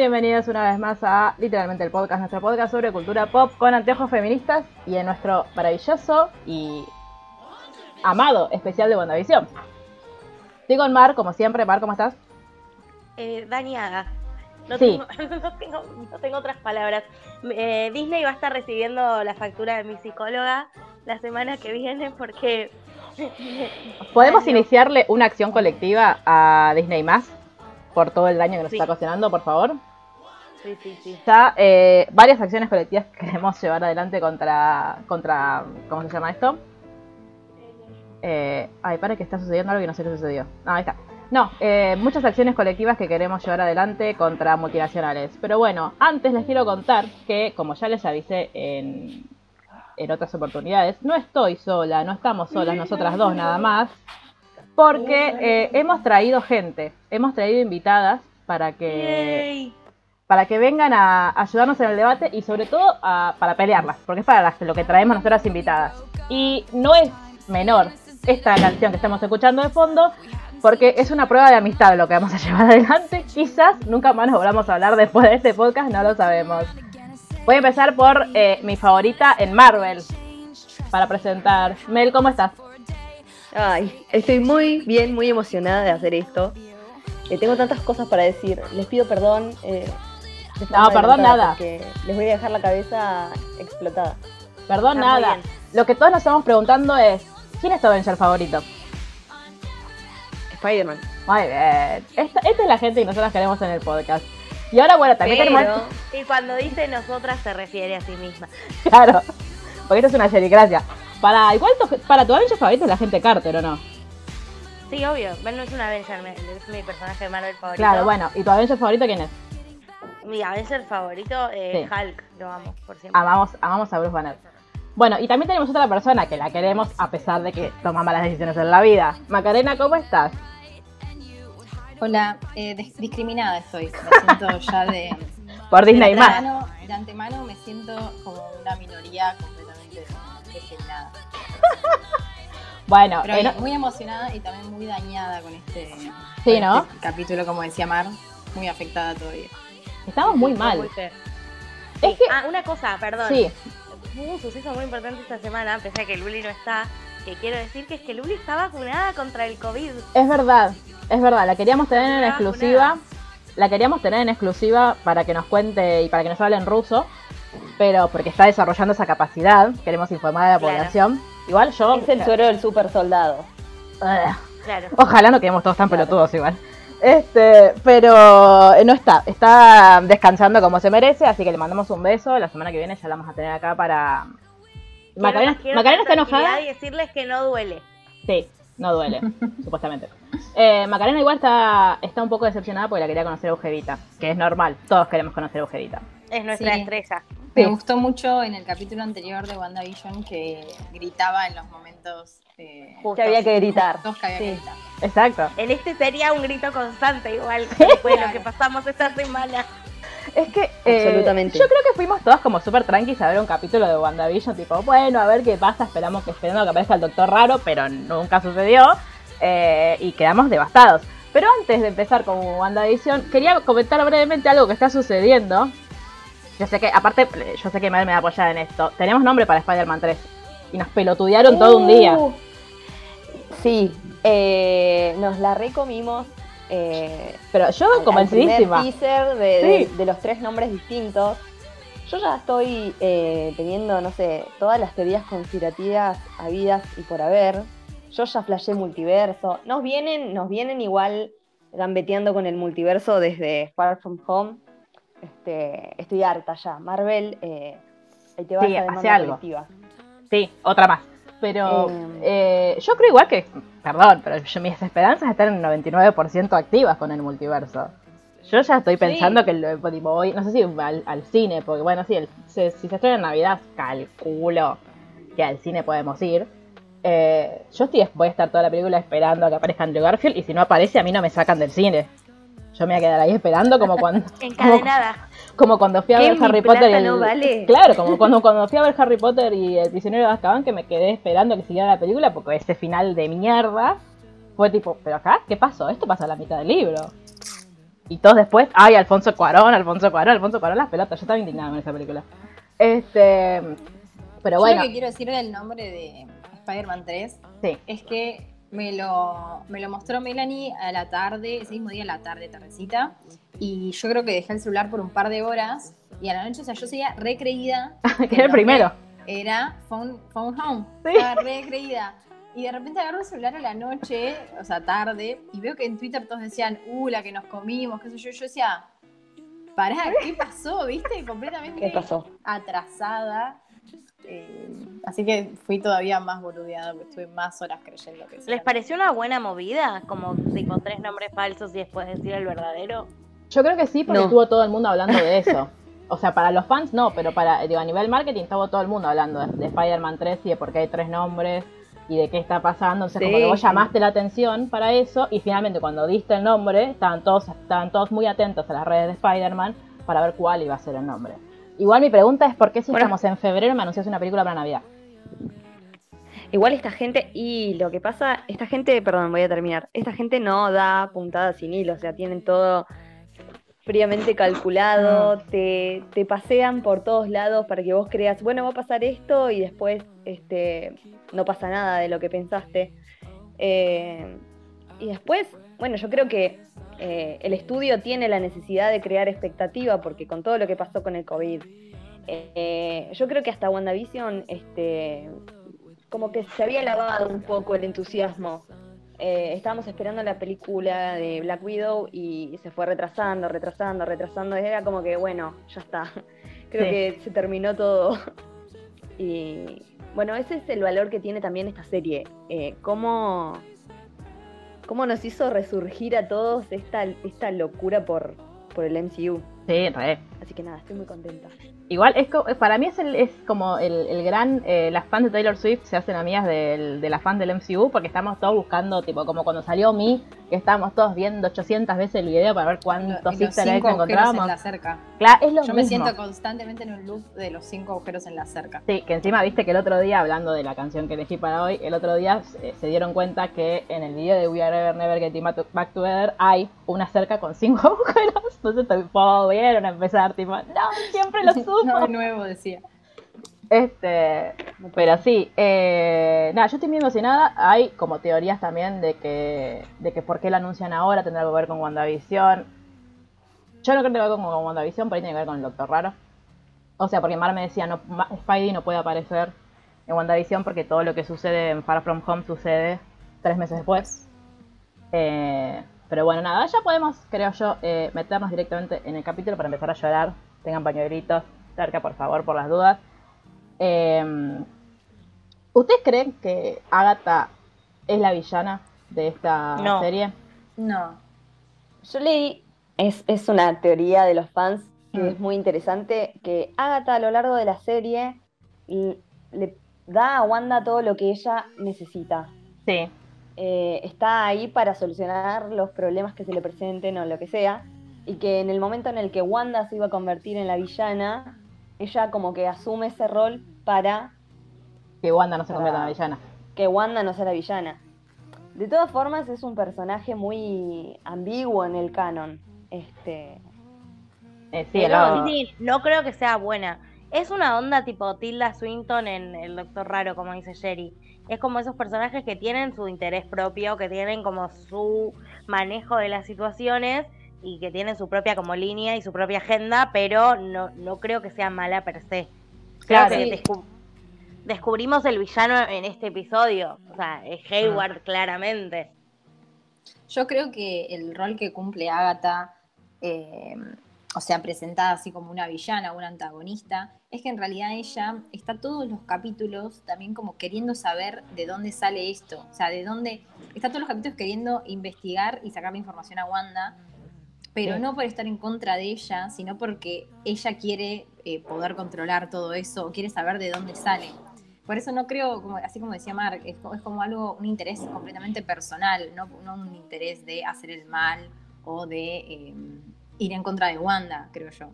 Bienvenidos una vez más a literalmente el podcast, nuestro podcast sobre cultura pop con anteojos feministas y en nuestro maravilloso y amado especial de WandaVision. Estoy con Mar, como siempre. Mar, ¿cómo estás? Eh, dañada. No, Sí. tengo, no, tengo, no tengo otras palabras. Eh, Disney va a estar recibiendo la factura de mi psicóloga la semana que viene porque... ¿Podemos iniciarle una acción colectiva a Disney más por todo el daño que nos Sí. está ocasionando, por favor? Sí, sí, sí. Ya eh, varias acciones colectivas que queremos llevar adelante contra, contra ¿cómo se llama esto? Eh, ay, para que está sucediendo algo que no sé qué sucedió. Ah, ahí está. No, eh, muchas acciones colectivas que queremos llevar adelante contra multinacionales. Pero bueno, antes les quiero contar que, como ya les avisé en, en otras oportunidades, no estoy sola, no estamos solas nosotras dos nada más, porque eh, hemos traído gente, hemos traído invitadas para que. Para que vengan a ayudarnos en el debate y sobre todo para pelearlas, porque es para las- lo que traemos nosotras invitadas. Y no es menor esta canción que estamos escuchando de fondo, porque es una prueba de amistad lo que vamos a llevar adelante. Quizás nunca más nos volvamos a hablar después de este podcast, no lo sabemos. Voy a empezar por eh, mi favorita en Marvel, para presentar. Mel, ¿cómo estás? Ay, estoy muy bien, muy emocionada de hacer esto. Eh, tengo tantas cosas para decir. Les pido perdón. eh, No, perdón, nada. Les voy a dejar la cabeza explotada. Perdón, nada. Lo que todos nos estamos preguntando es, ¿quién es tu Avenger favorito? Spider-Man. Muy bien. Esta, esta es la gente que nosotros queremos en el podcast. Y ahora, bueno, también Pero, tenemos... Y cuando dice nosotras se refiere a sí misma. Claro. Porque esto es una serigracia. Para, igual tu, para tu Avenger favorito es la gente Carter, ¿o no? Sí, obvio. Ben no es una Avenger, es mi personaje de Marvel favorito. Claro, bueno. ¿Y tu Avenger favorito quién es? Mi Avenger favorito, eh, Sí. Hulk, lo amo por siempre. Amamos, amamos a Bruce Banner. Bueno, y también tenemos otra persona que la queremos a pesar de que toma malas decisiones en la vida. Macarena, ¿cómo estás? Hola, eh, dis- discriminada estoy. Me siento ya de. Por Disney de más. antemano, de antemano me siento como una minoría completamente discriminada. Bueno, Pero eh, muy emocionada y también muy dañada con este, Sí, con ¿no? este capítulo, como decía Mar. Muy afectada todavía. Estamos muy mal. Muy feo. Es que, Ah, una cosa, perdón. sí, Hubo un suceso muy importante esta semana, pese a que Luli no está, que quiero decir que es que Luli está vacunada contra el COVID. es verdad, es verdad. La queríamos tener en exclusiva. La queríamos tener en exclusiva para que nos cuente y para que nos hable en ruso. Pero porque está desarrollando esa capacidad, queremos informar a la Claro. población. Igual yo. Es el suero del super soldado. Claro. Ojalá no quedemos todos tan pelotudos igual. Este, pero eh, no está, está descansando como se merece, así que le mandamos un beso. La semana que viene ya la vamos a tener acá para. Macarena, está enojada. Y decirles que no duele. Sí, no duele, supuestamente. Eh, Macarena igual está, está un poco decepcionada porque la quería conocer a Eugevita, que es normal, todos queremos conocer a Eugevita. Es nuestra Sí. estrella. Me Sí. gustó mucho en el capítulo anterior de WandaVision que gritaba en los momentos eh. Que había que gritar. justos que había que Sí. gritar. Exacto. En este sería un grito constante, igual, después de lo que pasamos esta semana. Es que eh, Absolutamente. yo creo que fuimos todas como súper tranquis a ver un capítulo de WandaVision, tipo, bueno, a ver qué pasa, esperamos que esperando que aparezca el Doctor Raro, pero nunca sucedió, eh, y quedamos devastados. Pero antes de empezar con WandaVision, quería comentar brevemente algo que está sucediendo. Yo sé que, aparte, yo sé que Mel me va a apoyar en esto. Tenemos nombre para Spider-Man 3. Y nos pelotudearon todo un día. Sí, eh, nos la recomimos. Eh, Pero yo al- convencidísima. primer teaser de, de- Sí. de los tres nombres distintos. Yo ya estoy eh, teniendo, no sé, todas las teorías conspirativas habidas y por haber. Yo ya flashé multiverso. Nos vienen, nos vienen igual gambeteando con el multiverso desde Far From Home. Este, estoy harta ya. Marvel, eh, ahí te vas Sí, a demanda algo. colectiva. Sí, otra más. Pero Eh. yo creo igual que, perdón, pero yo- mis esperanzas están en el 99% activas con el multiverso. Yo ya estoy pensando que lo- tipo, voy, no sé si al, al cine, porque bueno, sí, el- se- si se estrena en Navidad, calculo que al cine podemos ir. Eh, yo estoy, voy a estar toda la película esperando a que aparezca Andrew Garfield y si no aparece a mí no me sacan del cine. Yo me voy a quedar ahí esperando como cuando, Encadenada. como cuando fui a ¿Qué, ver Harry Potter el, no vale? Claro, como cuando, cuando fui a ver Harry Potter y el prisionero de Azkaban que me quedé esperando que siguiera la película porque ese final de mierda fue tipo, pero acá, ¿qué pasó? Esto pasa a la mitad del libro. Y todos después, ay, Alfonso Cuarón, Alfonso Cuarón, Alfonso Cuarón, las pelotas, yo estaba indignada con esa película. Este, pero Yo bueno, lo que quiero decir del nombre de Spider-Man 3 sí, es que me lo, me lo mostró Melanie a la tarde, ese mismo día a la tarde, tardecita. Y yo creo que dejé el celular por un par de horas. Y a la noche, o sea, yo seguía recreída. que era el primero. Era Phone, phone Home. Sí. Estaba recreída. Y de repente agarro el celular a la noche, o sea, tarde, y veo que en Twitter todos decían, uh, la que nos comimos, qué sé yo. Yo decía, pará, ¿qué pasó? ¿Viste? Completamente ¿Qué pasó? atrasada. Eh, así que fui todavía más boludeada porque estuve más horas creyendo que. ¿Les pareció una buena movida? Como tipo tres nombres falsos y después decir el verdadero. Yo creo que sí, porque No. estuvo todo el mundo hablando de eso. O sea, para los fans no, pero para digo, a nivel marketing estuvo todo el mundo hablando de, de Spider-Man 3 y de por qué hay tres nombres y de qué está pasando. Entonces, como Sí, que vos llamaste la atención para eso y finalmente cuando diste el nombre, estaban todos, estaban todos muy atentos a las redes de Spider-Man para ver cuál iba a ser el nombre. Igual mi pregunta es por qué si Bueno. estamos en febrero me anuncias una película para Navidad. Igual esta gente, y lo que pasa, esta gente, perdón, voy a terminar, esta gente no da puntadas sin hilo, o sea, tienen todo fríamente calculado, te, te pasean por todos lados para que vos creas, bueno, va a pasar esto y después este, no pasa nada de lo que pensaste. Eh, y después, bueno, yo creo que eh, el estudio tiene la necesidad de crear expectativa porque con todo lo que pasó con el COVID, eh, yo creo que hasta WandaVision, este, como que se había lavado un poco el entusiasmo. Eh, estábamos esperando la película de Black Widow y se fue retrasando, retrasando, retrasando. Era como que, bueno, ya está. Creo Sí. que se terminó todo. Y bueno, ese es el valor que tiene también esta serie. Eh, cómo, cómo nos hizo resurgir a todos esta, esta locura por, por el MCU. Sí, re. Así que nada, estoy muy contenta. Igual, es co- para mí es, el, es como el, el gran... eh, las fans de Taylor Swift se hacen amigas del, de las fans del MCU porque estamos todos buscando, tipo, como cuando salió Me, que estábamos todos viendo 800 veces el video para ver cuántos easter eggs cinco agujeros encontrábamos. en la cerca. Claro, es lo Yo me mismo. siento constantemente en un loop de los cinco agujeros en la cerca. Sí, que encima viste que el otro día, hablando de la canción que elegí para hoy, el otro día eh, se dieron cuenta que en el video de We Are Ever Never Getting Back to- Back Together hay una cerca con cinco agujeros. Entonces volvieron a empezar, no, siempre lo supo. No, de nuevo decía. Este, pero sí, eh, nada, yo estoy muy emocionada. Hay como teorías también de que, de que por qué la anuncian ahora tendrá algo que ver con WandaVision. Yo no creo que tenga que ver con, WandaVision, pero ahí tiene que ver con el Doctor Raro. O sea, porque Mar me decía, no, Spidey no puede aparecer en WandaVision porque todo lo que sucede en Far From Home sucede tres meses después. Eh, pero bueno, nada, ya podemos, creo yo, eh, meternos directamente en el capítulo para empezar a llorar. Tengan pañuelitos cerca, por favor, por las dudas. Eh, ¿Ustedes creen que Agatha es la villana de esta No. serie? No. Yo leí, es, es una teoría de los fans que Mm. es muy interesante, que Agatha a lo largo de la serie le da a Wanda todo lo que ella necesita. Sí. Eh, está ahí para solucionar los problemas que se le presenten o lo que sea, y que en el momento en el que Wanda se iba a convertir en la villana, ella como que asume ese rol para Que Wanda no se convierta en la Ah. villana. que Wanda no sea la villana. De todas formas, es un personaje muy ambiguo en el canon. Este, Eh, sí, Pero el- sí, no creo que sea buena. Es una onda tipo Tilda Swinton en El Doctor Raro, como dice Sherry. Es como esos personajes que tienen su interés propio, que tienen como su manejo de las situaciones y que tienen su propia como línea y su propia agenda, pero no, no creo que sea mala per se. Creo Claro. que Sí. descu- descubrimos el villano en este episodio. O sea, es Hayward claramente. Yo creo que el rol que cumple Agatha, eh, o sea, presentada así como una villana, una antagonista, es que en realidad ella está todos los capítulos también como queriendo saber de dónde sale esto, o sea, de dónde, está todos los capítulos queriendo investigar y sacarle información a Wanda, pero Sí. no por estar en contra de ella, sino porque ella quiere eh, poder controlar todo eso, o quiere saber de dónde sale. Por eso no creo, como, así como decía Mark, es, es como algo, un interés completamente personal, no, no un interés de hacer el mal o de eh, ir en contra de Wanda, creo yo.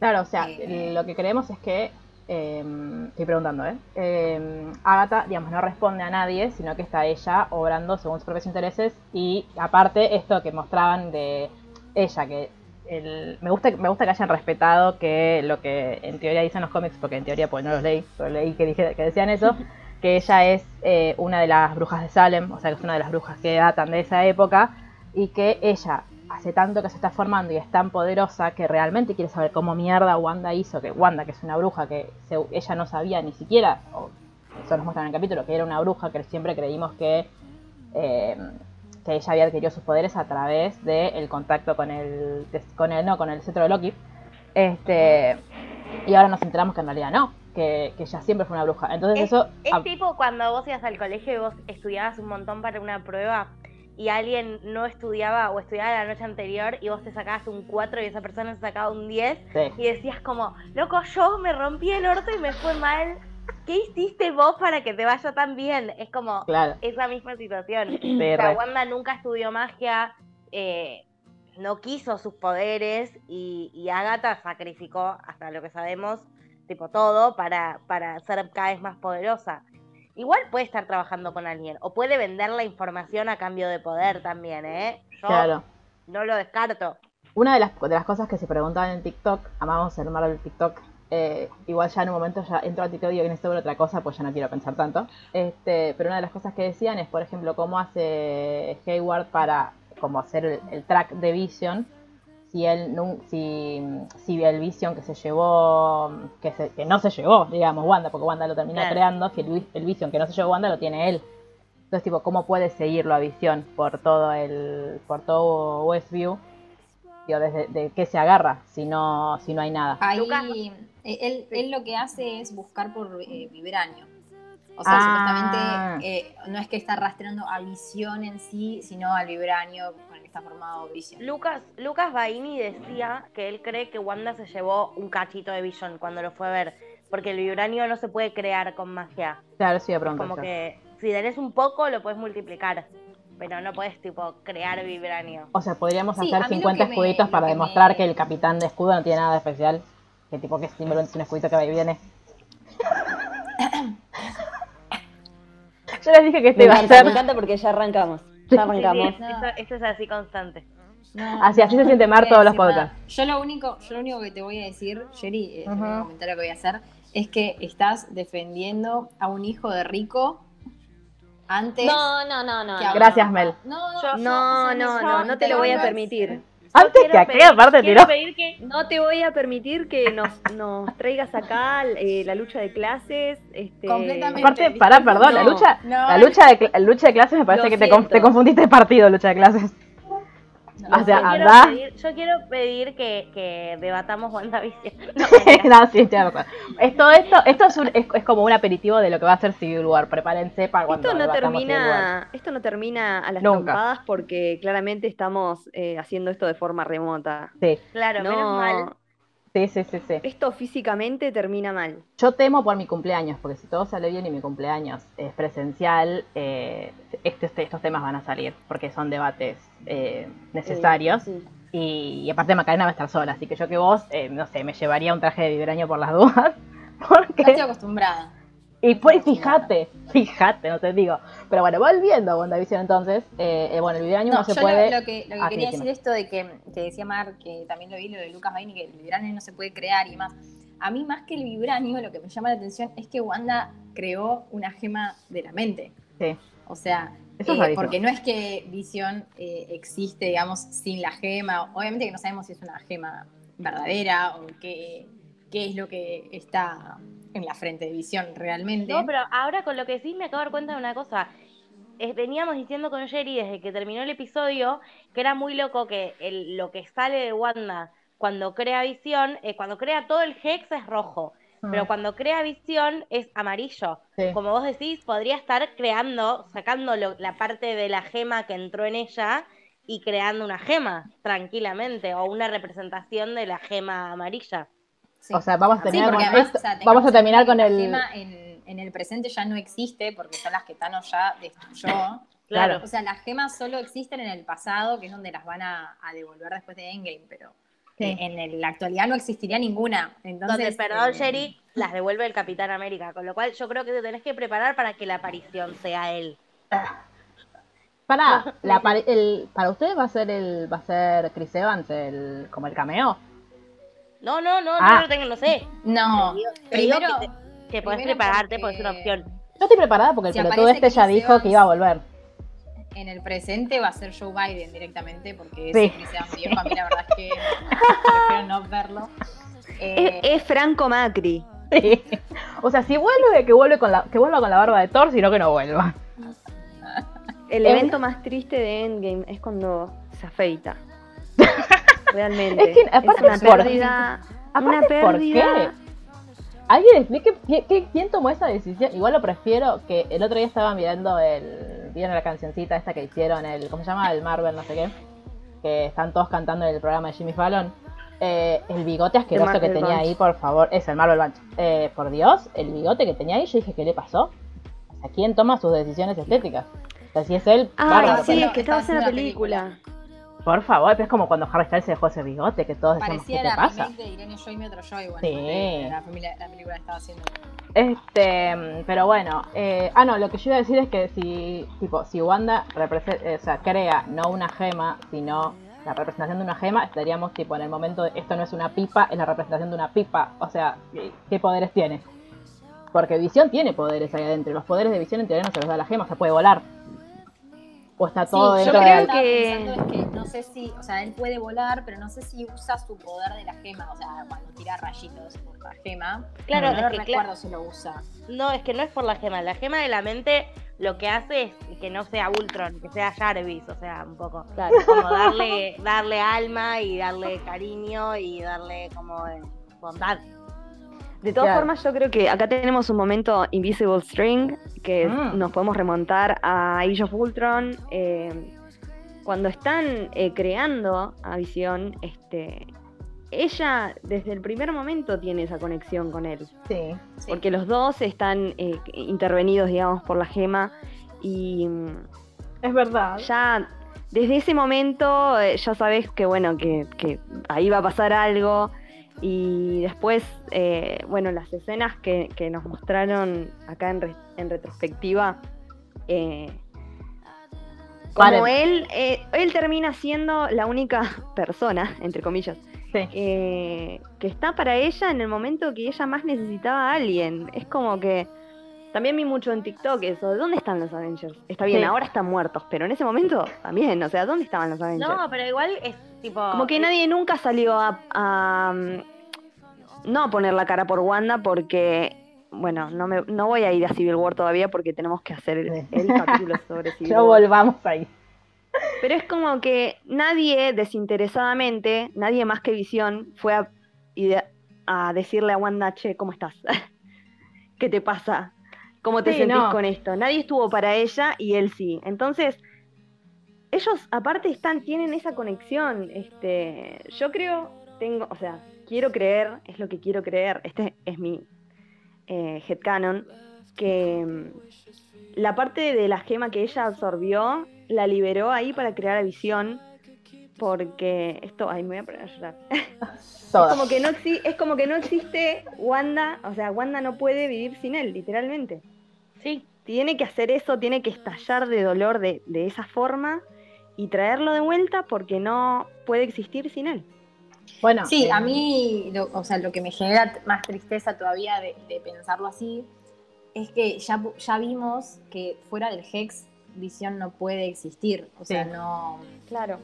Claro, o sea, Eh. lo que creemos es que. eh, estoy preguntando, ¿eh? Eh, Agatha, digamos, no responde a nadie, sino que está ella obrando según sus propios intereses. Y aparte, esto que mostraban de ella, que el- me, gusta, me gusta que hayan respetado que lo que en teoría dicen los cómics, porque en teoría pues no los leí, pero leí que, dije, que decían eso, que ella es eh, una de las brujas de Salem, o sea, que es una de las brujas que datan de esa época, y que ella hace tanto que se está formando y es tan poderosa que realmente quiere saber cómo mierda Wanda hizo que Wanda, que es una bruja que se- ella no sabía ni siquiera, o eso nos muestran en el capítulo, que era una bruja que siempre creímos que, eh, que ella había adquirido sus poderes a través del contacto con el, con el, no, con el cetro de Loki. Este, y ahora nos enteramos que en realidad no, que, que ella siempre fue una bruja. Entonces Es, eso... es tipo cuando vos ibas al colegio y vos estudiabas un montón para una prueba y alguien no estudiaba o estudiaba la noche anterior y vos te sacabas un 4 y esa persona se sacaba un 10 sí. y decías como, loco, yo me rompí el orto y me fue mal. ¿Qué hiciste vos para que te vaya tan bien? Es como Claro. esa misma situación. Sí, O sea, re. Wanda nunca estudió magia, eh, no quiso sus poderes y, y Agatha sacrificó, hasta lo que sabemos, tipo todo para, para ser cada vez más poderosa. Igual puede estar trabajando con alguien o puede vender la información a cambio de poder también, ¿eh? Yo Claro. no lo descarto. Una de las, de las cosas que se preguntaban en TikTok, amamos el mar del TikTok, eh, igual ya en un momento ya entro a TikTok y digo que necesito ver otra cosa, pues ya no quiero pensar tanto. Este, pero una de las cosas que decían es, por ejemplo, cómo hace Hayward para como hacer el, el track de Vision, si él si, si el Vision que se llevó, que, se- que no se llevó, digamos, Wanda, porque Wanda lo termina Claro. creando, si el, vi- el Vision que no se llevó Wanda lo tiene él. Entonces, tipo, ¿cómo puede seguirlo a Visión por todo el, por todo Westview? Digo, desde de qué se agarra si no, si no hay nada. Ahí, eh, él, él lo que hace es buscar por eh, vibranio. O sea, Ah. supuestamente eh, no es que está rastreando a visión en sí, sino al vibranio está formado visión. Lucas, Lucas Baini decía que él cree que Wanda se llevó un cachito de Vision cuando lo fue a ver, porque el vibranio no se puede crear con magia. Claro, sí, de pronto. Como que si tenés un poco lo puedes multiplicar, pero no puedes tipo crear vibranio. O sea, podríamos Sí, hacer a mí lo 50 que me- escuditos para que demostrar me- que el capitán de escudo no tiene nada de especial. Que tipo que simplemente es un escudito que va y viene. Yo les dije que este Me iba a ser. me encanta porque ya arrancamos. Ya sí, esto, esto es así constante. No, Así- así se siente Mar todos los podcasts. Yo lo único, yo lo único que te voy a decir, Jerry, eh, el comentario que voy a hacer, es que estás defendiendo a un hijo de rico antes No, no, no, no. Gracias. Mel. No, no, No, no, no, no te lo voy a permitir. Antes que pedir- aparte quiero tiró. pedir que No te voy a permitir que nos, nos traigas acá eh, la lucha de clases. Este... Completamente. Aparte, pará, perdón, la lucha, no, la lucha de, lucha de clases me parece Lo que te, te confundiste de partido, lucha de clases. No, o sea, yo quiero pedir, yo quiero pedir que, que debatamos WandaVision. No, no, sí, estoy de acuerdo. Es todo esto, esto es, un- es, es como un aperitivo de lo que va a ser Civil War. Prepárense para cuando Esto no debatamos Civil War. termina, esto no termina a las Nunca. trompadas porque claramente estamos eh, haciendo esto de forma remota. Sí, claro, menos mal. Sí, sí, sí, sí. esto físicamente termina mal. Yo temo por mi cumpleaños, porque si todo sale bien y mi cumpleaños es presencial, eh, este- este- estos temas van a salir, porque son debates eh, necesarios. Sí. Y, y aparte Macarena va a estar sola, así que yo que vos, eh, no sé, me llevaría un traje de vibraño por las dudas. No estoy Porque... acostumbrada. Y pues fíjate, fíjate, no te digo. Pero bueno, volviendo a WandaVision entonces, eh, eh, bueno, el vibraño no, No, se yo puede... lo, lo que, lo que Ah, quería sí, decir esto de que, que decía Mar, que también lo vi, lo de Lucas Baini, que el vibranio no se puede crear y más. A mí más que el vibranio, lo que me llama la atención es que Wanda creó una gema de la mente. Sí. O sea, eh, porque no es que Visión eh, existe, digamos, sin la gema. Obviamente que no sabemos si es una gema verdadera o qué, qué es lo que está en la frente de Visión realmente. No, pero ahora con lo que sí me acabo de dar cuenta de una cosa. eh, veníamos diciendo con Jerry desde que terminó el episodio que era muy loco que el, lo que sale de Wanda cuando crea visión, eh, cuando crea todo el Hex es rojo, pero Mm. cuando crea visión es amarillo. Sí. Como vos decís, podría estar creando, sacando lo- la parte de la gema que entró en ella y creando una gema tranquilamente, o una representación de la gema amarilla. Sí. O sea, vamos a terminar con además, esto. o sea, tengamos Vamos a en terminar cuenta con que el. en, en el presente ya no existe porque son las que Thanos ya destruyó. Claro. O sea, las gemas solo existen en el pasado, que es donde las van a, a devolver después de Endgame, pero Sí. eh, en el- la actualidad no existiría ninguna. Entonces, Donde, perdón, eh, Jerry, las devuelve el Capitán América, con lo cual yo creo que te tenés que preparar para que la aparición sea él. Para, la, el, para ustedes va a ser el va a ser Chris Evans el como el cameo. No, no, no, Ah. no lo tengo, no sé. No, Te te primero, que, te- que podés primero prepararte porque- es una opción. Yo estoy preparada porque el Si pelotudo este ya dijo que iba a volver. en el presente va a ser Joe Biden directamente, porque Sí. ese Chris Evans viejo, a mí la verdad es que prefiero no verlo. Eh, Es, es Franco Macri. Sí. O sea, si vuelve, que vuelve con la, que vuelva con la barba de Thor, sino que no vuelva. El evento más triste de Endgame es cuando se afeita. Realmente. Es que, aparte, una por- pérdida. Aparte, una ¿por pérdida. qué? ¿Alguien explique qué- qué- quién tomó esa decisión? Igual lo prefiero que el otro día estaba mirando el. Vieron la cancioncita esta que hicieron, el. ¿Cómo se llama? El Marvel, no sé qué. Que están todos cantando en el programa de Jimmy Fallon. Eh, el bigote asqueroso que tenía Bunch. ahí, por favor. Es el Marvel Bunch. Eh, por Dios, el bigote que tenía ahí, yo dije, ¿qué le pasó? O sea, ¿quién toma sus decisiones estéticas? O sea, si es él, Ah, bárbaro, sí, pero- es que Estaba estabas en la película. Por favor, pero es como cuando Harry Styles se dejó ese bigote, que todos decíamos, ¿qué te la pasa? de Irene Joy y otro Joy, bueno, Sí. la, familia, la película que estaba haciendo. Este, pero bueno, eh, ah no, lo que yo iba a decir es que si, tipo, si Wanda eh, o sea, crea no una gema, sino la representación de una gema, estaríamos tipo en el momento de esto no es una pipa, es la representación de una pipa, o sea, ¿qué, qué poderes tiene? Porque Visión tiene poderes ahí adentro, los poderes de Visión en teoría no se los da la gema, se puede volar. O está todo Sí, yo lo de que la- estaba que- pensando es que no sé si, o sea, él puede volar, pero no sé si usa su poder de la gema, o sea, cuando tira rayitos por la gema. Claro, no es lo que recuerdo cla- si lo usa. No, es que no es por la gema. La gema de la mente lo que hace es que no sea Ultron, que sea Jarvis, o sea, un poco. Claro. Como darle, darle alma y darle cariño y darle como eh, bondad. De todas Claro. formas, yo creo que acá tenemos un momento Invisible String que Mm. nos podemos remontar a Age of Ultron. eh, cuando están eh, creando a Visión, este, ella desde el primer momento tiene esa conexión con él. Sí. Sí. Porque los dos están eh, intervenidos, digamos, por la gema. Y mm, Es verdad. ya desde ese momento ya sabes que bueno que, que ahí va a pasar algo y después eh, bueno las escenas que, que nos mostraron acá en, re- en retrospectiva eh, como él eh, él termina siendo la única persona entre comillas Sí. eh, que está para ella en el momento que ella más necesitaba a alguien es como que también vi mucho en TikTok eso, ¿de dónde están los Avengers? Está bien, Sí. ahora están muertos, pero en ese momento también, o sea, ¿dónde estaban los Avengers? No, pero igual es tipo. Como que nadie nunca salió a, a, mm, no a poner la cara por Wanda porque, bueno, no, me, no voy a ir a Civil War todavía porque tenemos que hacer el, el capítulo sobre Civil War. volvamos ahí. Pero es como que nadie desinteresadamente, nadie más que Visión, fue a, a decirle a Wanda, che, ¿cómo estás? ¿Qué te pasa? ¿Cómo te Sí, sentís no. con esto? Nadie estuvo para ella y él sí. Entonces, ellos aparte están, tienen esa conexión. Este, yo creo, tengo, o sea, quiero creer, es lo que quiero creer, este es mi eh, headcanon, que mm, la parte de la gema que ella absorbió la liberó ahí para crear a Visión. Porque esto, ay, me voy a poner a llorar. Todas. Como que no es como que no existe Wanda, o sea, Wanda no puede vivir sin él, literalmente. Sí, Tiene que hacer eso, tiene que estallar de dolor de, de esa forma y traerlo de vuelta porque no puede existir sin él. Bueno, Sí, eh, a mí, lo- o sea, lo que me genera más tristeza todavía de, de pensarlo así es que ya, pu- ya vimos que fuera del Hex, Visión no puede existir. O sea, Sí. no. Claro.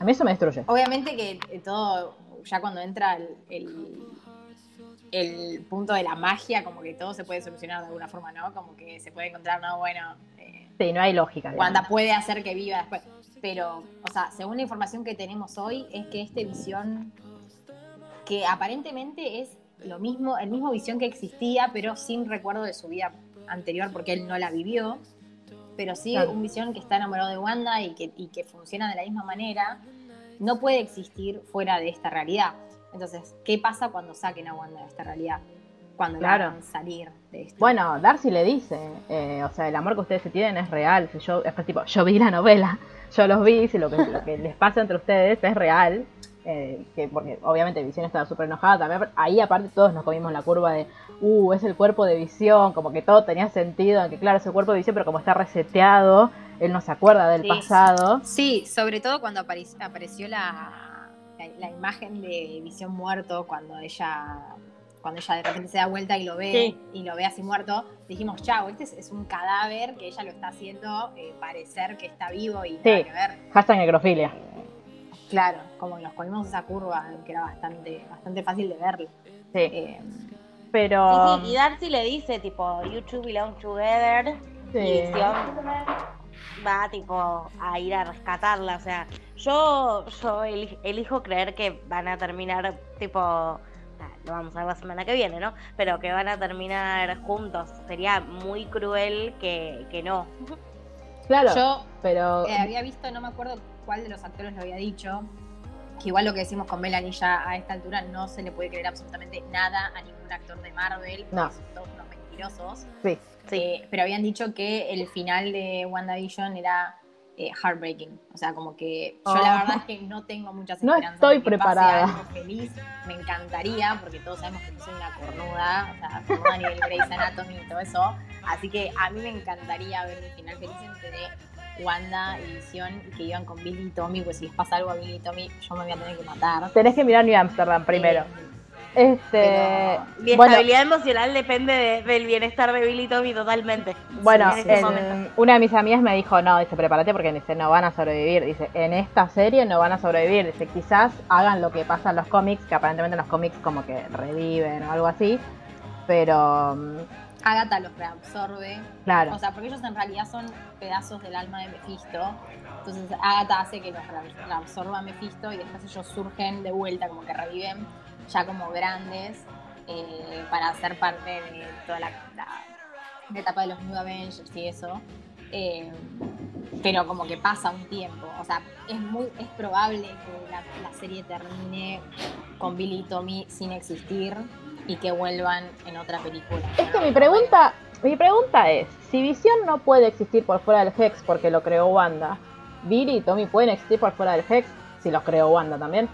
a mí eso me destruye. Obviamente que eh, todo, ya cuando entra el, el, el punto de la magia, como que todo se puede solucionar de alguna forma, ¿no? Como que se puede encontrar, no, bueno, eh, Sí, no hay lógica. Wanda puede hacer que viva después. Pero, o sea, según la información que tenemos hoy, es que este visión, que aparentemente es lo mismo, el mismo visión que existía, pero sin recuerdo de su vida anterior, porque él no la vivió. Pero sí Claro. un visión que está enamorado de Wanda y que, y que funciona de la misma manera, no puede existir fuera de esta realidad. Entonces, ¿qué pasa cuando saquen a Wanda de esta realidad? Cuando la Claro. hagan salir de esto. Bueno, Darcy le dice, eh, o sea, el amor que ustedes se tienen es real. Si yo, es tipo, yo vi la novela, yo los vi, si lo que, lo que les pasa entre ustedes es real. eh, que porque obviamente Visión estaba súper enojada también. Ahí aparte todos nos comimos la curva de, uh, es el cuerpo de Visión, como que todo tenía sentido, aunque claro, es el cuerpo de Visión, pero como está reseteado, él no se acuerda del Sí. pasado. Sí, sobre todo cuando apare- apareció la, la, la imagen de Visión muerto, cuando ella cuando ella de repente se da vuelta y lo ve, Sí. y lo ve así muerto, dijimos, chao, este es, es un cadáver que ella lo está haciendo eh, parecer que está vivo y Sí. nada que ver. Hashtag necrofilia. Claro, como nos comimos esa curva, que era bastante, bastante fácil de verlo. Sí, Eh, pero... Sí, sí, y Darcy le dice, tipo, you two belong together. sí. Y Visión va, tipo, a ir a rescatarla. O sea, yo, yo eli- elijo creer que van a terminar, tipo, lo vamos a ver la semana que viene, ¿no? Pero que van a terminar juntos. Sería muy cruel que, que no. Claro, yo pero... Eh, había visto, no me acuerdo cuál de los actores lo había dicho, que igual lo que decimos con Melanie ya a esta altura no se le puede creer absolutamente nada a ningún actor de Marvel, No. todos mentirosos. Sí. Eh, pero habían dicho que el final de WandaVision era eh, heartbreaking. O sea, como que yo la Oh. verdad es que no tengo muchas No esperanzas estoy de que pase preparada. algo feliz. Me encantaría, porque todos sabemos que yo soy una cornuda, o sea, cornuda a nivel Grey's Anatomy y todo eso. Así que a mí me encantaría ver un final feliz entre Wanda y Visión y que iban con Billy y Tommy, pues si les pasa algo a Billy y Tommy, yo me voy a tener que matar. Tenés que mirar New Amsterdam primero. Eh, Este... Mi Bueno, estabilidad emocional depende de- del bienestar de Billy y Tommy totalmente. Bueno, en este en- momento. una de mis amigas me dijo, no, dice, prepárate porque dice, no van a sobrevivir. Dice, en esta serie no van a sobrevivir. Dice, quizás hagan lo que pasa en los cómics, que aparentemente en los cómics como que reviven o algo así. Pero, mm, Agatha los reabsorbe. claro, O sea, porque ellos en realidad son pedazos del alma de Mephisto. Entonces Agatha hace que los re- reabsorba Mephisto y después ellos surgen de vuelta, como que reviven ya como grandes eh, para ser parte de toda la, la- etapa de los New Avengers y eso. Eh, pero como que pasa un tiempo. O sea, es muy es probable que la, la serie termine con Billy y Tommy sin existir y que vuelvan en otra película. es que mi pregunta, mi pregunta es, si Visión no puede existir por fuera del Hex porque lo creó Wanda, Billy y Tommy pueden existir por fuera del Hex si los creó Wanda también.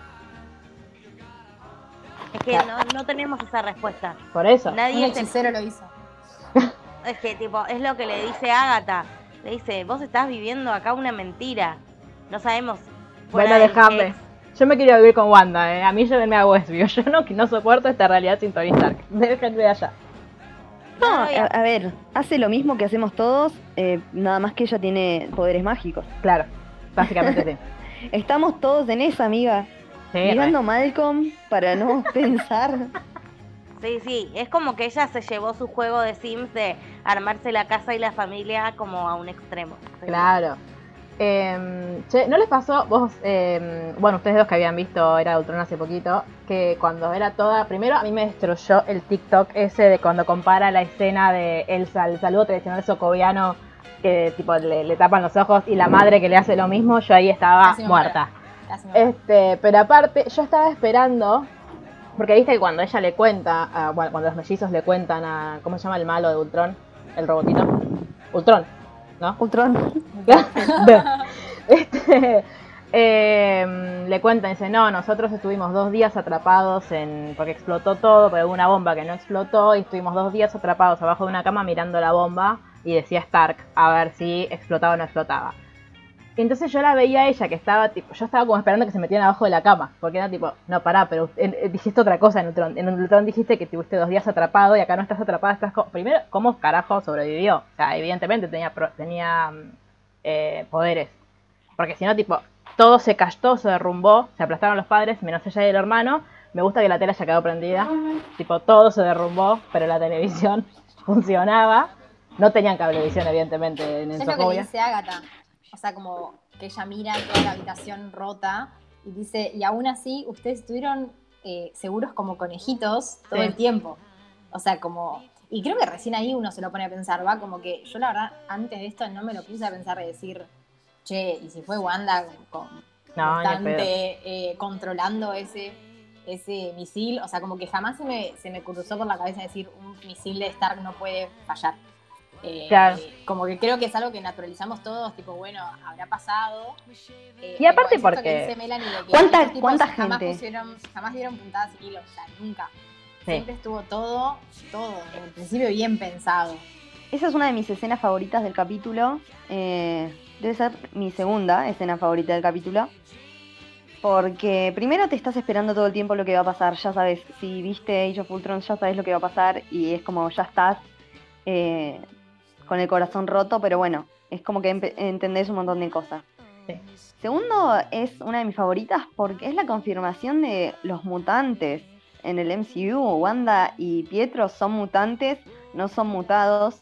Es que no, no tenemos esa respuesta. Por eso. Un Nadie se hechicero lo hizo. Es que, tipo, es lo que le dice Agatha. Le dice, vos estás viviendo acá una mentira. No sabemos. Bueno, déjame. Hex". Yo me quiero vivir con Wanda, ¿eh? A mí llévenme a Westview. Yo no, no soporto esta realidad sin Tony Stark. Déjenme de allá. No, a ver, hace lo mismo que hacemos todos, eh, nada más que ella tiene poderes mágicos. Claro, básicamente sí. Estamos todos en esa, amiga. Sí, Mirando Malcolm para no pensar. Sí, sí. Es como que ella se llevó su juego de Sims de armarse la casa y la familia como a un extremo. Sí. Claro. Eh, che, ¿no les pasó, vos, eh, bueno, ustedes dos que habían visto Era de Ultron hace poquito, que cuando era toda, primero a mí me destruyó el TikTok ese de cuando compara la escena de Elsa, el saludo tradicional socoviano, que tipo le, le tapan los ojos, y la madre que le hace lo mismo, yo ahí estaba muerta. Este, pero aparte, yo estaba esperando, porque viste que cuando ella le cuenta, a- bueno, cuando los mellizos le cuentan a, ¿cómo se llama el malo de Ultron? El robotito. Ultron, ¿no? Ultron. este, eh, le cuentan, dice, no, nosotros estuvimos dos días atrapados en, porque explotó todo, pero hubo una bomba que no explotó y estuvimos dos días atrapados abajo de una cama mirando la bomba y decía Stark a ver si explotaba o no explotaba. Y entonces yo la veía a ella que estaba tipo, yo estaba como esperando que se metieran abajo de la cama, porque era tipo, no pará, pero en- en- dijiste otra cosa en Ultron. En Ultron dijiste que estuviste dos días atrapado y acá no estás atrapada, estás primero, ¿cómo carajo sobrevivió? O sea, evidentemente tenía pro- tenía mm, eh, poderes. Porque si no, tipo, todo se cayó, se derrumbó, se aplastaron los padres, menos ella y el hermano. Me gusta que la tele haya quedado prendida. Tipo, todo se derrumbó, pero la televisión funcionaba. no tenían cablevisión, evidentemente, en Es lo que dice Agatha. O sea, como que ella mira toda la habitación rota y dice, y aún así ustedes estuvieron eh, seguros como conejitos todo Sí. el tiempo. O sea, como... Y creo que recién ahí uno se lo pone a pensar, va, como que yo la verdad antes de esto no me lo puse a pensar de decir, che, y si fue Wanda con, No, constante eh, controlando ese, ese misil, o sea, como que jamás se me, se me cruzó por la cabeza decir un misil de Stark no puede fallar. Eh, Claro. Como que creo que es algo que naturalizamos todos, tipo, bueno, habrá pasado. Eh, Y aparte porque- ¿Cuánta- cuánta jamás gente? pusieron, jamás dieron puntadas y hilos, o sea, nunca. Sí. Siempre estuvo todo, todo, desde el principio bien pensado. Esa es una de mis escenas favoritas del capítulo. eh, debe ser mi segunda escena favorita del capítulo. Porque primero te estás esperando todo el tiempo lo que va a pasar. Ya sabes, si viste Age of Ultron, ya sabes lo que va a pasar. Y es como ya estás eh, con el corazón roto, pero bueno, es como que entendés un montón de cosas. Sí. Segundo, es una de mis favoritas porque es la confirmación de los mutantes en el MCU. Wanda y Pietro son mutantes, no son mutados.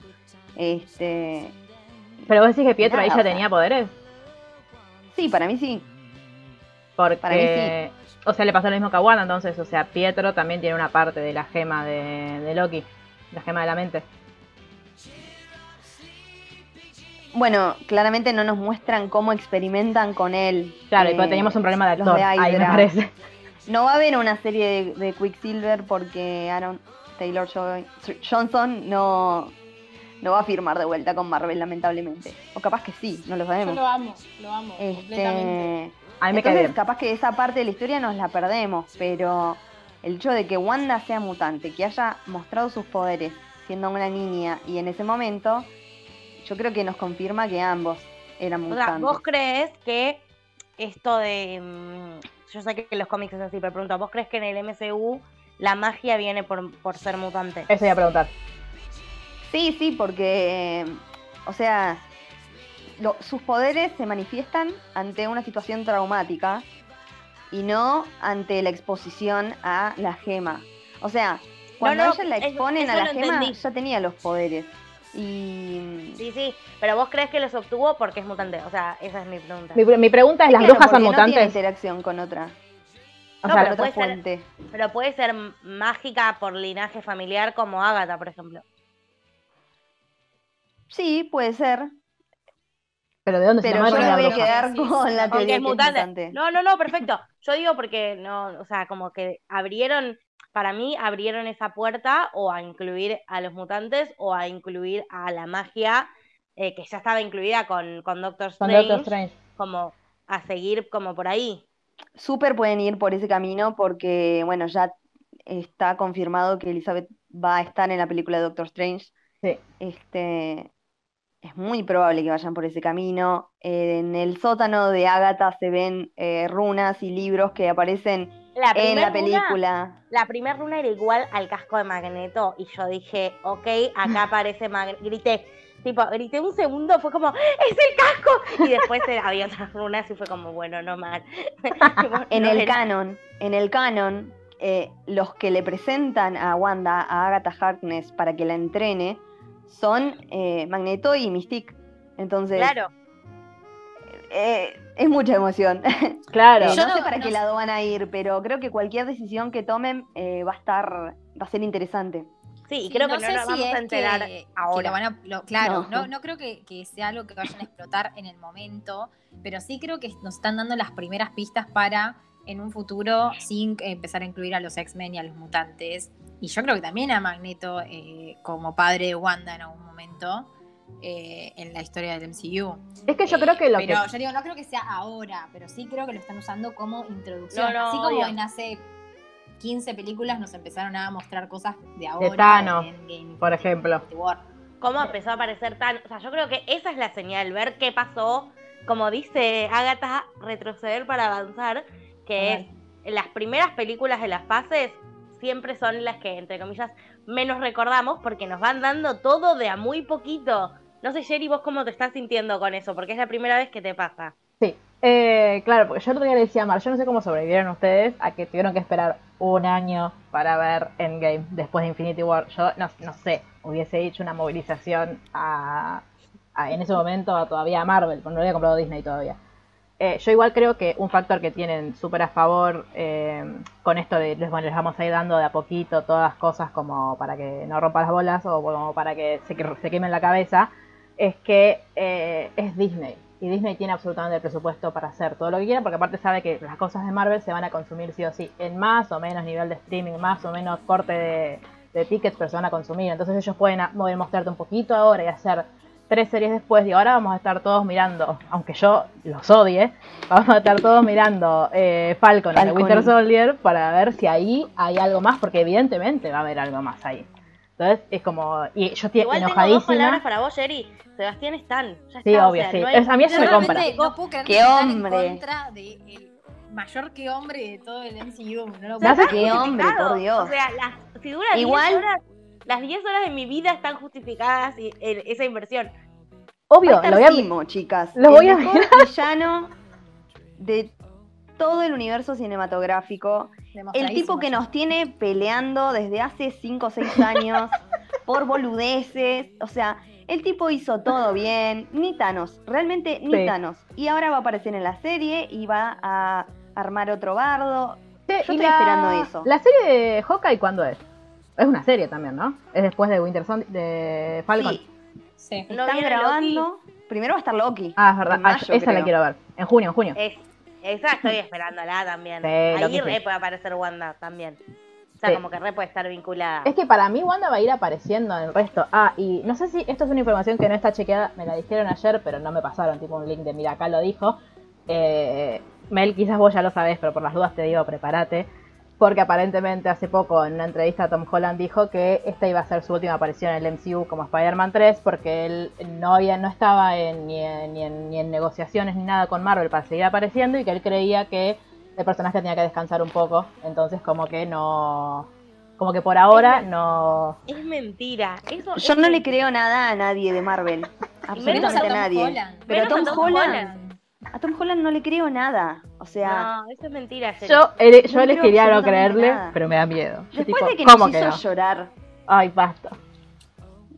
Este, Pero vos decís que Pietro ahí ya tenía poderes. sí, para mí sí. Porque, Para mí o sea, le pasó lo mismo que a Wanda, entonces, o sea, Pietro también tiene una parte de la gema de, de Loki, la gema de la mente. Bueno, claramente no nos muestran cómo experimentan con él. Claro, y eh, porque teníamos un problema de los actor, de ahí me Hydra. parece. No va a haber una serie de, de Quicksilver porque Aaron Taylor Joy- Johnson no, no va a firmar de vuelta con Marvel, lamentablemente. O capaz que sí, no lo Yo sabemos. lo amo, lo amo, completamente. Este, A mí me cae entonces, capaz que esa parte de la historia nos la perdemos, pero el hecho de que Wanda sea mutante, que haya mostrado sus poderes siendo una niña y en ese momento, yo creo que nos confirma que ambos eran O mutantes. sea, ¿vos crees que esto de... mm, yo sé que en los cómics es así, pero pregunto, ¿vos crees que en el MCU la magia viene por, por ser mutante? Eso iba a preguntar. Sí, sí, porque, o sea, lo- sus poderes se manifiestan ante una situación traumática y no ante la exposición a la gema. O sea, cuando no, a ella la exponen eso a la gema, entendí. ya tenía los poderes. Y Sí, sí, pero vos crees que los obtuvo porque es mutante. O sea, esa es mi pregunta. Mi, mi pregunta es, ¿las Claro, brujas son no tiene mutantes? interacción con otra, O No, sea, pero otra puede ser- fuente. Pero puede ser mágica por linaje familiar como Agatha, por ejemplo. Sí, puede ser, pero ¿de dónde se pero yo me voy a quedar Sí, con la Porque teoría es que mutante. es mutante. No, no, no, perfecto. Yo digo porque no, o sea, como que abrieron, para mí abrieron esa puerta o a incluir a los mutantes o a incluir a la magia eh, que ya estaba incluida con, con Doctor Con Strange, Doctor Strange. como a seguir como por ahí. Súper pueden ir por ese camino porque, bueno, ya está confirmado que Elizabeth va a estar en la película de Doctor Strange. Sí. Este, es muy probable que vayan por ese camino. Eh, en el sótano de Agatha se ven eh, runas y libros que aparecen La en la película. La primera runa era igual al casco de Magneto y yo dije, ok, acá aparece Magneto. Grité, tipo, grité un segundo, fue como, ¡es el casco! Y después había otras runas y fue como, bueno, no mal. En No el era- canon, en el canon, eh, los que le presentan a Wanda, a Agatha Harkness, para que la entrene, son eh, Magneto y Mystique. Entonces, Claro, eh, es mucha emoción. Claro. Eh, Yo no, sé no- para no qué sé. lado van a ir, pero creo que cualquier decisión que tomen eh, va a estar, va a ser interesante. sí, Sí, creo no que no sé nos si vamos es a enterar que- que ahora. lo van a- lo- claro, No. no, no creo que, que sea algo que vayan a explotar en el momento, pero sí creo que nos están dando las primeras pistas para en un futuro sin empezar a incluir a los X-Men y a los mutantes. Y yo creo que también a Magneto eh, como padre de Wanda en algún momento eh, en la historia del MCU. Es que yo creo que lo pero que... yo digo, no creo que sea ahora, pero sí creo que lo están usando como introducción. No, no, Así como obvio. en hace 15 películas nos empezaron a mostrar cosas de ahora. Thanos, en Endgame, por ejemplo. Cómo empezó a aparecer tan. O sea, yo creo que esa es la señal, ver qué pasó, como dice Agatha, retroceder para avanzar, que es las primeras películas de las fases siempre son las que, entre comillas, menos recordamos porque nos van dando todo de a muy poquito. No sé, Jerry, vos cómo te estás sintiendo con eso, porque es la primera vez que te pasa. Sí, Eh, claro, porque yo día le decía a Mar, yo no sé cómo sobrevivieron ustedes a que tuvieron que esperar un año para ver Endgame después de Infinity War. Yo no, no sé, hubiese hecho una movilización a, a- en ese momento a todavía Marvel, porque no había comprado Disney todavía. Eh, yo igual creo que un factor que tienen súper a favor eh, con esto de les, bueno, les vamos a ir dando de a poquito todas las cosas como para que no rompa las bolas o como para que se, que- se quemen la cabeza, es que eh, es Disney. Y Disney tiene absolutamente el presupuesto para hacer todo lo que quiera, porque aparte sabe que las cosas de Marvel se van a consumir sí o sí, en más o menos nivel de streaming, más o menos corte de, tickets, pero se van a consumir. Entonces ellos pueden poder mostrarte un poquito ahora y hacer tres series después y ahora vamos a estar todos mirando, aunque yo los odie, vamos a estar todos mirando eh, Falcon, y The Falcon. Winter Soldier para ver si ahí hay algo más, porque evidentemente va a haber algo más ahí. Entonces es como, y yo estoy Igual tengo dos enojadísima. palabras para vos, Jerry. Sebastián Stan. Ya Sí, está, o obvio, sea, sí. no hay- Es- a mí eso me compra. realmente no puedo creer ¡Qué que están hombre! en contra del mayor que hombre de todo el MCU. No lo ¿Me hace puedo ¡Qué hombre, por Dios! O sea, las, si dura Igual- 10 horas, las 10 horas de mi vida están justificadas y, en esa inversión. Obvio, Va a estar lo voy a Simo, chicas. lo voy el a mejor villano de todo el universo cinematográfico. El tipo que nos tiene peleando desde hace 5 o 6 años por boludeces. O sea, el tipo hizo todo bien. Ni Thanos, realmente ni Sí. Thanos. Y ahora va a aparecer en la serie y va a armar otro bardo. Yo y estoy esperando eso. ¿La serie de Hawkeye cuándo es? Es una serie también, ¿no? Es después de Winter Soldier, de Falcon. Sí, Sí. ¿No están grabando. Primero va a estar Loki. Ah, es verdad. Ah, mayo, esa la quiero ver. En junio, en junio. Es, esa estoy esperándola también. Sí, Ahí re sí. puede aparecer Wanda también. O sea, Sí. como que re puede estar vinculada. Es que para mí Wanda va a ir apareciendo en el resto. Ah, y no sé si esto es una información que no está chequeada, me la dijeron ayer, pero no me pasaron, tipo un link de mira, acá lo dijo. Eh, Mel, quizás vos ya lo sabés, pero por las dudas te digo, prepárate. Porque aparentemente hace poco en una entrevista Tom Holland dijo que esta iba a ser su última aparición en el MCU como Spider-Man 3 porque él no había no estaba en, ni, en, ni, en, ni en negociaciones ni nada con Marvel para seguir apareciendo y que él creía que el personaje tenía que descansar un poco. Entonces como que no... Como que por ahora no... Es mentira. Eso Yo es no le creo nada a nadie de Marvel. Absolutamente a nadie. Holland. Pero Tom, a Tom Holland, Holland. A Tom Holland no le creo nada. O sea, No, eso es mentira. Yo, No creo elegiría no creerle, nada. pero me da miedo. Yo después tipo, de que nos ¿cómo hizo no? llorar, Ay, basta.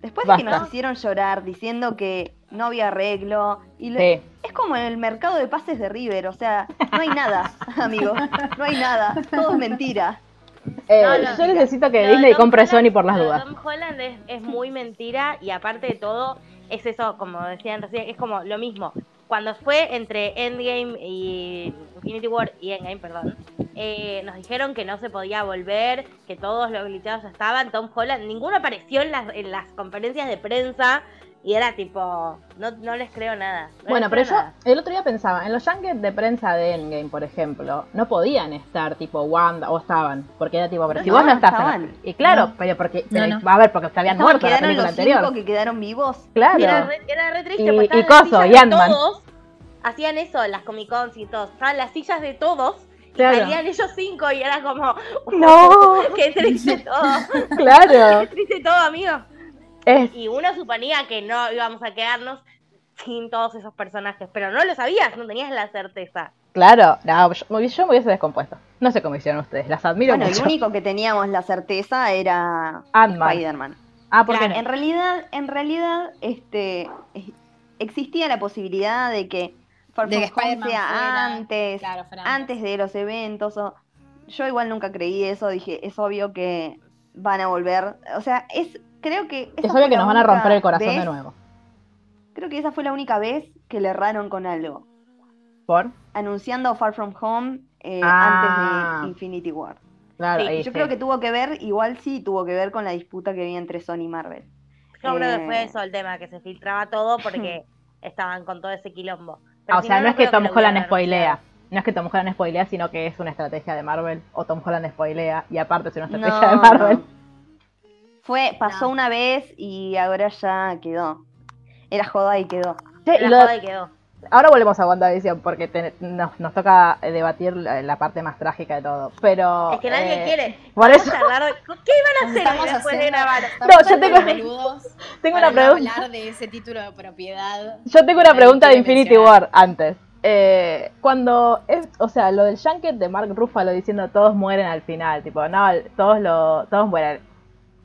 después de que nos hicieron llorar diciendo que no había arreglo y Sí. es como el mercado de pases de River, o sea, no hay nada, amigo, no hay nada, todo es mentira. Eh, No, no, yo necesito que Disney Tom compre Holland- Sony por las dudas. Tom Holland es, es muy mentira y aparte de todo, es eso, como decían recién, es como lo mismo. Cuando fue entre Endgame y Infinity War y Endgame, perdón, eh, nos dijeron que no se podía volver, que todos los glitchados estaban. Tom Holland, ninguno apareció en las, en las conferencias de prensa y era tipo, no, no les creo nada. no Bueno, pero yo nada. el otro día pensaba, en los junkets de prensa de Endgame, por ejemplo, no podían estar tipo Wanda, o estaban, porque era tipo, pero No si vos no estás estaban. Y claro, No. pero porque, No, pero- a ver, porque se habían Estaban- muerto en la película los anterior. cinco que quedaron vivos. Claro. Era re, era re triste, Y- porque y coso, y Ant-Man. todos. Hacían eso las Comic Cons y todos. Estaban las sillas de todos. Claro. salían ellos cinco y era como. No. ¡Qué triste todo! Claro. ¡Qué triste todo, amigo! Es, Y uno suponía que no íbamos a quedarnos sin todos esos personajes. Pero no lo sabías, no tenías la certeza. claro, no, yo, yo me hubiese descompuesto. No sé cómo hicieron ustedes, las admiro Bueno, el único que teníamos la certeza era. Spider-Man. Ah, porque Claro. En realidad, en realidad, este es- existía la posibilidad de que Far De que sea fuera- antes, claro, antes de los eventos. O... Yo igual nunca creí eso, dije, es obvio que van a volver. O sea, es creo que... esa es obvio que nos van a romper el corazón vez- de nuevo. Creo que esa fue la única vez que le erraron con algo. ¿Por? Anunciando Far From Home eh, Ah. antes de Infinity War. Claro, Sí, ahí Yo sí. creo que tuvo que ver, igual sí tuvo que ver con la disputa que había entre Sony y Marvel. Yo creo que fue Eh. eso el tema, que se filtraba todo porque estaban con todo ese quilombo. Pero Ah, o sea, no, es que Tom lo Holland spoilea. No es que Tom Holland spoilea, sino que es una estrategia de Marvel. O Tom Holland spoilea y aparte es una No, estrategia de Marvel. no. Fue, pasó No. una vez y ahora ya quedó. Era joda y quedó. La lo- joda y quedó. ahora volvemos a WandaVision porque te- nos, nos toca debatir la, la parte más trágica de todo. Pero. Es que nadie eh, quiere. Por eso hablar ¿Qué iban a hacer Estamos después de grabar? No, yo tengo- tengo para una no pregunta. hablar de ese título de propiedad. Yo tengo una pregunta de Infinity mencionar. War antes. eh, cuando es, o sea, lo del junket de Mark Ruffalo diciendo todos mueren al final, tipo, no, todos lo, todos mueren.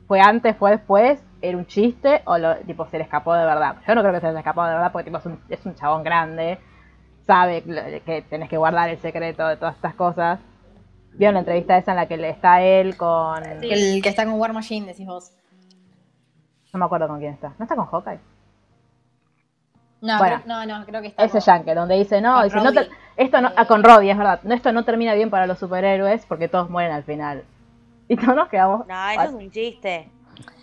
Fue antes, fue después, era un chiste o lo, tipo se le escapó de verdad. Yo no creo que se le escapó de verdad porque tipo es un, es un chabón grande, sabe que tenés que guardar el secreto de todas estas cosas. ¿Vieron la entrevista esa en la que le está él con... El que está con War Machine, decís vos. No me acuerdo con quién está. ¿No está con Hawkeye? No, Bueno. creo, no, no, creo que está Ese yankee, donde dice, no, dice, no te- esto no, Eh, ah, con Roddy, es verdad, no, esto no termina bien para los superhéroes porque todos mueren al final. Y todos nos quedamos... No, eso es un chiste.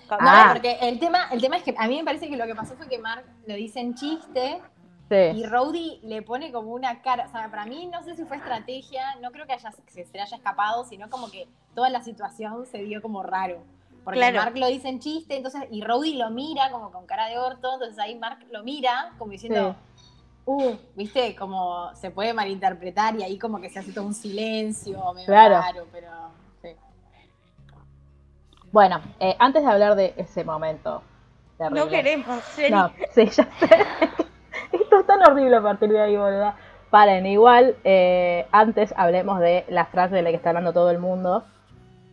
No, Ah. porque el tema, el tema es que a mí me parece que lo que pasó fue que Mark lo dice en chiste y Sí, Rowdy le pone como una cara. O sea, para mí no sé si fue estrategia, no creo que, haya, que se le haya escapado, sino como que toda la situación se dio como raro. Porque Claro. Mark lo dice en chiste, entonces, y Rowdy lo mira como con cara de orto, entonces ahí Mark lo mira como diciendo, uh, viste, como se puede malinterpretar y ahí como que se hace todo un silencio, medio Claro. raro, pero sí. Bueno, eh, antes de hablar de ese momento terrible. No queremos. No, sí, ya sé. Esto es tan horrible a partir de ahí, boludo. Paren, igual, eh, antes hablemos de la frase de la que está hablando todo el mundo,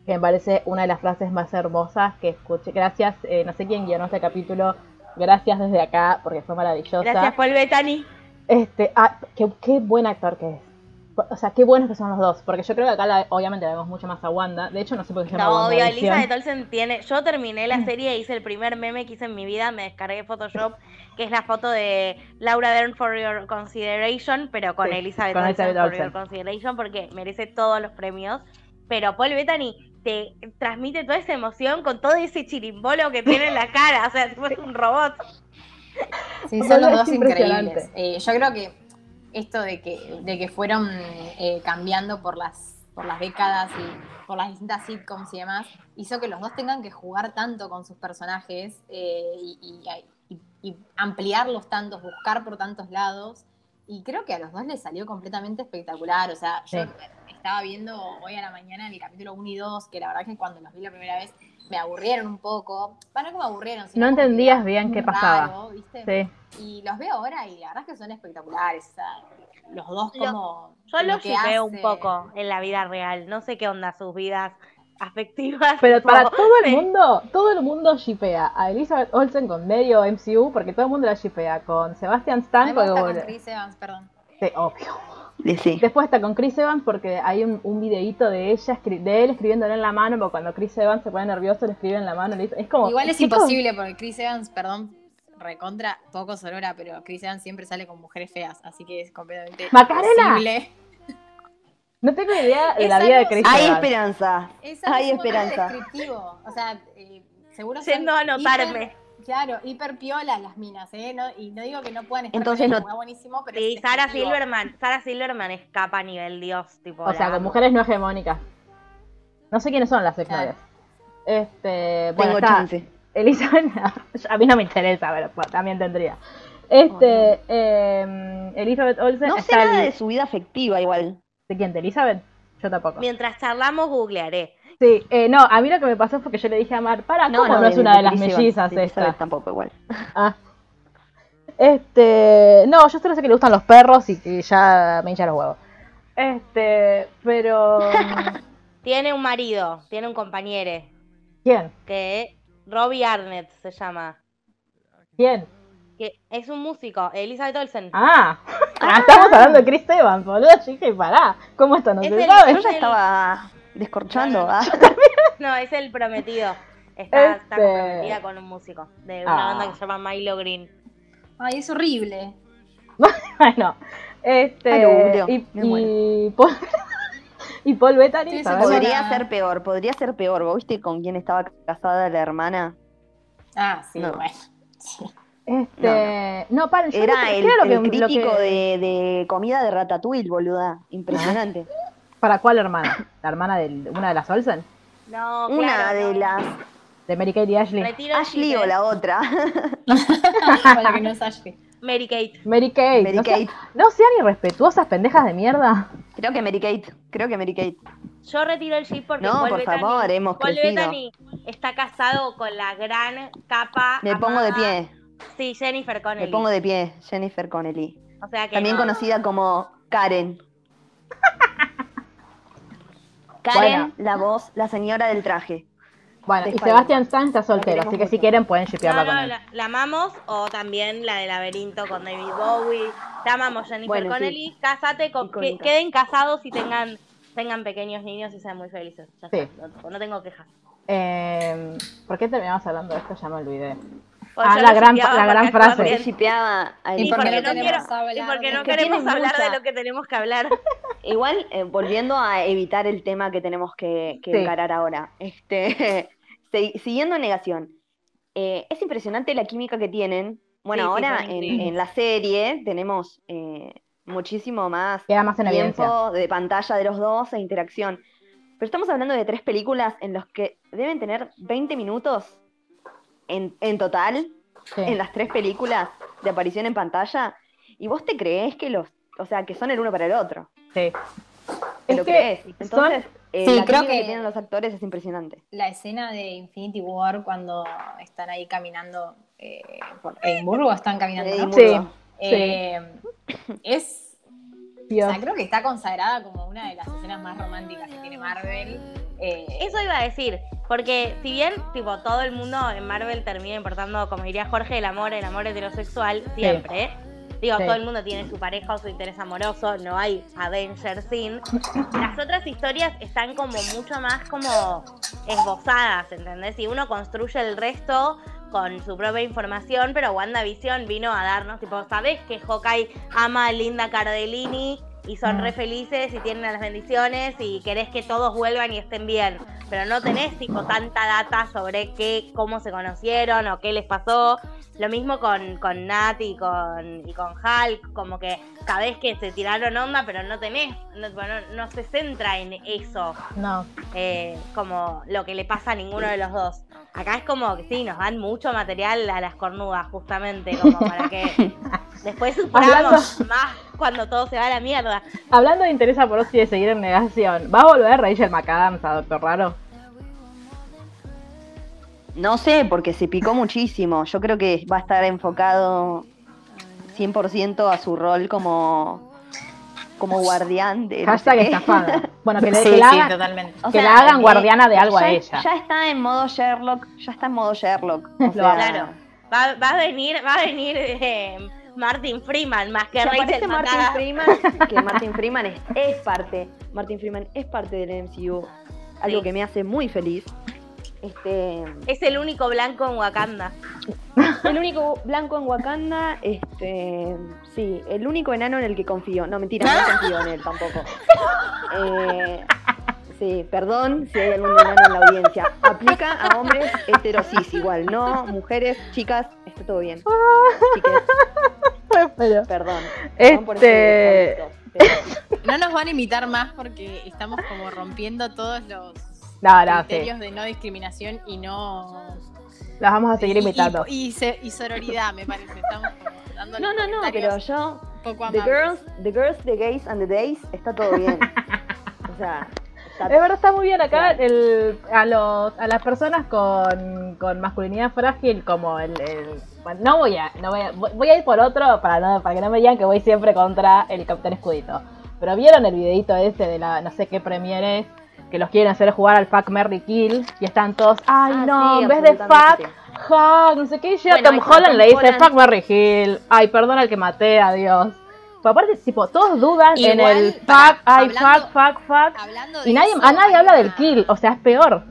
que me parece una de las frases más hermosas que escuché. Gracias, eh, no sé quién guionó este capítulo, gracias desde acá, porque fue maravillosa. Gracias, Paul Bettany. Este, ah, qué, qué buen actor que es. O sea, qué buenos que son los dos, porque yo creo que acá la- obviamente la vemos mucho más a Wanda. De hecho, no sé por qué se llama No, obvio, WandaVision. Elizabeth Olsen tiene. Yo terminé la serie e hice el primer meme que hice en mi vida. Me descargué Photoshop, que es la foto de Laura Dern for Your Consideration, pero con Sí, Elizabeth, con Olsen Elizabeth for Your Olsen. Consideration, porque merece todos los premios. Pero Paul Bettany te transmite toda esa emoción con todo ese chirimbolo que tiene en la cara. O sea, es un robot. Sí, son los dos increíbles. Eh, yo creo que esto de que, de que fueron eh, cambiando por las, por las décadas y por las distintas sitcoms y demás, hizo que los dos tengan que jugar tanto con sus personajes eh, y, y- y- ampliarlos tantos, buscar por tantos lados. Y creo que a los dos les salió completamente espectacular. O sea, yo Sí. estaba viendo hoy a la mañana el capítulo 1 y 2, que la verdad que cuando los vi la primera vez me aburrieron un poco. Bueno, no que me aburrieron, sino No entendías bien qué pasaba. raro, ¿viste? Sí. Y los veo ahora y la verdad es que son espectaculares. O sea, los dos Lo- como. Yo lo lo que shipeo un poco en la vida real. No sé qué onda sus vidas afectivas. Pero para todo el mundo, todo el mundo shipea a Elizabeth Olsen con medio MCU, porque todo el mundo la shipea con Sebastian Stan, me gusta con Chris Evans, perdón. sí, obvio. Sí. Después está con Chris Evans porque hay un, un videíto de ella, escri- de él escribiéndole en la mano, porque cuando Chris Evans se pone nervioso le escribe en la mano, le dice- es como... Igual es chicos, imposible porque Chris Evans, perdón, recontra poco sonora, pero Chris Evans siempre sale con mujeres feas, así que es completamente ¡Macarena! imposible. No tengo idea de Es la vida de Chris Hay Evans. esperanza. Es algo Hay esperanza. descriptivo. O sea, eh, seguro Yendo a anotarme. hiper- claro, hiper piolas las minas, ¿eh? No- y no digo que no puedan estar Entonces no- buenísimo, pero Sí, Sara. Silverman. Sara Silverman escapa a nivel Dios. Tipo, O sea, con mujeres no hegemónicas. No sé quiénes son las exnovias. Este, bueno, Tengo está chance. Elizabeth, a mí no me interesa, pero pues, también tendría. Este, eh, Elizabeth Olsen No sé está nada el- de su vida afectiva igual. ¿De quién? ¿De Elizabeth? Yo tampoco. Mientras charlamos, googlearé. Sí, eh, no, a mí lo que me pasó fue que yo le dije a Mar, para, ¿cómo no, es una de, las mellizas esta? tampoco igual. Ah. Este, no, yo solo sé que le gustan los perros y que ya me hincha los huevos. Este, pero... Tiene un marido, tiene un compañero, ¿Quién? que Robbie Arnett se llama. ¿Quién? Que es un músico, Elizabeth Olsen. Ah, ah, estamos hablando de Chris Evans, boludo. Yo dije, pará, ¿cómo esto no Es se el- sabe? Yo ya estaba descorchando. ah. No, es el prometido. Está, está Este- comprometida con un músico de una Ah. banda que se llama Milo Green. Ay, es horrible. Bueno, este. Ay, lo y, y Paul, y Paul Podría ser peor, podría ser peor. ¿Vos viste con quién estaba casada la hermana? Ah, sí, No. bueno. Sí. Este, no, yo no Era sé- el, ¿qué era lo el que- lo crítico que- de, de comida de Ratatouille, boluda. Impresionante. ¿Para cuál hermana? ¿La hermana de una de las Olsen? No, Una claro, de no. las ¿De Mary Kate y Ashley? Retiro Ashley o la otra. La que no es Ashley. Mary Kate. Mary Kate. Mary no, sea- Kate. no sean irrespetuosas, pendejas de mierda. Creo que Mary Kate. Creo que Mary Kate. Yo retiro el chip porque No, Paul por Bettany- favor, hemos Paul. Bettany está casado con la gran capa. Me pongo de pie. Sí, Jennifer Connelly. Me pongo de pie. Jennifer Connelly. O sea que También no. conocida como Karen. Karen, Bueno. la voz, la señora del traje. Bueno, de y. Sebastian Stan está soltero, así que si quieren pueden shipearla No, con no, él. la, la amamos o también la de Laberinto con David Bowie. La amamos Jennifer Bueno, sí. Connelly. Cásate, con, que, Icónica. queden casados y tengan tengan pequeños niños y sean muy felices. Ya Sí. está, no, no tengo quejas. Eh, ¿Por qué terminamos hablando de esto? Ya me olvidé. Porque Ah, la gran- la gran frase. Y porque no no quiero, queremos hablar y porque de- no queremos hablar de mucha. lo que tenemos que hablar. Igual, eh, volviendo a evitar el tema que tenemos que, que Sí. encarar ahora. Este, si- siguiendo negación. Eh, es impresionante la química que tienen. Bueno, Sí, sí, ahora son en, en la serie tenemos eh, muchísimo más Queda más evidencia. tiempo de pantalla de los dos e interacción. Pero estamos hablando de tres películas en los que deben tener 20 minutos en, en total, Sí. en las tres películas de aparición en pantalla. ¿Y vos te creés que los, o sea, que son el uno para el otro? Sí. ¿Te Es lo que crees? Entonces, eh, Sí, la creo que... que- tienen los actores es impresionante. La escena de Infinity War cuando están ahí caminando eh, por Edimburgo, están caminando, ¿no? Edimburgo. Eh, es, o sea, creo que está consagrada como una de las escenas más románticas que tiene Marvel. Eh, Eso iba a decir, porque si bien tipo todo el mundo en Marvel termina importando, como diría Jorge, el amor, el amor heterosexual, siempre. Digo, Sí. todo el mundo tiene su pareja o su interés amoroso, no hay Avenger sin. Las otras historias están como mucho más como esbozadas, ¿entendés? Y uno construye el resto con su propia información, pero WandaVision vino a darnos, tipo, ¿sabés que Hawkeye ama a Linda Cardellini y son Mm. re felices y tienen las bendiciones y querés que todos vuelvan y estén bien? Pero no tenés, tipo, tanta data sobre qué, cómo se conocieron o qué les pasó. Lo mismo con, con Nat y con, y con Hulk, como que sabés que se tiraron onda, pero no tenés, no, no se centra en eso No. eh, como lo que le pasa a ninguno de los dos. Acá es como que sí, nos dan mucho material a las cornudas, justamente, como para que después suframos más cuando todo se va a la mierda. Hablando de interés amoroso y de seguir en negación, ¿va a volver Rachel McAdams a Doctor Raro? No sé, porque se picó muchísimo. Yo creo que va a estar enfocado 100% a su rol como, como guardián de... no sé Hashtag estafada. Bueno, que, le, sí, que la sí, hagan, totalmente. O que sea, la hagan eh, guardiana de algo ya, a ella. Ya está en modo Sherlock, ya está en modo Sherlock. O Lo sea, Claro. Va, va a venir, va a venir eh, Martin Freeman más que Rachel Martin. Freeman, que Martin Freeman es, es parte, Martin Freeman es parte del MCU, algo Sí. que me hace muy feliz. Este, Es el único blanco en Wakanda. el único blanco en Wakanda, este, sí, el único enano en el que confío. No, mentira, no confío en él tampoco. Eh, sí, perdón si hay algún enano en la audiencia. Aplica a hombres heterosis igual, no mujeres, chicas, está todo bien. Chiques, Pero- perdón. Perdón por ese Este- pero- No nos van a imitar más porque estamos como rompiendo todos los No, no, sí. criterios de no discriminación y no. Las vamos a seguir y- imitando. Y, y se- y sororidad, me parece. Estamos como dándole No, no, no, pero yo poco The girls, the girls, the gays and the days, está todo bien. O sea, Es verdad, está muy bien acá el, a, los, a las personas con, con masculinidad frágil como el... el- bueno, no voy a, no voy a... voy- a ir por otro para, no, para que no me digan que voy siempre contra el Capitán Escudito. Pero vieron el videito este de la no sé qué premier es, que los quieren hacer jugar al Fuck Merry Kill y están todos, ay Ah, no, sí, en vez de Fuck, no sé qué, y llega Bueno, Tom Holland Tom le dice Holland. Fuck Merry Hill, ay perdona el que maté, adiós. Pero aparte, tipo, todos dudan en el fuck, ay, fuck, fuck, fuck. Y nadie, eso, a nadie habla una- del kill, o sea, es peor.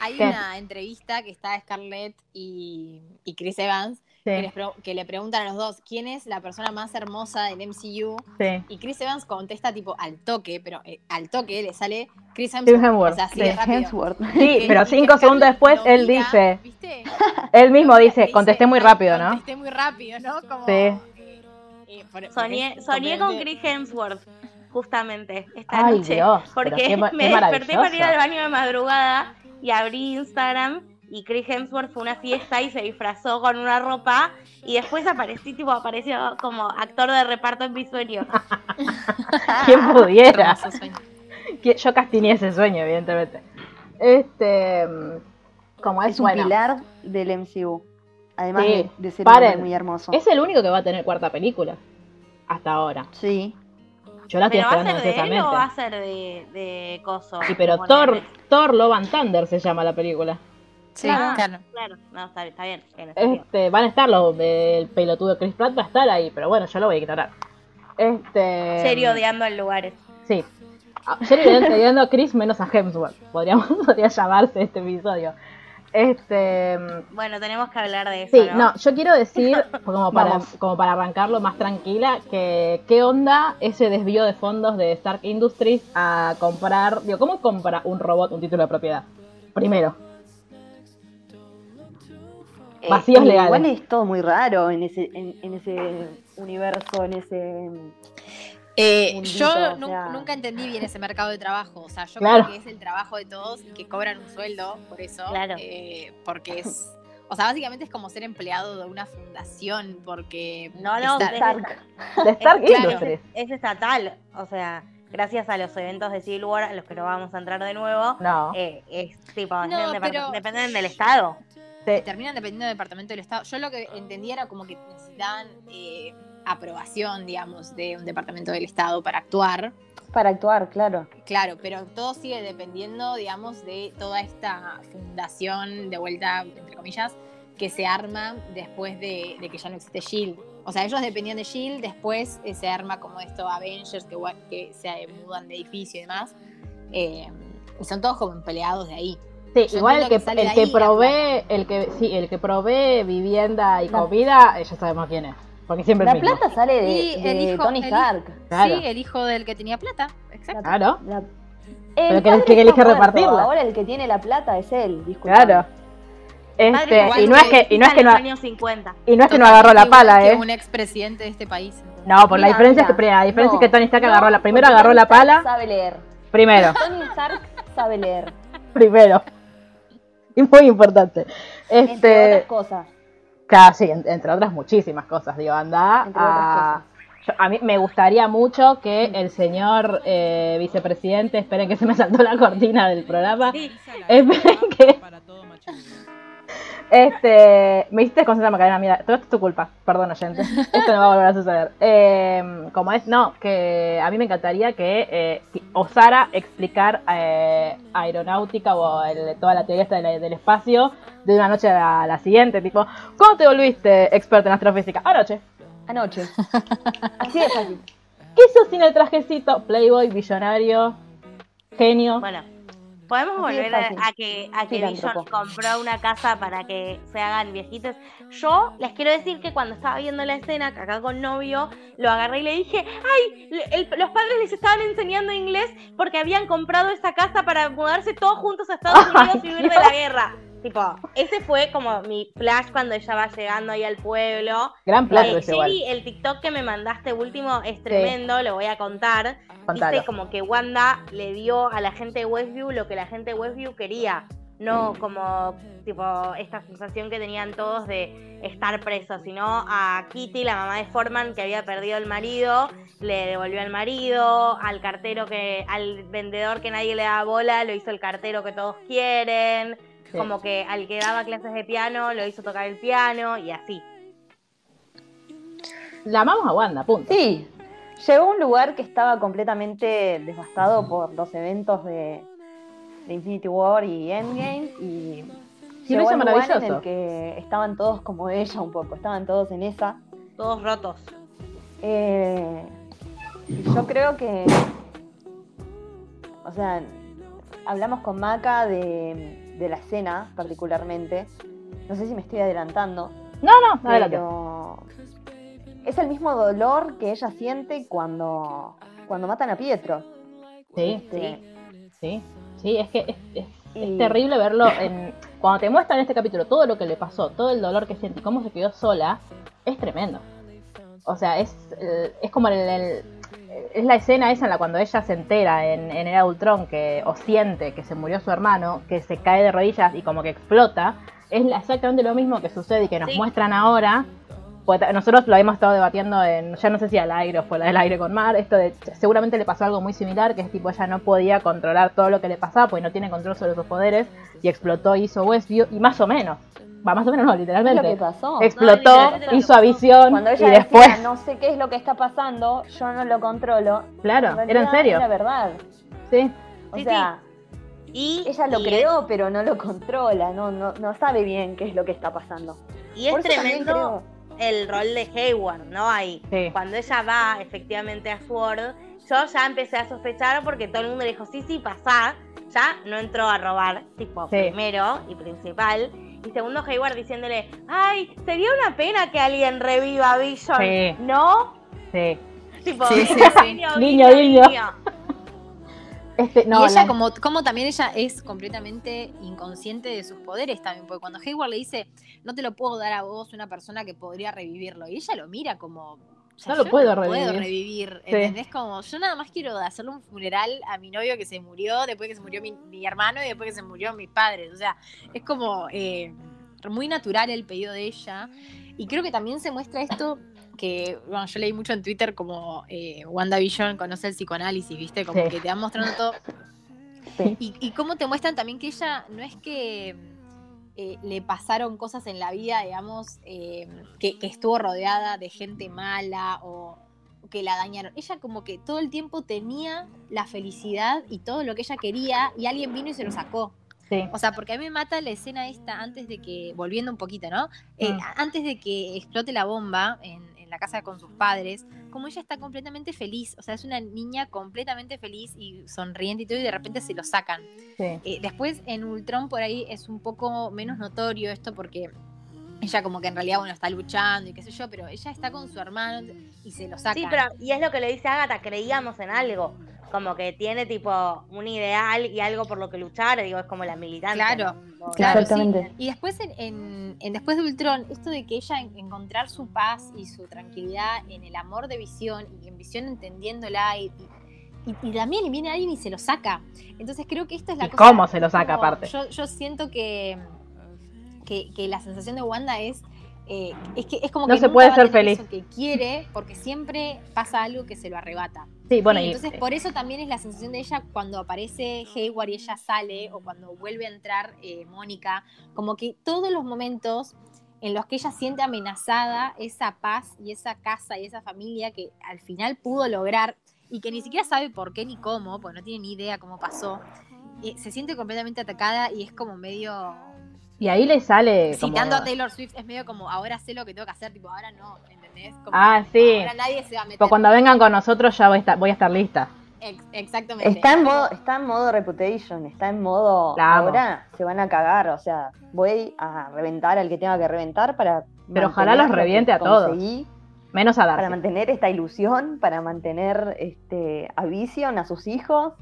Hay ¿Qué? una entrevista que está Scarlett y, y Chris Evans que, les le preguntan a los dos quién es la persona más hermosa del MCU sí. y Chris Evans contesta tipo al toque, pero eh, al toque le sale Chris Chris Hemsworth, Hemsworth, o sea, así sí. de rápido. Hemsworth. Sí, Que- pero cinco segundos después él mira, dice, ¿viste? él mismo dice, contesté muy "Ay, rápido, ¿no? Contesté muy rápido, ¿no? Como, Sí. Eh, por- Soñé, con Chris Hemsworth, justamente, esta Ay, noche. Dios, porque qué me qué desperté para ir al baño de madrugada y abrí Instagram y Chris Hemsworth fue a una fiesta y se disfrazó con una ropa y después aparecí, tipo, apareció como actor de reparto en mi sueño. ¿Quién pudiera? Yo castiné ese sueño, evidentemente. Este, mm, como es, Es un bueno, pilar del MCU. Además Sí, de, de ser paren. un hombre muy hermoso. es el único que va a tener cuarta película. hasta ahora. Sí. Yo la estoy ¿Pero va a esperando ser de él o va a ser de, de Coso? Sí, pero Thor? Thor Love and Thunder se llama la película. Sí, Ah, claro. Claro, no, está, está bien. Este, van a estar los del pelotudo de Chris Pratt, va a estar ahí, pero bueno, yo lo voy a ignorar. Este. Serio odiando en lugares. Sí. Ah, Serio odiando a Chris menos a Hemsworth. Podríamos, podría llamarse este episodio. Este. Bueno, tenemos que hablar de eso. Sí, ¿no? no, yo quiero decir, como para, Vamos. como para arrancarlo más tranquila, que qué onda ese desvío de fondos de Stark Industries a comprar, digo, ¿cómo compra un robot un título de propiedad? Primero, Eh, Vacíos legales. Igual es todo muy raro en ese, en, en ese universo, en ese... Eh, Mundito, yo o nu- sea. nunca entendí bien ese mercado de trabajo. O sea, yo Claro. creo que es el trabajo de todos y que cobran un sueldo por eso. Claro. eh, porque es. O sea, básicamente es como ser empleado de una fundación. Porque. No, no, de- Stark. de Stark Es- claro. Es estatal. O sea, gracias a los eventos de Civil War, a los que no vamos a entrar de nuevo, No, eh, es tipo, No, dependen, pero- dependen del Estado. sí. terminan dependiendo del departamento del Estado. Yo lo que entendía era como que necesitaban eh, aprobación, digamos, de un departamento del Estado para actuar. Para actuar, claro. Claro, pero todo sigue dependiendo, digamos, de toda esta fundación, de vuelta, entre comillas, que se arma después de, de que ya no existe Shield. O sea, ellos dependían de Shield, después eh, se arma como esto Avengers, que, que se mudan de edificio y demás. Eh, y son todos como empleados de ahí. Sí, Yo igual el que, que el que ahí provee, el que, sí, el que provee vivienda y La- comida, eh, ya sabemos quién es. Porque siempre La mismo. plata sale de, Y el de hijo- Tony el Stark. Claro. Sí, el hijo del que tenía plata. Exacto. Claro. La- Pero El que- padre que está elige muerto, repartirla. Ahora el que tiene la plata es él, disculpa. Claro. Este, y no es que, y no es que no, los años 50. y no es que no agarró la pala, que eh. Un expresidente de este país. No, por la Mira, diferencia es que la diferencia No, es que Tony Stark no, agarró la primero agarró Tony la pala, Sabe leer. primero, Tony Stark sabe leer. primero. Y muy importante. Entre Este, otras cosas. Casi, en- entre otras muchísimas cosas, digo, anda Entre a... yo- a mí me gustaría mucho que el señor eh, vicepresidente, esperen que se me saltó la cortina del programa, Sí, esperen que Para todo. Este, me hiciste concentrarme, Macarena, mira, todo esto es tu culpa, perdón oyente, esto no va a volver a suceder. Eh, como es, no, que a mí me encantaría que eh, osara explicar eh, aeronáutica o el- toda la teoría esta de la- del espacio de una noche a la siguiente, tipo, ¿cómo te volviste experto en astrofísica? Anoche. Anoche. Así de fácil. ¿Qué hizo sin el trajecito? Playboy, billonario, genio. Bueno, podemos volver a, que, a que. Vision compró una casa para que se hagan viejitos. Yo les quiero decir que cuando estaba viendo la escena, que acá con novio, lo agarré y le dije, ay, el- los padres les estaban enseñando inglés porque habían comprado esa casa para mudarse todos juntos a Estados Unidos y huir de la guerra. Tipo, ese fue como mi flash cuando ella va llegando ahí al pueblo. Gran plato Eh. Sherry, el TikTok que me mandaste último es tremendo, lo voy a contar. Contalo. Dice como que Wanda le dio a la gente de Westview lo que la gente de Westview quería. No como tipo esta sensación que tenían todos de estar presos, sino a Kitty, la mamá de Foreman, que había perdido el marido, le devolvió al marido, al cartero que, al vendedor que nadie le daba bola, lo hizo el cartero que todos quieren, Sí. como que al que daba clases de piano, lo hizo tocar el piano y así. La amamos a Wanda, punto. Sí, llegó a un lugar que estaba completamente devastado por los eventos de, de Infinity War y Endgame y Sí, llegó hizo al lugar en maravilloso. el que estaban todos como ella un poco, estaban todos en esa. Todos rotos. Eh, yo creo que, o sea, hablamos con Maca de, de la escena particularmente. No sé si me estoy adelantando, No, no, adelante. pero es el mismo dolor que ella siente cuando, cuando matan a Pietro. Sí, Este, sí, sí, es que es, es- es Y- terrible verlo en cuando te muestran en este capítulo todo lo que le pasó, todo el dolor que siente y cómo se quedó sola, es tremendo. O sea, es, eh, es como el, el- es la escena esa en la cuando ella se entera en, en el Ultron que o siente que se murió su hermano, que se cae de rodillas y como que explota, es la- exactamente lo mismo que sucede y que nos Sí. muestran ahora. Pues nosotros lo hemos estado debatiendo en, ya no sé si al aire o fuera del aire con Mar, esto de seguramente le pasó algo muy similar, que es tipo ella no podía controlar todo lo que le pasaba, porque no tiene control sobre sus poderes, y explotó y hizo Westview, y más o menos. Va, más o menos no, Es lo que literalmente. pasó. Explotó, que hizo a visión Cuando y ella después. decía, no sé qué es lo que está pasando, yo no lo controlo. Claro, realidad era en serio. Era verdad. Sí. O Sí, sea, Y, ella lo y creó, pero no lo controla, no, no, no sabe bien qué es lo que está pasando. Es, y es Por tremendo el rol de Hayward, ¿no? Ahí. Sí. Cuando ella va efectivamente a Sword, yo ya empecé a sospechar porque todo el mundo le dijo, sí, sí, pasá. Ya no entró a robar, tipo, Sí. primero y principal. Y segundo, Hayward diciéndole, ay, sería una pena que alguien reviva a Vision. Sí. ¿No? Sí. Tipo, Sí, sí, Guiño, guiño. Este, no, y ella, la- como, como también ella es completamente inconsciente de sus poderes también, porque cuando Hayward le dice, no te lo puedo dar a vos, una persona que podría revivirlo, y ella lo mira como, o sea, No lo puedo no revivir. puedo revivir, Sí. ¿entendés? Como, yo nada más quiero hacerle un funeral a mi novio que se murió, después que se murió mi, mi hermano y después que se murió mis padres, o sea, es como eh, muy natural el pedido de ella, y creo que también se muestra esto que, bueno, yo leí mucho en Twitter como eh, WandaVision conoce el psicoanálisis, ¿viste? Como Sí. que te van mostrando todo. Sí. Y, y cómo te muestran también que ella no es que eh, le pasaron cosas en la vida, digamos, eh, que, que estuvo rodeada de gente mala o que la dañaron. Ella como que todo el tiempo tenía la felicidad y todo lo que ella quería y alguien vino y se lo sacó. sí. O sea, porque a mí me mata la escena esta antes de que, volviendo un poquito, ¿no? Eh, Mm. Antes de que explote la bomba en, en la casa con sus padres, como ella está completamente feliz, o sea, es una niña completamente feliz y sonriente y todo, y de repente se lo sacan. sí. Eh, después en Ultron por ahí es un poco menos notorio esto porque ella como que en realidad, bueno, está luchando y qué sé yo, pero ella está con su hermano y se lo sacan. Sí, pero y es lo que le dice Agatha, creíamos en algo. Como que tiene tipo un ideal y algo por lo que luchar, digo, es como la militante. Claro, ¿no? Claro, Exactamente. sí. Y después, en, en- en después de Ultron, esto de que ella en- encontrar su paz y su tranquilidad en el amor de Visión y en Visión entendiéndola y, y, y- y también viene alguien y se lo saca. Entonces creo que esto es la ¿Y cosa. cómo se lo saca, como- aparte? Yo, yo siento que, que, que la sensación de Wanda es... eh, es que es como No que se puede ser feliz. eso que quiere porque siempre pasa algo que se lo arrebata. Sí, bueno, Sí, y entonces por eso también es la sensación de ella cuando aparece Hayward y ella sale o cuando vuelve a entrar eh, Mónica, como que todos los momentos en los que ella siente amenazada esa paz y esa casa y esa familia que al final pudo lograr y que ni siquiera sabe por qué ni cómo, porque no tiene ni idea cómo pasó, eh, se siente completamente atacada y es como medio... y ahí le sale como... Citando a Taylor Swift, es medio como ahora sé lo que tengo que hacer, tipo ahora no, ¿entendés? Como, Ah, sí. Ahora nadie se va a meter. Pues cuando vengan con nosotros ya voy a estar, voy a estar lista. Ex- exactamente. Está en modo, está en modo reputation, está en modo ahora se van a cagar, o sea, voy a reventar al que tenga que reventar para Pero ojalá los reviente a todos. Menos a Para Darcy. mantener esta ilusión, para mantener este a Vision, a sus hijos.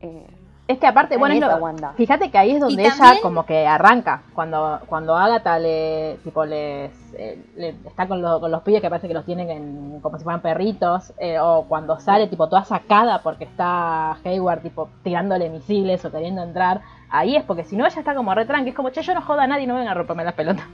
Eh, Es que aparte, bueno, ahí es está lo- Wanda. fíjate que ahí es donde ella como que arranca. Cuando, cuando Agatha le, tipo, les, eh, le- está con, lo- con los pibes que parece que los tienen en- como si fueran perritos. eh, o cuando sale, tipo, toda sacada porque está Hayward, tipo, tirándole misiles o queriendo entrar. Ahí es porque si no, ella está como re tranqui, Es como, che, yo no joda a nadie, no vengan a romperme las pelotas.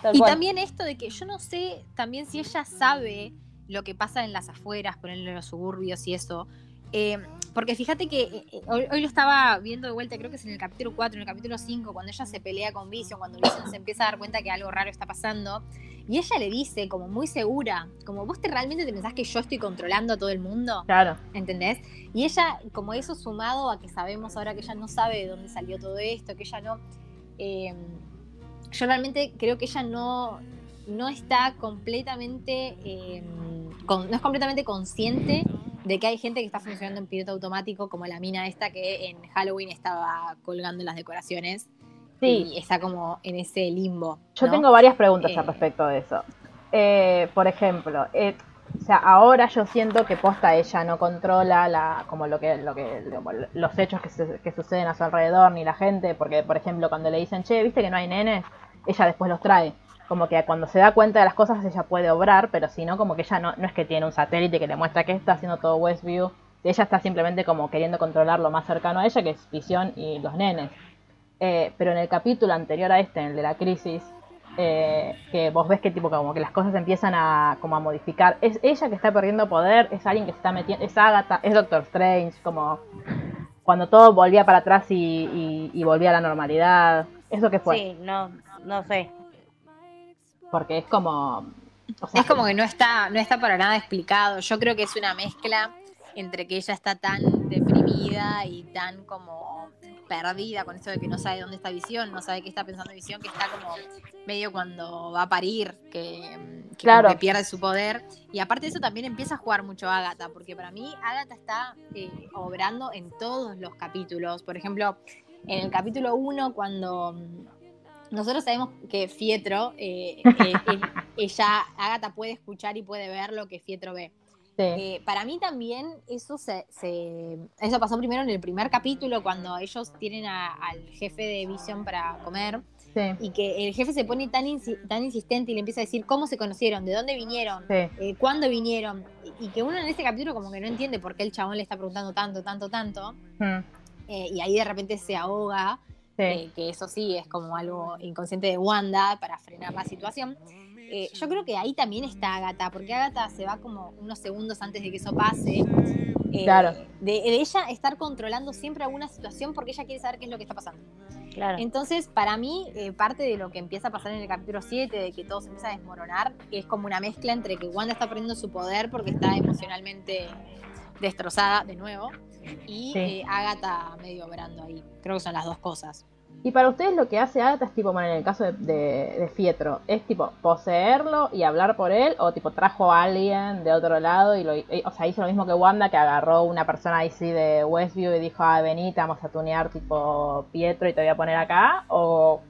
Tal Y cual. también esto de que yo no sé también si ella sabe lo que pasa en las afueras, ponerle en los suburbios y eso. Eh, porque fíjate que eh, eh, hoy, hoy lo estaba viendo de vuelta, creo que es en el capítulo 4, en el capítulo 5, cuando ella se pelea con Vision, cuando Vision se empieza a dar cuenta que algo raro está pasando. Y ella le dice, como muy segura, como vos te realmente te pensás que yo estoy controlando a todo el mundo. Claro. ¿entendés? Y ella, como eso sumado a que sabemos ahora que ella no sabe de dónde salió todo esto, que ella no... eh, yo realmente creo que ella no, no está completamente... eh, con- no es completamente consciente de que hay gente que está funcionando en piloto automático, como la mina esta que en Halloween estaba colgando las decoraciones. Sí. Y está como en ese limbo. Yo ¿no? tengo varias preguntas Eh. al respecto de eso. Eh, por ejemplo, eh, o sea, ahora yo siento que posta ella no controla la, como lo que, lo que, como los hechos que, se- que suceden a su alrededor ni la gente, porque por ejemplo cuando le dicen, che, viste que no hay nenes, ella después los trae. Como que cuando se da cuenta de las cosas ella puede obrar, pero si no, como que ella no, no es que tiene un satélite que le muestra que está haciendo todo Westview. Ella está simplemente como queriendo controlar lo más cercano a ella, que es Visión y los nenes. Eh, pero en el capítulo anterior a este, en el de la crisis, eh, que vos ves que tipo como que las cosas empiezan a como a modificar. Es ella que está perdiendo poder, es alguien que se está metiendo, es Agatha, es Doctor Strange, como cuando todo volvía para atrás y, volvía a la normalidad. ¿Eso qué fue? Sí, no, no sé. Porque es como. o sea, Es como que no está, no está para nada explicado. Yo creo que es una mezcla entre que ella está tan deprimida y tan como perdida con esto de que no sabe dónde está Visión, no sabe qué está pensando Visión, que está como medio cuando va a parir, que, que Claro. que pierde su poder. Y aparte de eso también empieza a jugar mucho Agatha, porque para mí Agatha está eh, obrando en todos los capítulos. Por ejemplo, en el capítulo 1, cuando nosotros sabemos que Fietro, eh, eh, ella, Agatha puede escuchar y puede ver lo que Fietro ve. sí, Eh, para mí también eso se, se- eso pasó primero en el primer capítulo cuando ellos tienen a- al jefe de Vision para comer sí, y que el jefe se pone tan, insi- tan insistente y le empieza a decir cómo se conocieron, de dónde vinieron, sí. eh, cuándo vinieron y, y que uno en ese capítulo como que no entiende por qué el chabón le está preguntando tanto, tanto, tanto. Mm, eh, y ahí de repente se ahoga sí. eh, que eso sí es como algo inconsciente de Wanda para frenar la situación. Eh, yo creo que ahí también está Agatha, porque Agatha se va como unos segundos antes de que eso pase. eh, Claro. De, de ella estar controlando siempre alguna situación porque ella quiere saber qué es lo que está pasando. Claro. Entonces, para mí, eh, parte de lo que empieza a pasar en el capítulo 7, de que todo se empieza a desmoronar, es como una mezcla entre que Wanda está perdiendo su poder porque está emocionalmente destrozada de nuevo y Sí. eh, Agatha medio obrando ahí. Creo que son las dos cosas. Y para ustedes lo que hace Agatha es tipo, bueno, en el caso de, de, de Fietro, es tipo poseerlo y hablar por él, o tipo trajo a alguien de otro lado y lo, y- o sea, hizo lo mismo que Wanda, que agarró una persona ahí sí de Westview y dijo, ah, vení, te vamos a tunear tipo Pietro y te voy a poner acá, o,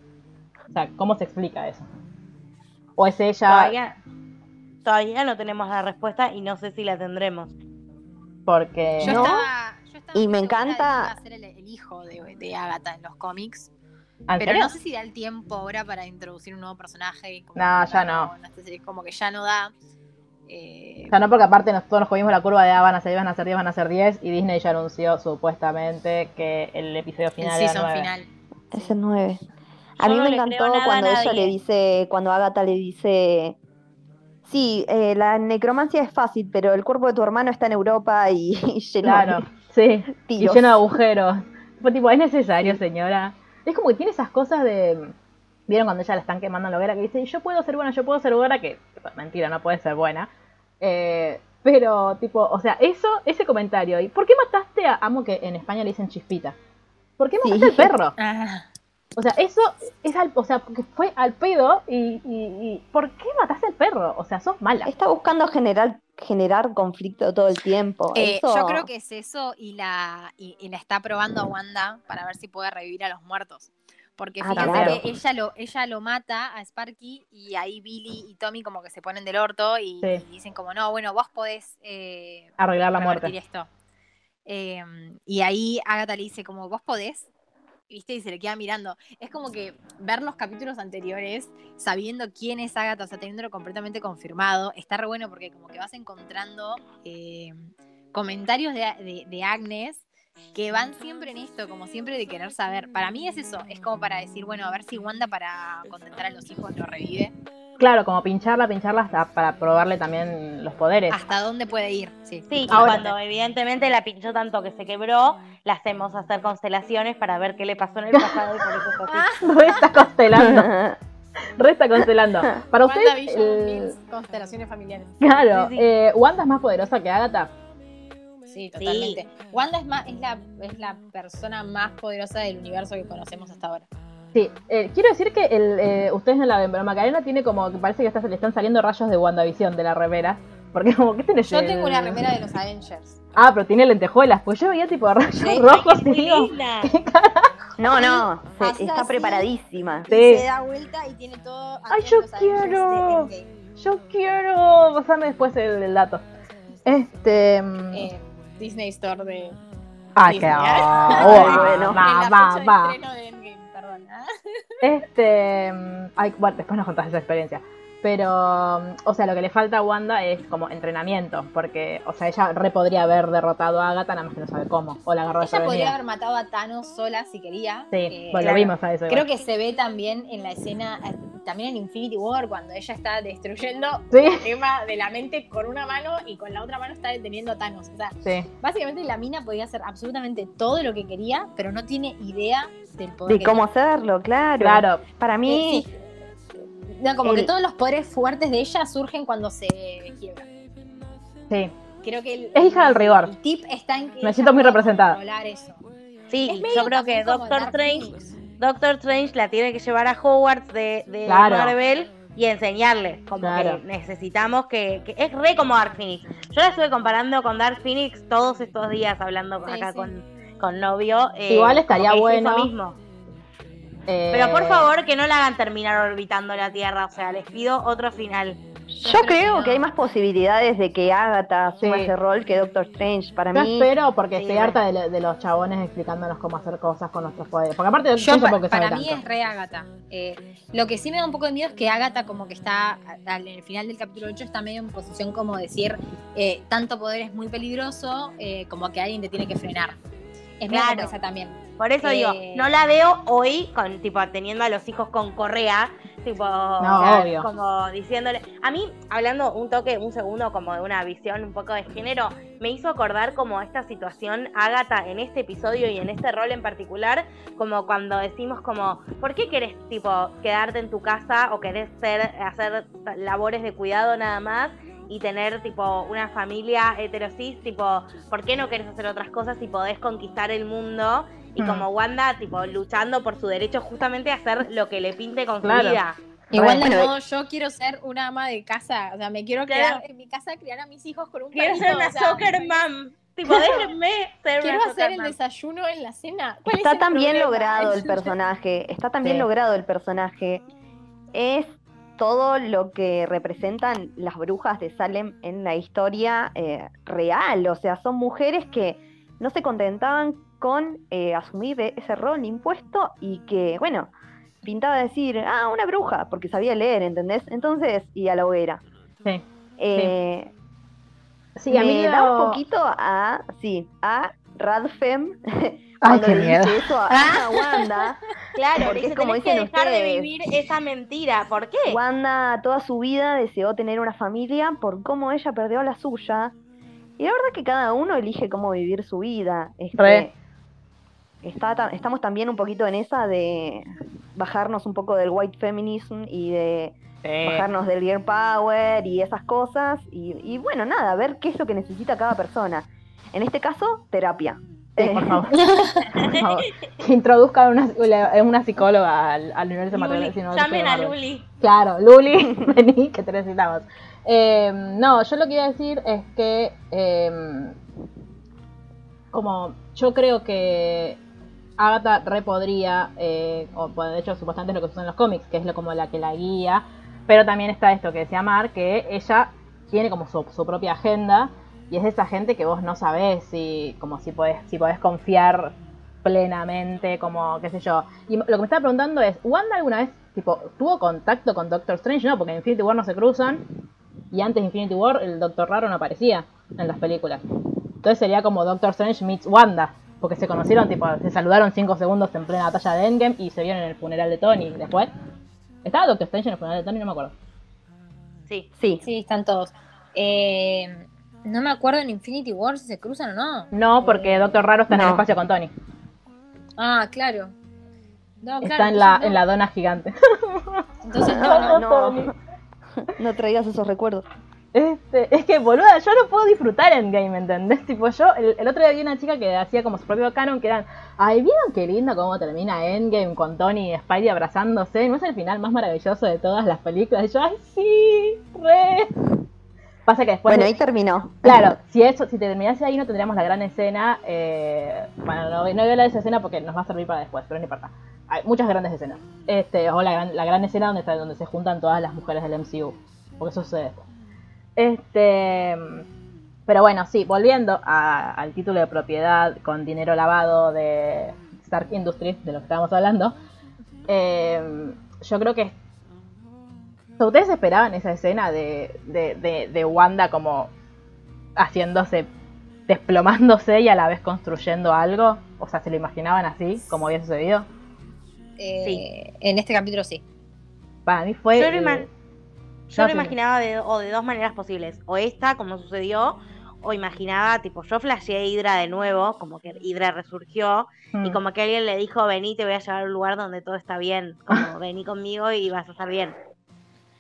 o sea, ¿cómo se explica eso? ¿O es ella? Todavía, todavía no tenemos la respuesta y no sé si la tendremos. Porque... Yo No. estaba, yo estaba Y me encanta- iba a ser el, el hijo de, de Agatha en los cómics. ¿En Pero serio? no sé si da el tiempo ahora para introducir un nuevo personaje. como No, que ya no. sé si es como que ya no da. Eh, O sea, no porque aparte nos, todos nos comimos la curva de ah, van a ser 10, van a ser 10, van a ser 10 y Disney ya anunció supuestamente que el episodio el final era season 9. final. Es el 9. A Yo mí no me encantó a cuando ella le dice, cuando Agatha le dice, sí, eh, la necromancia es fácil, pero el cuerpo de tu hermano está en Europa y, y lleno Claro, sí. de Y tiros. lleno de agujeros. Tipo, es necesario, señora. Es como que tiene esas cosas de. ¿Vieron cuando ella la están quemando en la hoguera? Que dice, yo puedo ser buena, yo puedo ser buena, que mentira, no puede ser buena. Eh, pero, tipo, o sea, eso, ese comentario. ¿Y por qué mataste a Amo que en España le dicen chispita? ¿Por qué Sí. mataste al perro? Ah, O sea, eso es al, o sea, porque fue al pedo y, y, y ¿por qué mataste al perro? O sea, sos mala. Está buscando generar, generar conflicto todo el tiempo. eh, Eso- Yo creo que es eso y la, y, y la está probando a Wanda para ver si puede revivir a los muertos. Porque Ah, claro. que ella lo, ella lo mata a Sparky y ahí Billy y Tommy como que se ponen del orto y, Sí. y dicen como, no, bueno, vos podés eh, Arreglar la muerte. esto. Eh, y ahí Agatha le dice como, vos podés, ¿viste? Y se le queda mirando. Es como que ver los capítulos anteriores, sabiendo quién es Agatha, o sea, teniéndolo completamente confirmado, está re bueno porque como que vas encontrando eh, comentarios de, de- de Agnes que van siempre en esto, como siempre de querer saber. Para mí es eso, es como para decir, bueno, a ver si Wanda para contentar a los hijos lo revive. Claro, como pincharla, pincharla hasta para probarle también los poderes. ¿Hasta dónde puede ir? Sí, Sí, y Ahora- cuando evidentemente la pinchó tanto que se quebró, la hacemos hacer constelaciones para ver qué le pasó en el pasado y por eso es así. Está constelando. Re está constelando. Para ustedes, WandaVision el- means constelaciones familiares. claro, Sí, sí. eh, Wanda es más poderosa que Agatha. Sí, totalmente. Wanda es, más, es, la, es la persona más poderosa del universo que conocemos hasta ahora. Sí, eh, quiero decir que el, eh, ustedes no la ven, pero Macarena tiene como que parece que está- le están saliendo rayos de WandaVision de la remera. Porque como que tenés Yo el- tengo una remera de los Avengers. Ah, pero tiene lentejuelas. Pues yo veía tipo rayos Sí, rojos y. No, no, se- está así. preparadísima. Sí. Se da vuelta y tiene todo. Ay, yo quiero. Yo quiero. Pasame después el, el dato. Este. mm, Eh, Disney Store de. ah, Disney. ¿eh? oh, bueno. en va, la va, va. de estreno de Endgame, perdón. Este. mm, Ay, bueno, después nos contás esa experiencia. Pero, o sea, lo que le falta a Wanda es como entrenamiento. Porque, o sea, ella re podría haber derrotado a Agatha, nada más que no sabe cómo. O la agarró Ella podría desprevenida. haber matado a Thanos sola si quería. Sí, Eh, bueno, claro. lo vimos a eso. Creo igual. que se ve también en la escena, eh, también en Infinity War, cuando ella está destruyendo Sí, el tema de la mente con una mano y con la otra mano está deteniendo a Thanos. O sea, sí. básicamente la mina podía hacer absolutamente todo lo que quería, pero no tiene idea del poder. De cómo tiene. hacerlo, claro. Claro. Para mí, Sí, No, como que todos los poderes fuertes de ella surgen cuando se quiebra. Sí. Creo que el, Es hija del rigor. el tip está en que Me siento muy representada. controlar eso. Sí, yo creo que Doctor Strange, Phoenix. Doctor Strange la tiene que llevar a Hogwarts de, de Claro. Marvel y enseñarle. Como Claro. que necesitamos que, que- Es re como Dark Phoenix. Yo la estuve comparando con Dark Phoenix todos estos días hablando Sí, acá sí. con, con novio. eh, Igual estaría que es eso bueno. mismo. Eh, Pero por favor que no la hagan terminar orbitando la Tierra. O sea, les pido otro final. Yo creo que creo no. que hay más posibilidades de que Agatha asuma Sí. ese rol que Doctor Strange. Para Yo mí, espero porque Sí, estoy harta de, lo- de los chabones explicándonos cómo hacer cosas con nuestros poderes. Porque aparte de Yo, pa- sabe para mí tanto. es re Agatha. Eh, lo que sí me da un poco de miedo es que Agatha como que está al- en el final del capítulo 8 está medio en posición como decir eh, tanto poder es muy peligroso eh, como que alguien te tiene que frenar. Es Claro. esa también. Por eso Eh. digo, no la veo hoy con tipo teniendo a los hijos con correa, tipo obvio. como diciéndole. A mí, hablando un toque, un segundo como de una visión un poco de género, me hizo acordar como esta situación Agatha en este episodio y en este rol en particular, como cuando decimos como, ¿por qué querés tipo quedarte en tu casa o querés ser, hacer labores de cuidado nada más? y tener tipo una familia heterosis, tipo, ¿por qué no querés hacer otras cosas si podés conquistar el mundo? Y Hmm. como Wanda, tipo, luchando por su derecho justamente a hacer lo que le pinte con Claro. su vida. Igual Bueno, de modo, yo quiero ser una ama de casa. O sea, me quiero Claro. quedar en mi casa, criar a mis hijos con un Quiero ser una o sea, soccer mom. Tipo, déjenme ser Quiero una hacer el mom. desayuno en la cena. ¿Cuál está es tan bien logrado el personaje. Está tan bien Sí. logrado el personaje. Es todo lo que representan las brujas de Salem en la historia eh, real. O sea, son mujeres que no se contentaban con eh, asumir ese rol impuesto y que, bueno, pintaba decir, ah, una bruja, porque sabía leer, ¿entendés? Entonces, y a la hoguera. Sí. Eh, Sí, a me mí da lo- un poquito a, sí, a Radfem. Ay, cuando qué le miedo. dice eso a, a Wanda. Claro, Porque le dice, es como tenés que dicen dejar de ustedes. vivir esa mentira. ¿Por qué? Wanda toda su vida deseó tener una familia por cómo ella perdió la suya. Y la verdad que cada uno elige cómo vivir su vida. Este, Re. Está ta- estamos también un poquito en esa de bajarnos un poco del white feminism y de Sí. bajarnos del girl power y esas cosas. Y, y bueno, nada, ver qué es lo que necesita cada persona. En este caso, terapia. Sí, por favor. Por favor. Que introduzca a una, una psicóloga al, al universo material. si no, llamen a. Luli. Claro, Luli, vení, que te necesitamos. Eh, no, yo lo que iba a decir es que, eh, como yo creo que Agatha re podría, eh, o pues, de hecho supuestamente es lo que en los cómics, que es lo como la que la guía, pero también está esto que decía Mar, que ella tiene como su, su propia agenda y es de esa gente que vos no sabés si, como si podés, si podés confiar plenamente, como qué sé yo. Y lo que me estaba preguntando es, ¿Wanda alguna vez tipo tuvo contacto con Doctor Strange? No, porque en Infinity War no se cruzan y antes de Infinity War el Doctor Raro no aparecía en las películas. Entonces sería como Doctor Strange meets Wanda, porque se conocieron, tipo, se saludaron 5 segundos en plena batalla de Endgame y se vieron en el funeral de Tony después. ¿Estaba Doctor Strange en el funeral de Tony? No me acuerdo. Sí. Sí, Sí, están todos. Eh, no me acuerdo en Infinity War si se cruzan o no. No, porque Doctor Raro está en el espacio con Tony. Ah, claro. No, claro, está en la, en la dona gigante. Entonces no, no. no, no traigas esos recuerdos. Este, es que, boluda, yo no puedo disfrutar Endgame, ¿entendés? Tipo, yo, el, el otro día vi una chica que hacía como su propio canon, que eran, ay, ¿vieron qué lindo cómo termina Endgame con Tony y Spidey abrazándose? ¿No es el final más maravilloso de todas las películas? Y yo, ay, sí, re. Pasa que después... Bueno, ahí terminó. Claro, si eso, si te terminase ahí no tendríamos la gran escena. Eh, bueno, no, no voy a hablar de esa escena porque nos va a servir para después, pero no importa. Hay muchas grandes escenas. Este, o la gran, la gran escena donde, está- donde se juntan todas las mujeres del MCU. Porque eso sucede después. Este, pero bueno, sí, volviendo a- al título de propiedad con dinero lavado de Stark Industries, de lo que estábamos hablando. eh, yo creo que ¿Ustedes esperaban esa escena de, de, de, de Wanda como haciéndose, desplomándose y a la vez construyendo algo? O sea, ¿se lo imaginaban así, como había sucedido? Eh, En este capítulo sí. Para mí fue... Yo lo, ima- yo no, lo imaginaba de, o de dos maneras posibles. O esta, como sucedió, o imaginaba, tipo, yo flasheé Hydra de nuevo, como que Hydra resurgió, y mm, como que alguien le dijo, vení, te voy a llevar a un lugar donde todo está bien. Como, vení conmigo y vas a estar bien.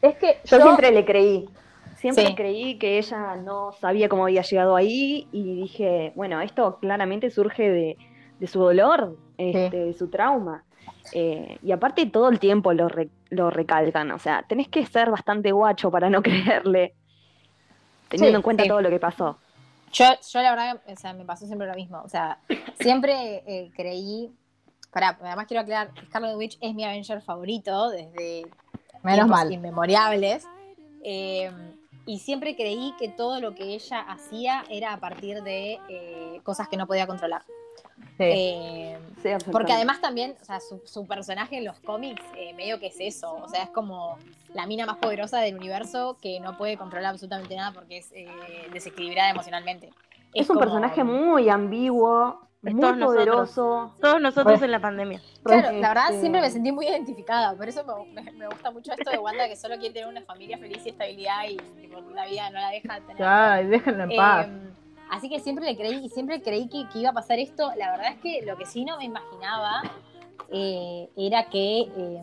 Es que Yo, yo, siempre le creí. Siempre Sí. creí que ella no sabía cómo había llegado ahí y dije, bueno, esto claramente surge de, de su dolor, este, de su trauma. Eh, y aparte todo el tiempo lo, re- lo recalcan, o sea, tenés que ser bastante guacho para no creerle, teniendo Sí, en cuenta sí. todo lo que pasó. Yo, yo la verdad, o sea, me pasó siempre lo mismo. O sea, siempre eh, creí. Para, además quiero aclarar, Scarlet Witch es mi Avenger favorito desde menos mal. inmemorables. Eh, y siempre creí que todo lo que ella hacía era a partir de eh, cosas que no podía controlar. Sí. Eh, Sí, porque además también, o sea, su, su personaje en los cómics, eh, medio que es eso. O sea, es como la mina más poderosa del universo que no puede controlar absolutamente nada porque es eh, desequilibrada emocionalmente. es un como- personaje muy ambiguo, Es muy todos nosotros. poderoso. Todos nosotros Pues- en la pandemia. Claro, la verdad Este- siempre me sentí muy identificada, por eso me, me- me gusta mucho esto de Wanda que solo quiere tener una familia feliz y estabilidad y tipo, la vida no la deja tener. Ay, déjenlo en paz. Eh, así que siempre le creí y siempre creí que, que iba a pasar esto. La verdad es que lo que sí no me imaginaba eh, era que eh,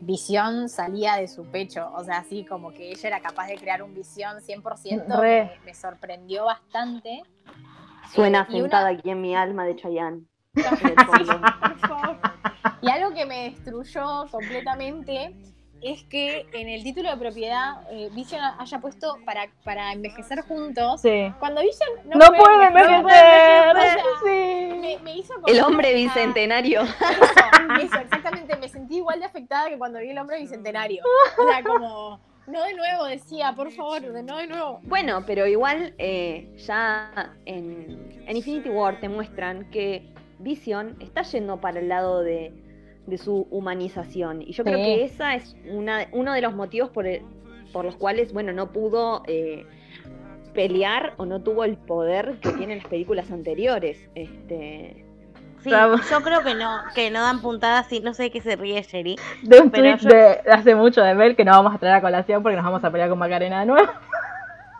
Visión salía de su pecho. O sea, así como que ella era capaz de crear un Visión 100%. Re. Me, me sorprendió bastante. Suena una- sentada aquí en mi alma de Chayanne. Y algo que me destruyó completamente es que en el título de propiedad eh, Vision haya puesto para, para envejecer juntos. Sí. Cuando Vision no, No, puede envejecer, envejecer. o sea, sí. me, me hizo como El hombre bicentenario. Eso, eso, exactamente. Me sentí igual de afectada que cuando vi el hombre bicentenario. O sea, como, no de nuevo, decía, por favor, de no de nuevo. Bueno, pero igual eh, ya en, en Infinity War te muestran que Vision está yendo para el lado de, de su humanización. Y yo creo que esa es una, uno de los motivos por, el- por los cuales, bueno, no pudo eh, pelear o no tuvo el poder que tienen las películas anteriores. Este, Sí, yo creo que no, que no dan puntadas y no sé de qué se ríe Sherry. De un Pero tweet yo- de hace mucho de Bell que no vamos a traer a colación porque nos vamos a pelear con Macarena de nuevo.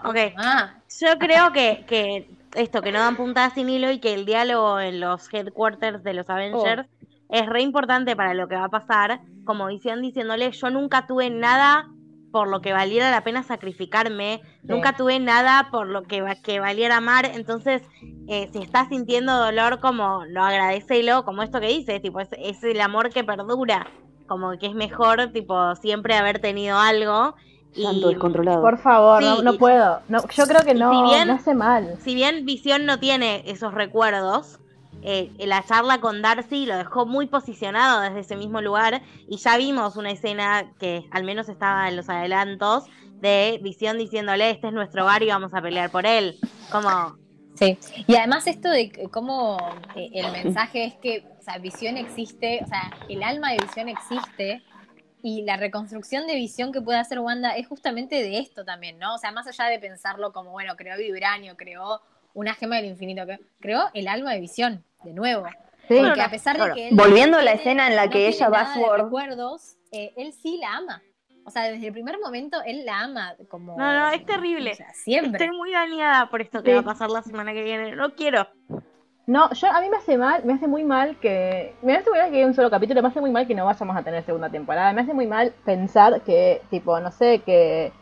Ok, Ah, yo creo que, que esto, que no dan puntadas sin hilo y que el diálogo en los headquarters de los Avengers es re importante para lo que va a pasar. Como Visión diciéndole, yo nunca tuve nada por lo que valiera la pena sacrificarme, nunca tuve nada por lo que, va- que valiera amar, entonces eh, si estás sintiendo dolor, como no agradecelo, como esto que dices, tipo, es, es el amor que perdura, como que es mejor, tipo, siempre haber tenido algo. Santo descontrolado. Por favor, Sí, no, puedo. No, yo creo que no, si bien- no hace mal. si bien Visión no tiene esos recuerdos, eh, la charla con Darcy lo dejó muy posicionado desde ese mismo lugar y ya vimos una escena que al menos estaba en los adelantos de Visión diciéndole este es nuestro hogar y vamos a pelear por él. Como, Sí, y además esto de cómo eh, el mensaje es que, o visión existe, o sea, el alma de visión existe y la reconstrucción de visión que puede hacer Wanda es justamente de esto también, ¿no? O sea, más allá de pensarlo como, bueno, creó Vibranio, creó una gema del infinito, que- creó el alma de visión, de nuevo. Sí. Porque a pesar de claro. que él Volviendo a la tiene- escena en la no que ella va a Sword. recuerdos, eh, él sí la ama. O sea, desde el primer momento él la ama como... No, no, es terrible. o sea, siempre. estoy muy dañada por esto que Sí. va a pasar la semana que viene. No quiero. No, yo a mí me hace mal, me hace muy mal que. Me hace muy mal que hay un solo capítulo, me hace muy mal que no vayamos a tener segunda temporada. Me hace muy mal pensar que, tipo, no sé, que.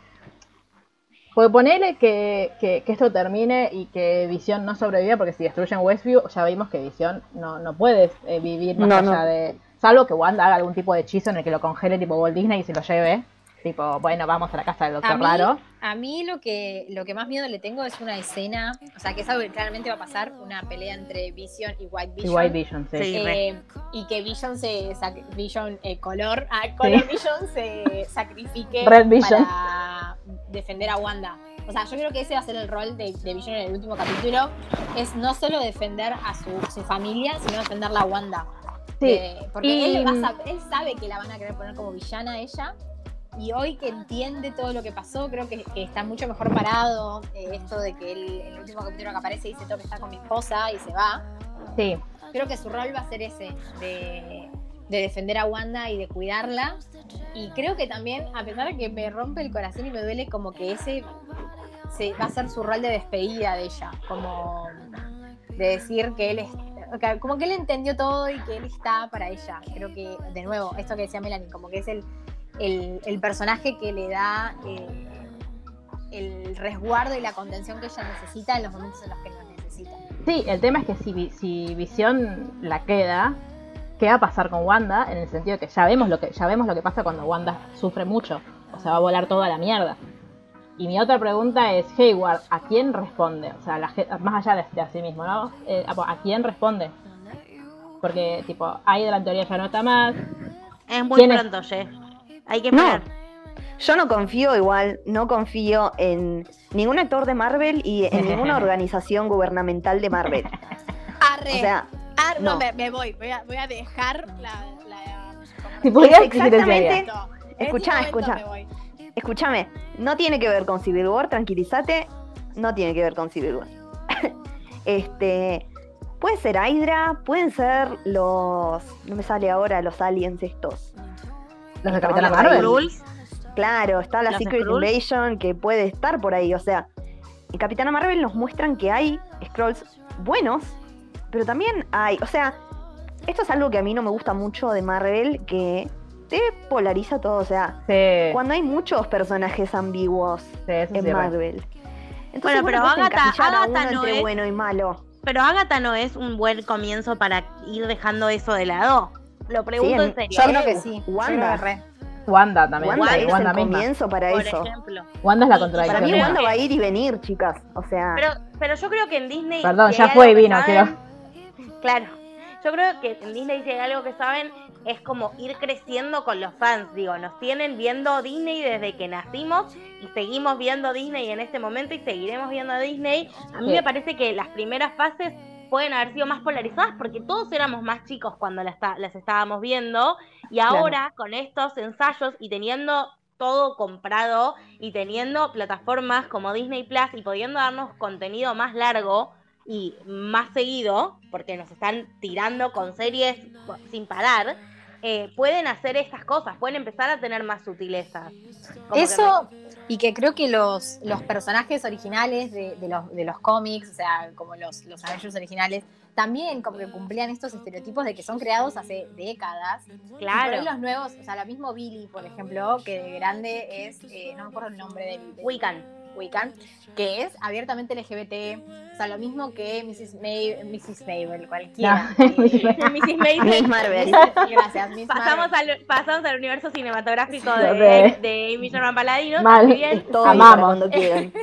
Porque ponerle que, que, que esto termine y que Visión no sobreviva, porque si destruyen Westview, ya vimos que Visión no, no puede eh, vivir más No, allá no. de. Salvo que Wanda haga algún tipo de hechizo en el que lo congele tipo Walt Disney y se lo lleve. Tipo, bueno, vamos a la casa del A Doctor mí, Raro. a mí lo que, lo que más miedo le tengo es una escena, o sea, que es algo que claramente va a pasar, una pelea entre Vision y White Y Vision. White Vision, sí. Sí. eh, y que Vision se Vision eh, color, ah, color Sí. Vision se sacrifique Red Vision. para defender a Wanda. O sea, yo creo que ese va a ser el rol de, de Vision en el último capítulo, es no solo defender a su, su familia, sino defenderla a Wanda. Sí. De- porque y- él, va a sab- él sabe que la van a querer poner como villana a ella. Y hoy que entiende todo lo que pasó, creo que, que está mucho mejor parado. eh, esto de que él, el último capítulo que aparece dice tengo que estar con mi esposa y se va. Sí. Creo que su rol va a ser ese, de, de defender a Wanda y de cuidarla. Y creo que también, a pesar de que me rompe el corazón y me duele, como que ese se, va a ser su rol de despedida de ella. Como de decir que él es. Como que él entendió todo y que él está para ella. Creo que, de nuevo, esto que decía Melanie, como que es el, el, el personaje que le da eh, el resguardo y la contención que ella necesita en los momentos en los que lo necesita. Sí, el tema es que si, si Visión la queda, ¿qué va a pasar con Wanda? En el sentido de que ya vemos lo que ya vemos lo que pasa cuando Wanda sufre mucho, o sea, va a volar toda la mierda. Y mi otra pregunta es, Hayward, ¿a quién responde? O sea, la más allá de, de a sí mismo, ¿no? Eh, ¿A quién responde? Porque, tipo, ahí de la teoría ya no está más. Es muy ¿Quién es? pronto, Ye. Hay que No. esperar. Yo no confío igual, no confío en ningún actor de Marvel y en ninguna organización gubernamental de Marvel. Arre, O sea, no, no. me, me voy, voy a, voy a dejar la... la Si pudieras, Es ¿qué silenciarías? exactamente- este Escuchá, escuchá. escúchame, no tiene que ver con Civil War, tranquilízate, no tiene que ver con Civil War. este, puede ser Hydra, pueden ser los, no me sale ahora, los aliens estos. Los de Capitana. Marvel. Claro, está la ¿Los Secret Skrulls? Invasion que puede estar por ahí. O sea, en Capitana Marvel nos muestran que hay scrolls buenos, pero también hay. O sea, esto es algo que a mí no me gusta mucho de Marvel, que te polariza todo. O sea, Sí, cuando hay muchos personajes ambiguos sí, en sí. Marvel. Entonces, Bueno, pero Agatha- Agatha no entre es- bueno y malo. Pero Agatha no es un buen comienzo para ir dejando eso de lado. Lo pregunto en- en serio. Yo creo que sí. Wanda. creo. Wanda también, Wanda es Wanda el misma. comienzo para Por eso. ejemplo. Wanda es la contradicción. Para mí creo Wanda va a ir y venir, chicas. O sea, Pero, pero yo creo que en Disney. Perdón, ya fue y vino, saben- Claro. Yo creo que en Disney si hay algo que saben es como ir creciendo con los fans. Digo, nos tienen viendo Disney desde que nacimos y seguimos viendo Disney en este momento y seguiremos viendo Disney. A mí Sí. me parece que las primeras fases pueden haber sido más polarizadas porque todos éramos más chicos cuando las, las estábamos viendo y ahora con estos ensayos y teniendo todo comprado y teniendo plataformas como Disney Plus y pudiendo darnos contenido más largo y más seguido, porque nos están tirando con series sin parar, eh, pueden hacer estas cosas, pueden empezar a tener más sutilezas. Que Eso, y que creo que los, los personajes originales de, de los, de los cómics, o sea, como los, los Avengers originales, también como que cumplían estos estereotipos de que son creados hace décadas. Y por claro, ahí los nuevos, o sea, lo mismo Billy, por ejemplo, que de grande es, eh, no me acuerdo el nombre del, del- Wiccan. Wiccan, que es abiertamente LGBT, o sea, lo mismo que Mrs. May, Mrs. Mabel, cualquiera. No, Eh, Mrs. Mrs. Maisel. Miss Marvel. Gracias, Miss Pasamos Marvel. al, pasamos al universo cinematográfico de, sé. de Amy Sherman Paladino. Mal. Amamos. cuando quieran.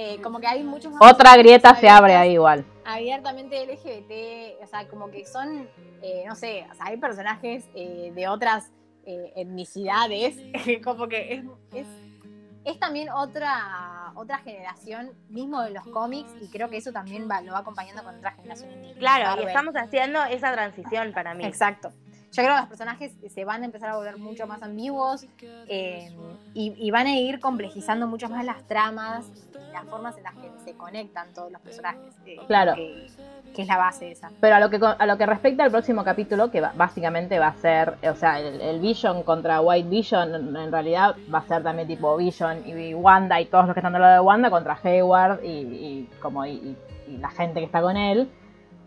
Eh, como que hay muchos más Otra grieta se abre ahí igual. abiertamente LGBT, o sea, como que son, eh, no sé, o sea, hay personajes eh, de otras eh, etnicidades, como que es, es, es también otra, otra generación mismo de los cómics y creo que eso también va, lo va acompañando con otra generación. Claro, y estamos haciendo esa transición para mí. Exacto. Yo creo que los personajes se van a empezar a volver mucho más ambiguos eh, y, y van a ir complejizando mucho más las tramas y las formas en las que se conectan todos los personajes. eh, Claro. Que, que es la base de esa. Pero a lo que a lo que respecta al próximo capítulo, que va- básicamente va a ser, o sea, el, el Vision contra White Vision, en, en realidad va a ser también tipo Vision y Wanda y todos los que están del lado de Wanda contra Hayward y, y como y, y- y la gente que está con él.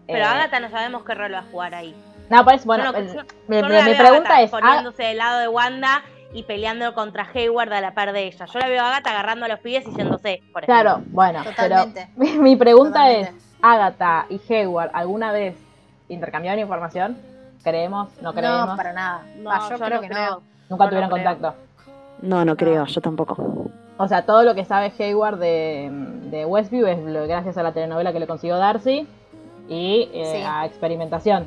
Pero Eh, Agatha no sabemos qué rol va a jugar ahí. No, pues bueno, no- mi, no pregunta es, ah, poniéndose del lado de Wanda y peleando contra Hayward a la par de ella. Yo la veo a Agatha agarrando a los pibes y yéndose, por ejemplo. claro, bueno, Totalmente. pero mi, mi pregunta Totalmente. es, Agatha y Hayward, ¿alguna vez intercambiaron información? ¿Creemos? ¿No creemos? No, para nada. No, Va, yo, yo creo no que creo. no. Nunca no tuvieron creo. contacto. No, no creo, yo tampoco. O sea, todo lo que sabe Hayward de, de Westview es gracias a la telenovela que le consiguió Darcy y eh, Sí. a experimentación.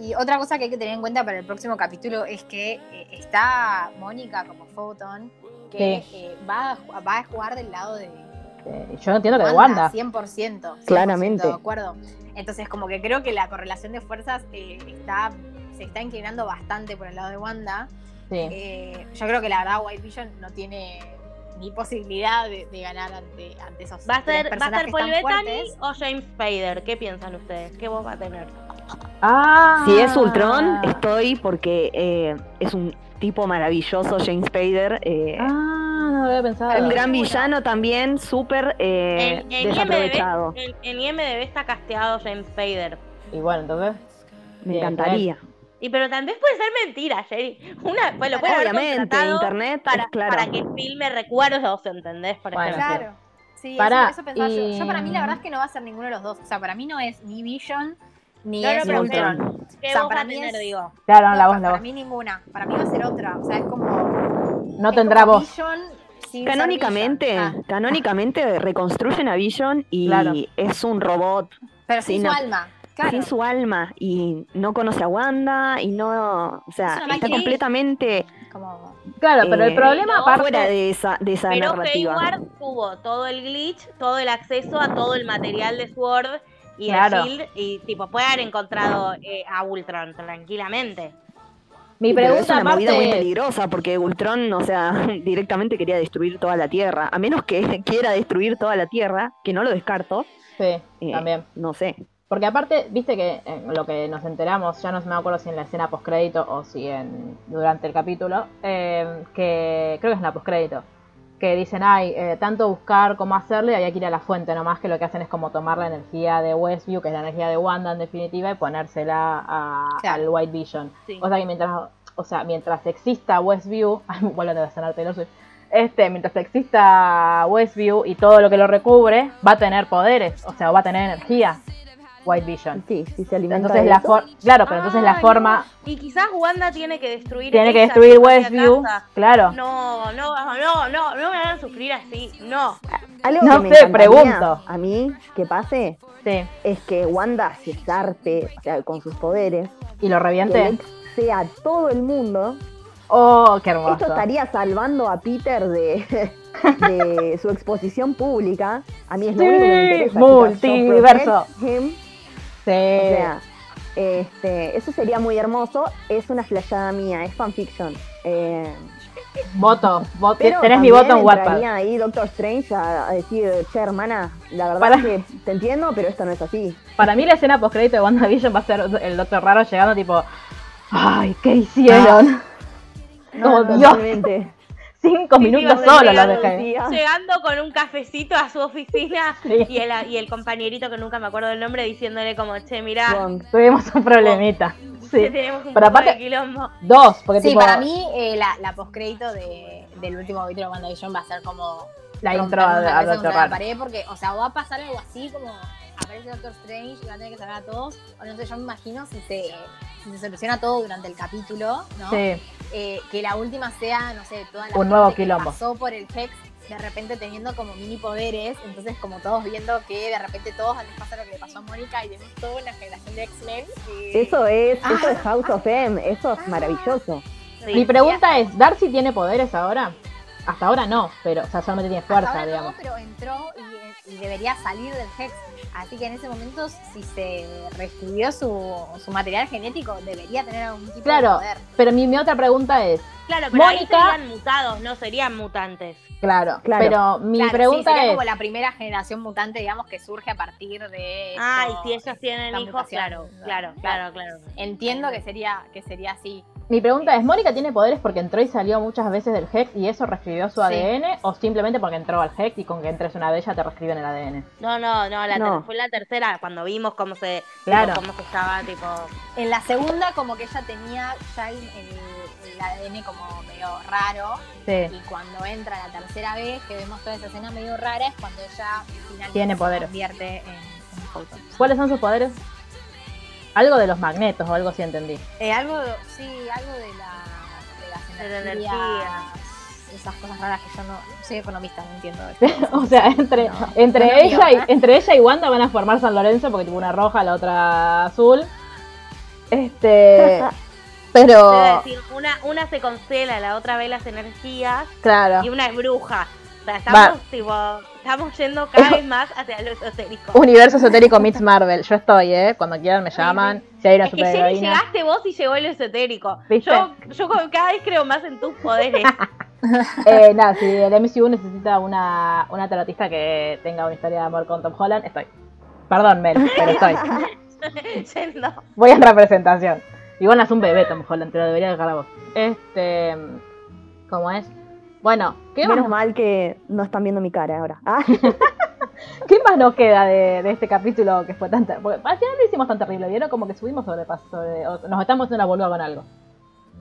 Y otra cosa que hay que tener en cuenta para el próximo capítulo es que eh, está Mónica como Photon, que Sí. eh, va, a, ju- va a jugar del lado de Eh, yo no entiendo que de Wanda. 100%, 100% Claramente. De acuerdo. Entonces, como que creo que la correlación de fuerzas eh, está, se está inclinando bastante por el lado de Wanda. Sí. Eh, yo creo que la verdad White Vision no tiene ni posibilidad de, de ganar ante, ante esos ¿Va a ser, ¿va a ser Paul tan Bettany o James Spader? ¿Qué piensan ustedes? ¿Qué voz va a tener? Ah. Si es Ultron, estoy porque eh, es un tipo maravilloso, James Spader. eh, Ah, no había pensado. un gran villano también, súper eh, En, desaprovechado. IMDb, en, en IMDb está casteado James Spader. Y bueno, entonces. Me encantaría. Y pero también puede ser mentira, Jerry. Una, pues lo Obviamente, internet para, es claro. para que filme recuerdos, ¿entendés? Por Bueno, ejemplo. Claro. Sí, Pará, eso, eso pensaba yo. y- Yo para mí la verdad es que no va a ser ninguno de los dos. O sea, para mí no es ni Vision ni No, no, es pero Ultron. Ultron. ¿Qué O sea, voz para va a mí tener, es- digo? Claro, no, la voz, la para voz. mí ninguna. Para mí va a ser otra. O sea, es como. No es tendrá como voz. Canónicamente, Vision. Ah, canónicamente reconstruyen a Vision y Claro. es un robot pero sin sin su alma. Claro. sin su alma y no conoce a Wanda y no, o sea, está completamente Como. Claro, pero el eh, problema no, aparte. fuera de esa, de esa Pero narrativa. Hayward tuvo todo el glitch, todo el acceso a todo el material de Sword y Claro. de Shield y tipo puede haber encontrado eh, a Ultron tranquilamente. Mi Pero es pregunta una movida muy peligrosa porque Ultron, o sea, directamente quería destruir toda la Tierra. A menos que quiera destruir toda la Tierra, que no lo descarto, Sí, eh, también. no sé. Porque aparte, viste que en lo que nos enteramos, ya no me acuerdo si en la escena postcrédito o si en durante el capítulo, eh, que creo que es en la postcrédito, que dicen, ay, eh, tanto buscar cómo hacerlo y había que ir a la fuente, nomás que lo que hacen es como tomar la energía de Westview, que es la energía de Wanda en definitiva, y ponérsela a- Claro. al White Vision. Sí. O sea que mientras, o sea, mientras exista Westview, ay, vuelvo a sonar Taylor Swift, este, mientras exista Westview y todo lo que lo recubre, va a tener poderes, o sea, va a tener energía. White Vision. Sí, sí se alimenta Entonces de la eso. for- claro, pero entonces la forma Y quizás Wanda tiene que destruir tiene que destruir Westview, claro. No, no, no, no, no me hagan sufrir así, no. Algo No que me sé, encantaría pregunto. A mí, que pase, Sí. es que Wanda se zarpe o sea, con sus poderes, Y lo que reviente. Lex sea a todo el mundo. Oh, qué Esto hermoso. estaría salvando a Peter de, de su exposición pública. A mí es lo Sí, único que me interesa. multiverso. Sí. O sea, este, eso sería muy hermoso. Es una flashada mía, es fanfiction. Eh, voto, voto. Tenés mi voto en entraría ahí Doctor Strange a, a decir, che, hermana, la verdad Para- es que te entiendo, pero esto no es así. Para mí la escena postcrédito de WandaVision va a ser el Doctor Raro llegando tipo, ay, ¿qué hicieron? No, Dios. totalmente. Cinco Sí, minutos sí, solo lo llegando, dejé. Llegando con un cafecito a su oficina Sí. y, el, y el compañerito que nunca me acuerdo del nombre diciéndole como, che, mirá. Tuvimos un problemita. que Sí. tenemos un Pero aparte- de quilombo. Dos, porque Sí, tipo para mí eh, la, la postcrédito de, del último capítulo de WandaVision va a ser como la intro a, Doctor la pared porque, o sea, o va a pasar algo así como aparece Doctor Strange y va a tener que salvar a todos, o no sé, yo me imagino si se, se soluciona todo durante el capítulo, ¿no? Sí, Eh, que la última sea, no sé, toda la Un nuevo que pasó por el Hex de repente teniendo como mini poderes, entonces como todos viendo que de repente todos les pasa lo que le pasó a Mónica y tenemos toda una generación de X-Men. Eso es, eso Ah. es House of M, eso es maravilloso. Sí. Mi pregunta es, ¿Darcy tiene poderes ahora? Hasta ahora no, pero o sea, solamente tiene fuerza, ahora no, digamos. pero entró y, y debería salir del Hex. Así que en ese momento, si se reescribió su, su material genético, debería tener algún tipo Claro. de poder. Pero mi, mi otra pregunta es, Claro, pero ahí Mónica- serían mutados, no serían mutantes. claro, Claro. pero mi Claro, sí, pregunta sería es, como la primera generación mutante, digamos, que surge a partir de. Ah, esto, y si ellos tienen hijos, claro, claro, claro, claro. Entiendo que sería, que sería así. Mi pregunta es, ¿Mónica tiene poderes porque entró y salió muchas veces del Hex y eso reescribió su Sí. ADN? ¿O simplemente porque entró al Hex y con que entres una vez ya te reescriben el ADN? No, no, no, la No. fue la tercera cuando vimos cómo se, Claro. tipo, cómo se estaba, tipo, En la segunda, como que ella tenía ya el, el- el ADN como medio raro. Sí. Y cuando entra la tercera vez, que vemos toda esa escena medio rara, es cuando ella finalmente Tiene se poderes. convierte en, en. ¿Cuáles son sus poderes? Algo de los magnetos o algo así entendí. Eh, algo, sí, algo de, la, de las De la energías, energía. esas cosas raras que yo no soy economista, no entiendo. o sea, entre, No, entre, no ella mío. y, entre ella y Wanda van a formar San Lorenzo porque tipo una roja, la otra azul. Este. Te iba a Pero. decir, una, una se constela, la otra ve las energías Claro. y una es bruja. O sea, estamos, tipo, estamos yendo cada vez más hacia lo esotérico. Universo esotérico meets Marvel. Yo estoy, ¿eh? Cuando quieran me llaman. Si hay una Es que Jenny, llegaste vos y llegó lo esotérico. ¿Viste? Yo, yo cada vez creo más en tus poderes. Eh, nada, si el MCU necesita una, una tarotista que tenga una historia de amor con Tom Holland, estoy. Perdón, Mel, pero estoy. Yendo. Voy en representación. Igual es un bebé Tom Holland, te lo debería dejar a vos. Este. ¿Cómo es? Bueno, ¿qué Menos más? mal que no están viendo mi cara ahora. Ah, ¿Qué más nos queda de, de este capítulo que fue tan ter- Porque al final lo hicimos tan terrible, ¿vieron? Como que subimos sobre, sobre o nos estamos haciendo la boluda con algo.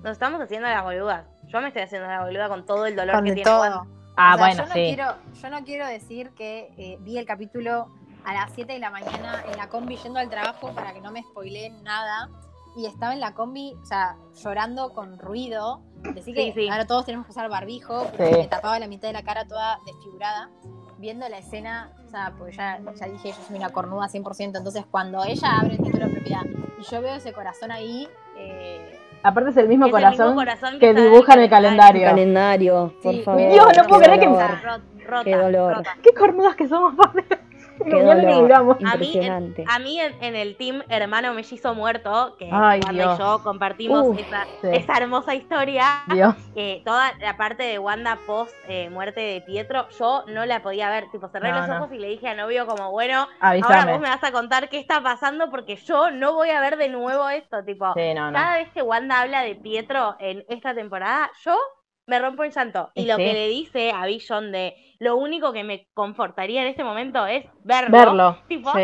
Nos estamos haciendo las boludas. Yo me estoy haciendo la boluda con todo el dolor Con que tiene todo. Ah, O sea, bueno, yo no sí. Quiero, yo no quiero decir que eh, vi el capítulo a las 7 de la mañana en la combi yendo al trabajo para que no me spoileen nada. Y estaba en la combi, o sea, llorando con ruido. Decir que Sí, sí. ahora todos tenemos que usar barbijo, porque Sí. me tapaba la mitad de la cara toda desfigurada. Viendo la escena, o sea, porque ya, ya dije, yo soy una cornuda 100%. Entonces, cuando ella abre el título de propiedad y yo veo ese corazón ahí, eh, Aparte es el mismo Es el corazón, mismo corazón que está dibuja en el calendario. Calendario, por favor. Dios, no puedo Qué creer que- rota, Qué dolor. rota. Qué cornudas que somos, lo libramos. A mí, Impresionante. A mí en, en el team hermano mellizo muerto, que Ay, Wanda Dios. y yo compartimos Uf, esa, sí. esa hermosa historia, eh, toda la parte de Wanda post eh, muerte de Pietro, yo no la podía ver. Tipo, cerré No, los no. ojos y le dije a novio como, bueno, ahora vos me vas a contar qué está pasando porque yo no voy a ver de nuevo esto. Tipo, Sí, no, no. cada vez que Wanda habla de Pietro en esta temporada, yo me rompo en llanto. Y lo que le dice a Vision de lo único que me confortaría en este momento es verlo. Verlo. Tipo, Sí.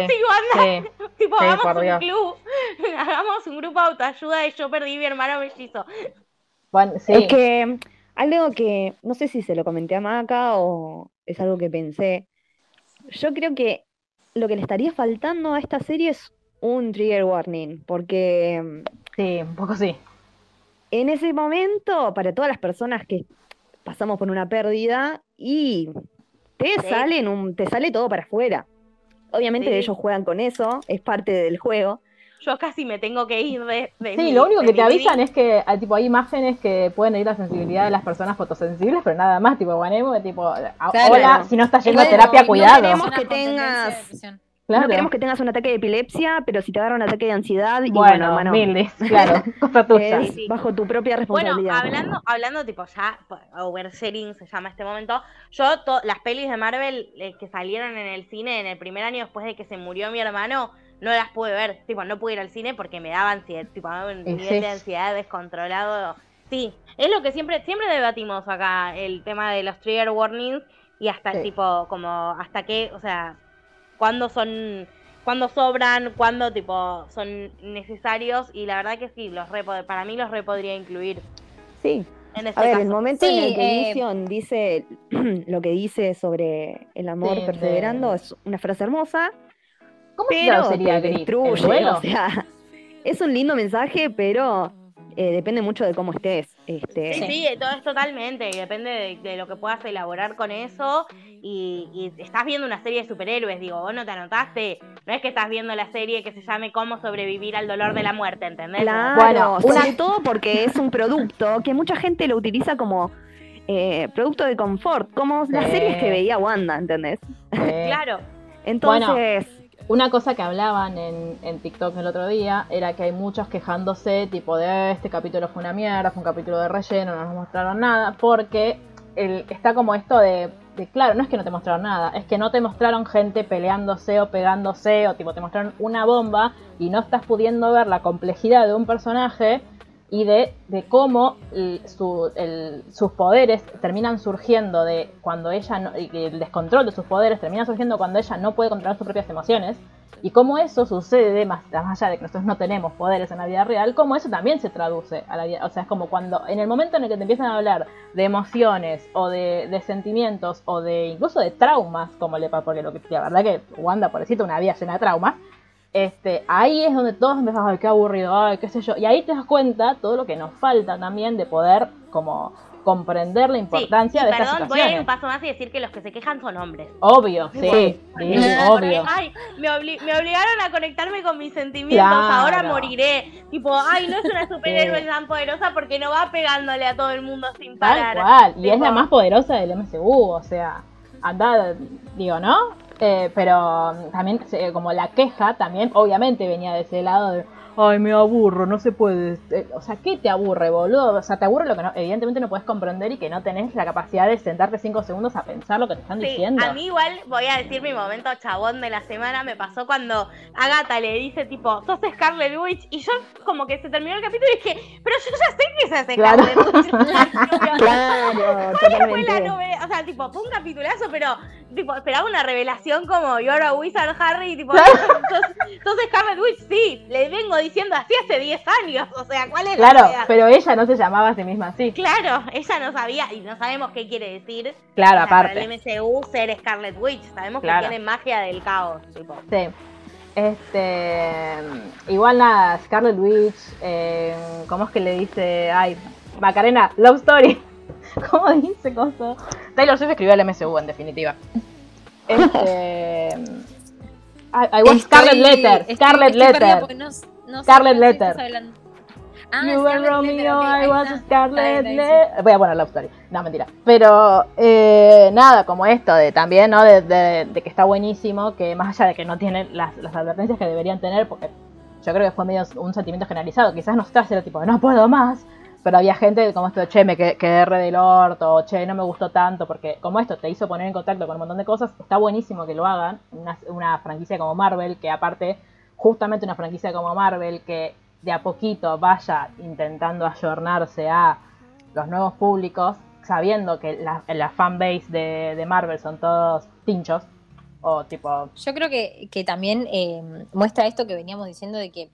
sí, tipo, Sí, hagamos un Dios. club, hagamos un grupo de autoayuda de yo perdí mi hermano mellizo. Bueno, sí. Es que algo que no sé si se lo comenté a Maca o es algo que pensé. Yo creo que lo que le estaría faltando a esta serie es un trigger warning, porque Sí, un poco sí. en ese momento, para todas las personas que pasamos por una pérdida y te Sí. salen un, te sale todo para afuera. Obviamente Sí. ellos juegan con eso, es parte del juego. Yo casi me tengo que ir de, de Sí, mi- lo único de que mi te avisan es que tipo, hay imágenes que pueden herir la sensibilidad de las personas fotosensibles, pero nada más, tipo, Guanemo, tipo, Claro. hola, si no estás yendo a terapia, no- cuidado. no queremos que tengas-. Claro. No queremos que tengas un ataque de epilepsia, pero si te agarra un ataque de ansiedad, y Bueno, bueno, claro, cosa tuya. es Sí. bajo tu propia Bueno, responsabilidad. hablando, hablando tipo ya, pues, oversharing se llama este momento, yo to- las pelis de Marvel eh, que salieron en el cine en el primer año después de que se murió mi hermano, no las pude ver, tipo, no pude ir al cine porque me daba ansiedad, tipo, un nivel sí. de ansiedad descontrolado. Sí, es lo que siempre, siempre debatimos acá, el tema de los trigger warnings y hasta Sí. tipo, como, hasta qué, o sea, cuándo son, cuándo sobran, cuándo tipo son necesarios y la verdad que sí, los re, para mí los re podría incluir Sí. en este A ver, caso. el momento en Sí, el que eh, Vision dice lo que dice sobre el amor Sí, perseverando de- es una frase hermosa, ¿Cómo se pero traduciría te destruye. O sea, es un lindo mensaje, pero eh, depende mucho de cómo estés. Este, Sí, sí, todo es totalmente, depende de, de lo que puedas elaborar con eso. Y, y estás viendo una serie de superhéroes, digo, vos no te anotaste. No es que estás viendo la serie que se llame Cómo sobrevivir al dolor de la muerte, ¿entendés? Claro, Bueno, una- sobre todo porque es un producto que mucha gente lo utiliza como eh, producto de confort, como las series que veía Wanda, ¿entendés? Claro, Entonces, Una cosa que hablaban en, en TikTok el otro día era que hay muchos quejándose, tipo de este capítulo fue una mierda, fue un capítulo de relleno, no nos mostraron nada, porque el, está como esto de, de, claro, no es que no te mostraron nada, es que no te mostraron gente peleándose o pegándose, o tipo te mostraron una bomba y no estás pudiendo ver la complejidad de un personaje y de, de cómo el- sus poderes terminan surgiendo de cuando ella no, el descontrol de sus poderes termina surgiendo cuando ella no puede controlar sus propias emociones y cómo eso sucede más, más allá de que nosotros no tenemos poderes en la vida real, cómo eso también se traduce a la vida, o sea, es como cuando en el momento en el que te empiezan a hablar de emociones o de, sentimientos o de incluso de traumas, como le porque lo que la verdad que Wanda, pobrecita, una vida llena de traumas, este, ahí es donde todos empezamos, ay, qué aburrido, ay, qué sé yo. Y ahí te das cuenta todo lo que nos falta también de poder como comprender la sí. importancia Y de estas perdón, voy a ir un paso más y decir que los que se quejan son hombres. Obvio, sí, sí, obvio. ay, me, obli- me obligaron a conectarme con mis sentimientos, Claro. ahora moriré. Tipo, ay, no es una superhéroe tan poderosa porque no va pegándole a todo el mundo sin Tal parar. cual. Y es la más poderosa del MCU, o sea, anda, digo, ¿no? Eh, pero mm, también, se- como la queja, también obviamente venía de ese lado ay, me aburro, no se puede. Eh, O sea, ¿qué te aburre, boludo? O sea, te aburre lo que no, evidentemente no puedes comprender y que no tenés la capacidad de sentarte cinco segundos a pensar lo que te están Sí, diciendo. a mí igual voy a decir mi momento chabón de la semana. Me pasó cuando Agatha le dice, tipo, sos Scarlet Witch. Y yo, como que se terminó el capítulo y dije, pero yo ya sé que sos Claro. Scarlet Witch. claro, ¿Cuál fue la novedad? o sea, tipo, fue un capitulazo, pero tipo, esperaba una revelación como You're a Wizard Harry, y tipo, entonces Scarlet Witch, sí, le vengo diciendo así hace 10 años, o sea, ¿cuál es la Claro, pero ella no se llamaba a sí misma así. Claro, ella no sabía y no sabemos qué quiere decir. Claro, aparte. el MCU ser Scarlet Witch, sabemos Claro. que tiene magia del caos, tipo. Sí. Este. Igual nada, Scarlet Witch. eh, ¿Cómo es que le dice? Ay, Macarena, Love Story. ¿Cómo dice cosa? Taylor Swift escribió el MSU en definitiva. Este. I, I want Scarlet Letter. estoy- Scarlet estoy Letter. no- no Scarlet Letter. Ah, you were Romeo, I was. Scarlet Letter. Voy a poner Love Story. No, mentira. Pero eh, nada, como esto de también, ¿no? De, de- de que está buenísimo, que más allá de que no tienen las, las advertencias que deberían tener, porque yo creo que fue medio un sentimiento generalizado. Quizás nosotras era tipo, no puedo más. Pero había gente como esto de, che, me que- quedé re del orto, o, che, no me gustó tanto, porque como esto te hizo poner en contacto con un montón de cosas, está buenísimo que lo hagan. Una, una franquicia como Marvel, que aparte, justamente una franquicia como Marvel, que de a poquito vaya intentando ayornarse a los nuevos públicos, sabiendo que la, fanbase de, Marvel son todos tinchos, o tipo, Yo creo que, que también eh, muestra esto que veníamos diciendo de que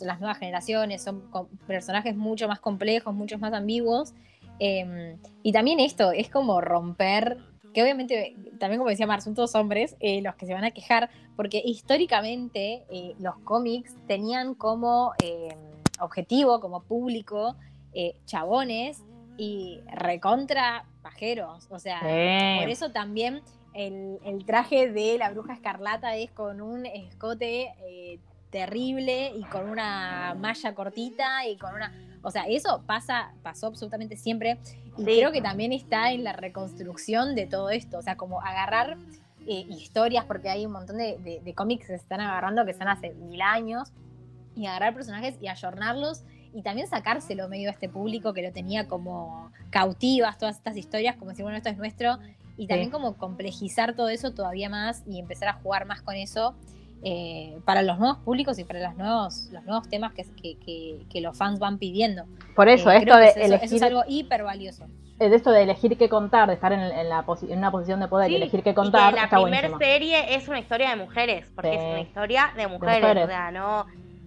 las nuevas generaciones son personajes mucho más complejos, mucho más ambiguos. eh, y también esto es como romper, que obviamente, también como decía Mar, son todos hombres eh, los que se van a quejar, porque históricamente eh, los cómics tenían como eh, objetivo, como público, chabones y recontra pajeros. O sea, Sí. por eso también el, el traje de la bruja escarlata es con un escote terrible y con una malla cortita y con una. O sea, eso pasa, pasó absolutamente siempre. Y Sí. creo que también está en la reconstrucción de todo esto. O sea, como agarrar eh, historias, porque hay un montón de, de- de cómics que se están agarrando que están hace mil años, y agarrar personajes y ayornarlos y también sacárselo medio a este público que lo tenía como cautivas, todas estas historias, como decir, bueno, esto es nuestro, y también como complejizar todo eso todavía más y empezar a jugar más con eso eh, para los nuevos públicos y para los nuevos, los nuevos temas que, que, que- que los fans van pidiendo. por eso, Eh, esto de eso- eso, elegir es algo hiper valioso. eh, de esto de elegir qué contar, de estar en, en la posi- en una posición de poder y Sí, elegir qué y contar, que la primera serie es una historia de mujeres, porque Sí. es una historia de mujeres, mujeres. o sea, no,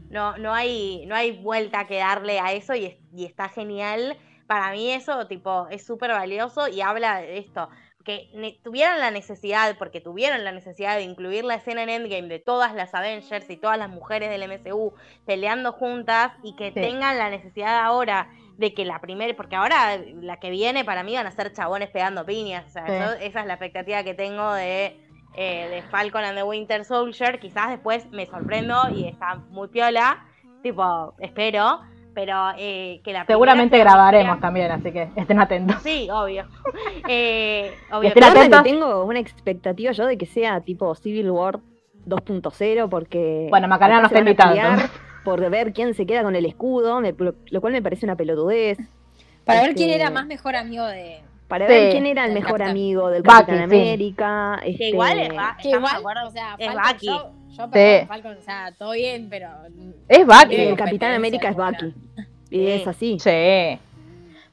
no, no hay, no hay vuelta que darle a eso y, es- y está genial. Para mí eso, tipo, es súper valioso y habla de esto. Que tuvieran la necesidad, porque tuvieron la necesidad de incluir la escena en Endgame de todas las Avengers y todas las mujeres del MCU peleando juntas y que Sí. tengan la necesidad ahora de que la primera, porque ahora la que viene para mí van a ser chabones pegando piñas, o sea, Sí. yo- esa es la expectativa que tengo de, eh, de Falcon and the Winter Soldier, quizás después me sorprendo y está muy piola, tipo, espero, pero eh, que la Seguramente grabaremos también, así que estén atentos. Sí, obvio. Eh, obvio, estén pero- Pasa que atentos. tengo una expectativa yo de que sea tipo Civil War 2.0 porque... Bueno, Macarena no está invitada. Por ver quién se queda con el escudo, me- lo cual me parece una pelotudez. Para ver Este, quién era más mejor amigo de... Para Sí. ver quién era el mejor Capitán. amigo del Bucky, Capitán sí. América. que este, igual es, va- Que igual, acuerdo. o sea, es Falcon, Bucky. yo, yo Sí. perdón, Falcon, o sea, todo bien, pero... Es Bucky. El. Capitán América es Bucky. Y Sí. es así. Sí.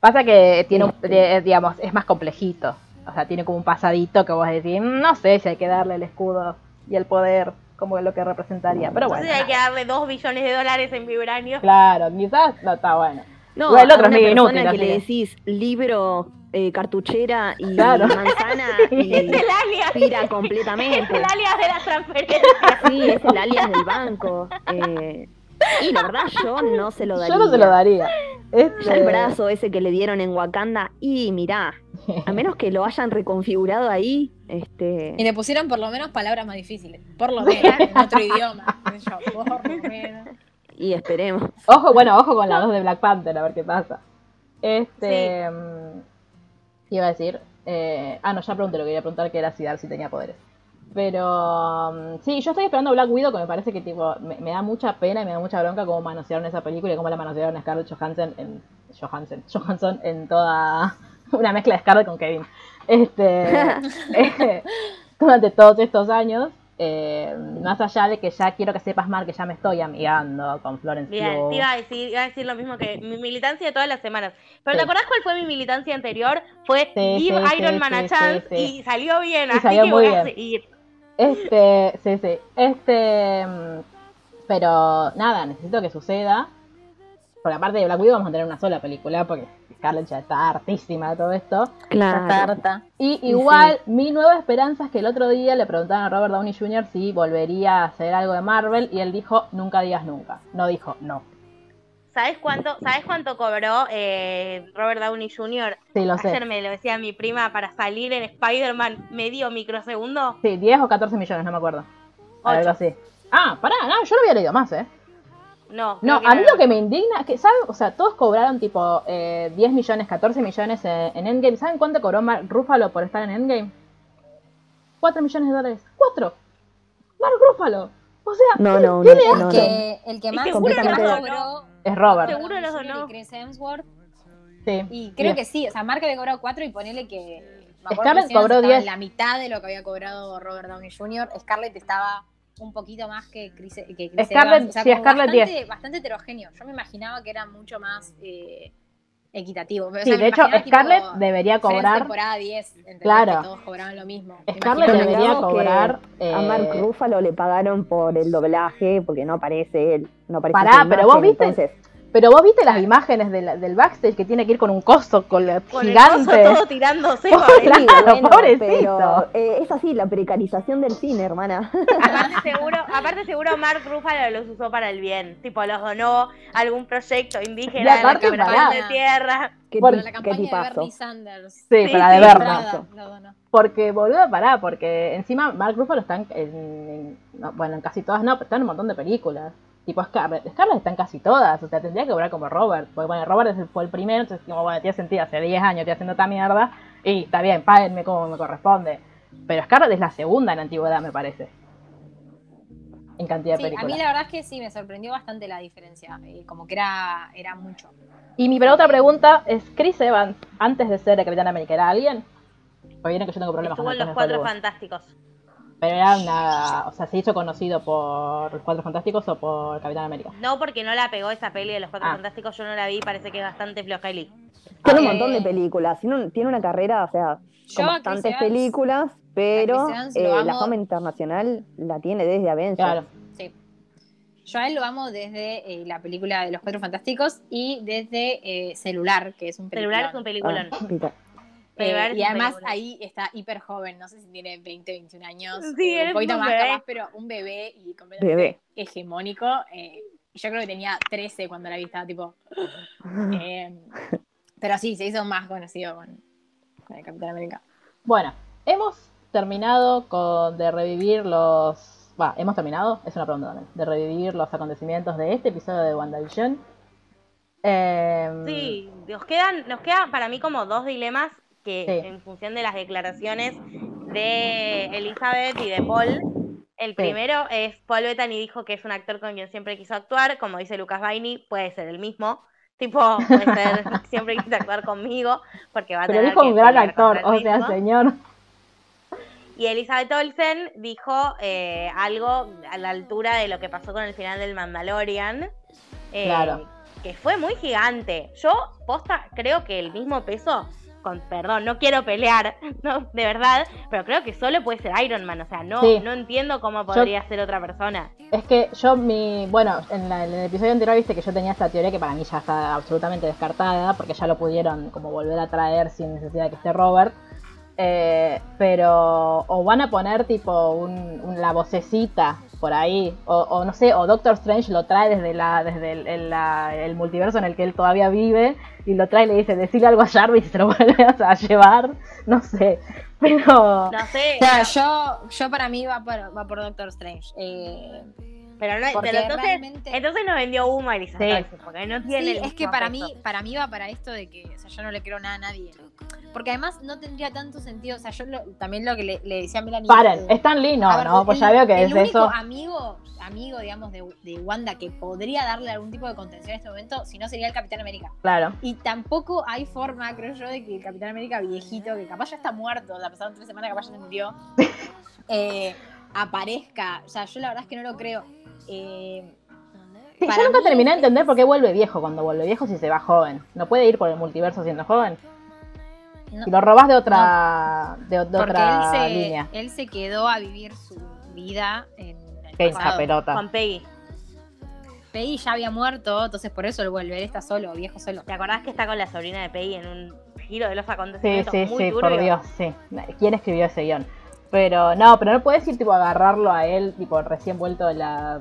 Pasa que tiene un, Este. eh, digamos, es más complejito. O sea, tiene como un pasadito que vos decís, "Mm, no sé si hay que darle el escudo y el poder como lo que representaría. Pero bueno. Entonces hay que darle dos billones de dólares en vibranio. Claro, quizás no está bueno. No, Igual el otro a es una medio persona inútil, que le decís libro, eh, cartuchera y Claro. manzana y Es el alias. tira Es completamente. el alias de la transferencia. Sí, es el alias del banco. Eh, y la verdad yo no se lo daría. Yo no se lo daría. Este- Ya el brazo ese que le dieron en Wakanda, y mirá, a menos que lo hayan reconfigurado ahí, este... Y le pusieron por lo menos palabras más difíciles. Por lo menos, en otro idioma. yo, por lo menos. Y esperemos. Ojo, bueno, ojo con la dos de Black Panther, a ver qué pasa. Este. mm, Iba a decir. eh, ah, no, ya pregunté lo que quería preguntar, que era si Darcy tenía poderes. Pero. mm, sí, yo estoy esperando Black Widow, que me parece que tipo me, me da mucha pena y me da mucha bronca cómo manosearon esa película y cómo la manosearon a Scarlett Johansson en. Johansson, Johansson en toda. Una mezcla de Scarlett con Kevin. Este. eh, durante todos estos años. Eh, más allá de que ya quiero que sepas, Mar, que ya me estoy amigando con Florence Bien, Pugh. te iba a decir, iba a decir lo mismo que mi militancia de todas las semanas. Pero Sí. ¿te acordás cuál fue mi militancia anterior? Fue Sí, Give sí, Iron Man a chance y salió bien, Y así salió que muy voy a bien. seguir. Este, sí, sí. Este, mm, pero nada, necesito que suceda. Porque aparte de Black Widow vamos a tener una sola película, porque Scarlett ya está hartísima de todo esto. Claro. Tarta. Y igual, mi nueva esperanza es que el otro día le preguntaron a Robert Downey Jr. si volvería a hacer algo de Marvel y él dijo, nunca digas nunca. No dijo, no. ¿Sabes cuánto, ¿sabes cuánto cobró eh, Robert Downey Jr.? Sí, lo sé. Ayer me lo decía mi prima para salir en Spider-Man medio microsegundo. Sí, 10 o 14 millones, no me acuerdo. Algo así. Ah, pará, no, yo lo había leído más, ¿eh? No, No, a mí no. lo que me indigna es que, ¿saben? O sea, todos cobraron tipo eh, 10 millones, 14 millones en, en Endgame. ¿Saben cuánto cobró Mark Ruffalo por estar en Endgame? 4 millones de dólares. ¡4! ¡Mark Ruffalo! O sea, No, no, ¿qué no, le no, El no. que, el que más, seguro que más cobró es Robert. Seguro los donó. Chris Hemsworth. Sí. Y creo que sí, o sea, Mark había cobrado 4 y ponele que. Me Scarlett cobró estaba 10. en la mitad de lo que había cobrado Robert Downey Jr. Scarlett estaba un poquito más que Chris, que Chris Scarlett- Evans. O sea, sí, como Scarlett bastante, bastante heterogéneo. Yo me imaginaba que era mucho más eh, equitativo. O sea, Sí, de hecho, tipo Scarlett debería cobrar. temporada 10, ¿entendés? Claro. Que todos cobraban lo mismo. Scarlett imaginaba debería que cobrar. A Mark eh, Ruffalo le pagaron por el doblaje porque no aparece él. No aparece Pará, pero imagen, vos viste- Entonces, Pero vos viste las imágenes del, del backstage que tiene que ir con un coso con la Con el coso gigante. todo tirándose. Claro, pobrecito. sí, bueno, pobrecito. pero eh, es así la precarización del cine, hermana. Aparte seguro, aparte seguro Mark Ruffalo los usó para el bien. Tipo, los donó a algún proyecto indígena de la quebración pará. de tierra. Ti- Para la qué campaña de. Bernie Sanders. Sí, Sí, para de sí, vernos. Estrada, no, no. Porque, boludo, pará, porque encima Mark Ruffalo está en, en- en- no, bueno, en casi todas, no, pero está en un montón de películas. Tipo Scarlett. Scarlett está en casi todas, o sea, tendría que cobrar como Robert. Porque, bueno, Robert es el- fue el primero, entonces, como, bueno, tiene sentido, hace 10 años estoy haciendo esta mierda, y está bien, páguenme como me corresponde. Pero Scarlett es la segunda en antigüedad, me parece. En cantidad de Sí, a películas. mí la verdad es que sí, me sorprendió bastante la diferencia. eh, como que era, era mucho. Y mi otra pregunta es, ¿Chris Evans, antes de ser el Capitán América, era alguien? Porque vieron que yo tengo problemas Estuvo con en los de cuatro fantásticos. Pero era una... O sea, ¿se hizo conocido por los Cuatro Fantásticos o por Capitán América? No porque no la pegó esa peli de los cuatro Ah. fantásticos, yo no la vi, parece que es bastante flojeli. Tiene un montón de películas. Tiene, un- tiene una carrera, o sea, Yo con Chris bastantes películas, pero Evans eh, la fama internacional la tiene desde Avengers. Claro. Sí. Yo a él lo amo desde eh, la película de los Cuatro Fantásticos y desde eh, Celular, que es un Celular es un peliculón. Ah. Eh, y además ahí está hiper joven, no sé si tiene 20, 21 años, Sí, eh, un poquito un más bebé. capaz, pero un bebé y completamente Bebé. hegemónico. eh, yo creo que tenía 13 cuando la vi, estaba tipo... eh, pero sí, se hizo más conocido con, con el Capitán América. Bueno, hemos terminado con de revivir los... Va, ¿hemos terminado? Es una pregunta también. De revivir los acontecimientos de este episodio de WandaVision. Eh, Sí, nos quedan, nos quedan para mí como dos dilemas que Sí. en función de las declaraciones de Elizabeth y de Paul. El primero es Paul Bettany dijo que es un actor con quien siempre quiso actuar, como dice Lucas Baini, puede ser el mismo. Tipo, puede ser, siempre quise actuar conmigo, porque va a Pero tener dijo que un gran actor, o sea, mismo. señor. Y Elizabeth Olsen dijo eh, algo a la altura de lo que pasó con el final del Mandalorian. eh, Claro. Que fue muy gigante. Yo, posta, creo que el mismo peso, con perdón, no quiero pelear, no, de verdad, pero creo que solo puede ser Iron Man. O sea, no, Sí. no entiendo cómo podría ser otra persona. Es que yo, mi. Bueno, en, la- en el episodio anterior viste que yo tenía esta teoría que para mí ya está absolutamente descartada, porque ya lo pudieron como volver a traer sin necesidad de que esté Robert. Eh, pero. O van a poner tipo un, un- la vocecita por ahí, o, o no sé, o Doctor Strange lo trae desde la desde el, el- la- el multiverso en el que él todavía vive, y lo trae y le dice, decirle algo a Jarvis y se lo vuelve a llevar. No sé. Pero. No sé, O sea, yo, yo para mí va por, va por Doctor Strange. Eh, pero, no, porque pero entonces, realmente- entonces nos vendió humo a Elizabeth Sí. Olsen, porque no tiene Sí, es que para mí, para mí va para esto de que, o sea, yo no le creo nada a nadie. Porque además no tendría tanto sentido, o sea, yo lo- también lo que le, le decía a Melanie. Paren, eh, Stan Lee no, a ver, no, pues el- ya veo que el es único eso. amigo, amigo, digamos, de, de Wanda que podría darle algún tipo de contención en este momento, si no sería el Capitán América. Claro. Y tampoco hay forma, creo yo, de que el Capitán América viejito, que capaz ya está muerto, o sea, pasaron tres semanas, capaz ya se murió, eh, aparezca. O sea, yo la verdad es que no lo creo. Eh, Sí, para yo nunca mí terminé de entender por qué vuelve viejo cuando vuelve viejo si se va joven. No puede ir por el multiverso siendo joven. no- Si lo robás de otra, de, de porque otra él se, línea. él se quedó a vivir su vida en el Qué pasado. pelota. Con Peggy. Peggy ya había muerto, entonces por eso él vuelve. Él está solo, viejo solo. ¿Te acordás que está con la sobrina de Peggy en un giro de los Sí, acontecimientos sí, muy sí, turbio? por Dios, sí. ¿Quién escribió ese guion? Pero no, pero no puedes ir tipo a agarrarlo a él, tipo recién vuelto de la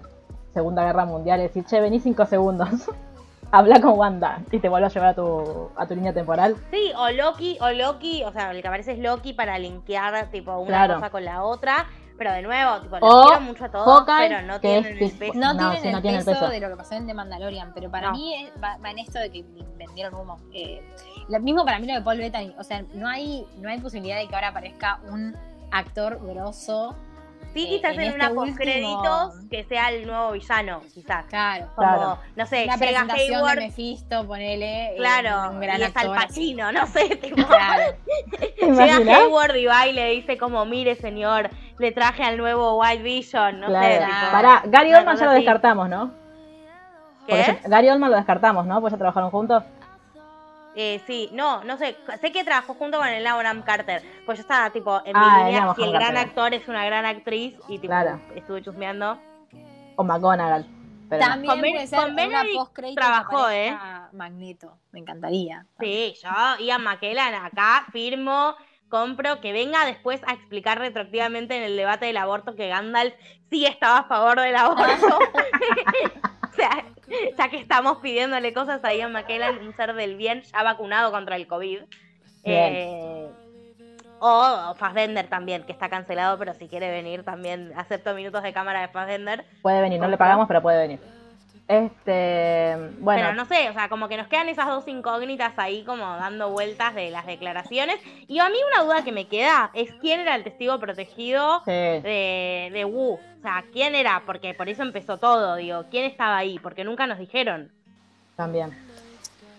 Segunda Guerra Mundial y decir, che, vení cinco segundos. Habla con Wanda y te vuelvo a llevar a tu, a tu línea temporal. Sí, o Loki, o Loki, o sea, el que aparece es Loki para linkear tipo una Claro. cosa con la otra. Pero de nuevo, tipo, O los quiero mucho a todos, Hawkeye, pero no tienen es el peso. No, No, tienen sí, el no tiene el peso, peso. de lo que pasó en The Mandalorian, pero para No. mí es- va, va en esto de que vendieron humo. Eh, lo mismo para mí lo de Paul Bettany. O sea, no hay, no hay posibilidad de que ahora aparezca un actor grosso. Sí, eh, quizás en en, este una último- postcréditos que sea el nuevo villano, quizás. Claro. Como, Claro. no sé, Una llega presentación Hayward, de Mephisto, ponele. eh, claro, un gran y es Al. Pacino, no sé, tipo, Claro. ¿Te llega? Hayward y va y le dice como, mire señor, le traje al nuevo White Vision, no claro. sé, tipo, Pará, Gary Oldman ya lo así. descartamos, ¿no? ¿Qué? ya- Gary Oldman lo descartamos, ¿no? Pues ya trabajaron juntos. Eh, sí, no, no sé, sé que trabajó junto con el Bonham Carter, pues yo estaba tipo en Ah, mi línea, Elena si el gran Carter. actor es una gran actriz y tipo Claro. estuve chusmeando. O McGonagall. Pero no. También Con Ben- puede ser con una trabajó, ¿eh? que Magneto. Me encantaría. Sí, yo, Ian McKellen, acá firmo, compro, que venga después a explicar retroactivamente en el debate del aborto que Gandalf sí estaba a favor del aborto. o sea, ya que estamos pidiéndole cosas a Ian McKellen, un ser del bien ya vacunado contra el COVID. Eh, o Fassbender también, que está cancelado, pero si quiere venir también acepto minutos de cámara de Fassbender. Puede venir, no le pagamos, pero puede venir. Este, bueno, Pero no sé, o sea, como que nos quedan esas dos incógnitas ahí como dando vueltas de las declaraciones. Y a mí una duda que me queda es quién era el testigo protegido sí, de, de Wu. O sea, quién era, porque por eso empezó todo, digo, quién estaba ahí, porque nunca nos dijeron. también.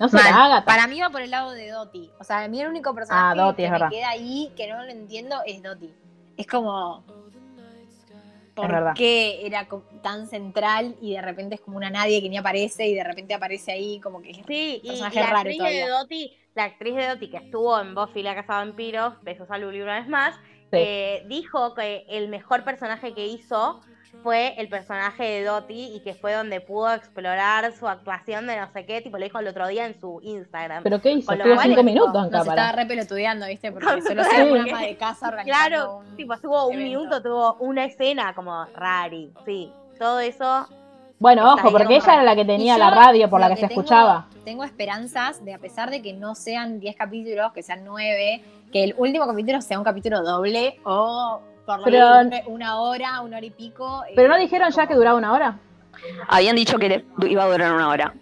No Mal. Agatha. Para mí va por el lado de Dottie. O sea, a mí el único personaje Ah, Dottie, que es me verdad. queda ahí que no lo entiendo es Dottie. Es como. ¿Por verdad. qué era tan central y de repente es como una nadie que ni aparece y de repente aparece ahí como que. Sí, y, y Personaje la raro actriz de. Dottie, la actriz de Dottie que estuvo en Buffy la Casa de Vampiros, besos a Luli una vez más. Eh, dijo que el mejor personaje que hizo fue el personaje de Dottie y que fue donde pudo explorar su actuación de no sé qué, tipo lo dijo el otro día en su Instagram. ¿Pero qué hizo? Estuvo cinco es minutos en estaba cámara. re pelotudeando, ¿viste? Porque solo sea una Sí. ama de casa organizando Claro, un- tipo, tuvo un evento. minuto, tuvo una escena como rari, sí. Todo eso, Bueno, ojo, porque ella era la que tenía yo la radio por la que se tengo- escuchaba. Tengo esperanzas de, a pesar de que no sean 10 capítulos, que sean 9, que el último capítulo sea un capítulo doble o por lo Pero- menos una hora, una hora y pico. Pero eh, no dijeron ya que duraba una hora. Habían dicho que iba a durar una hora.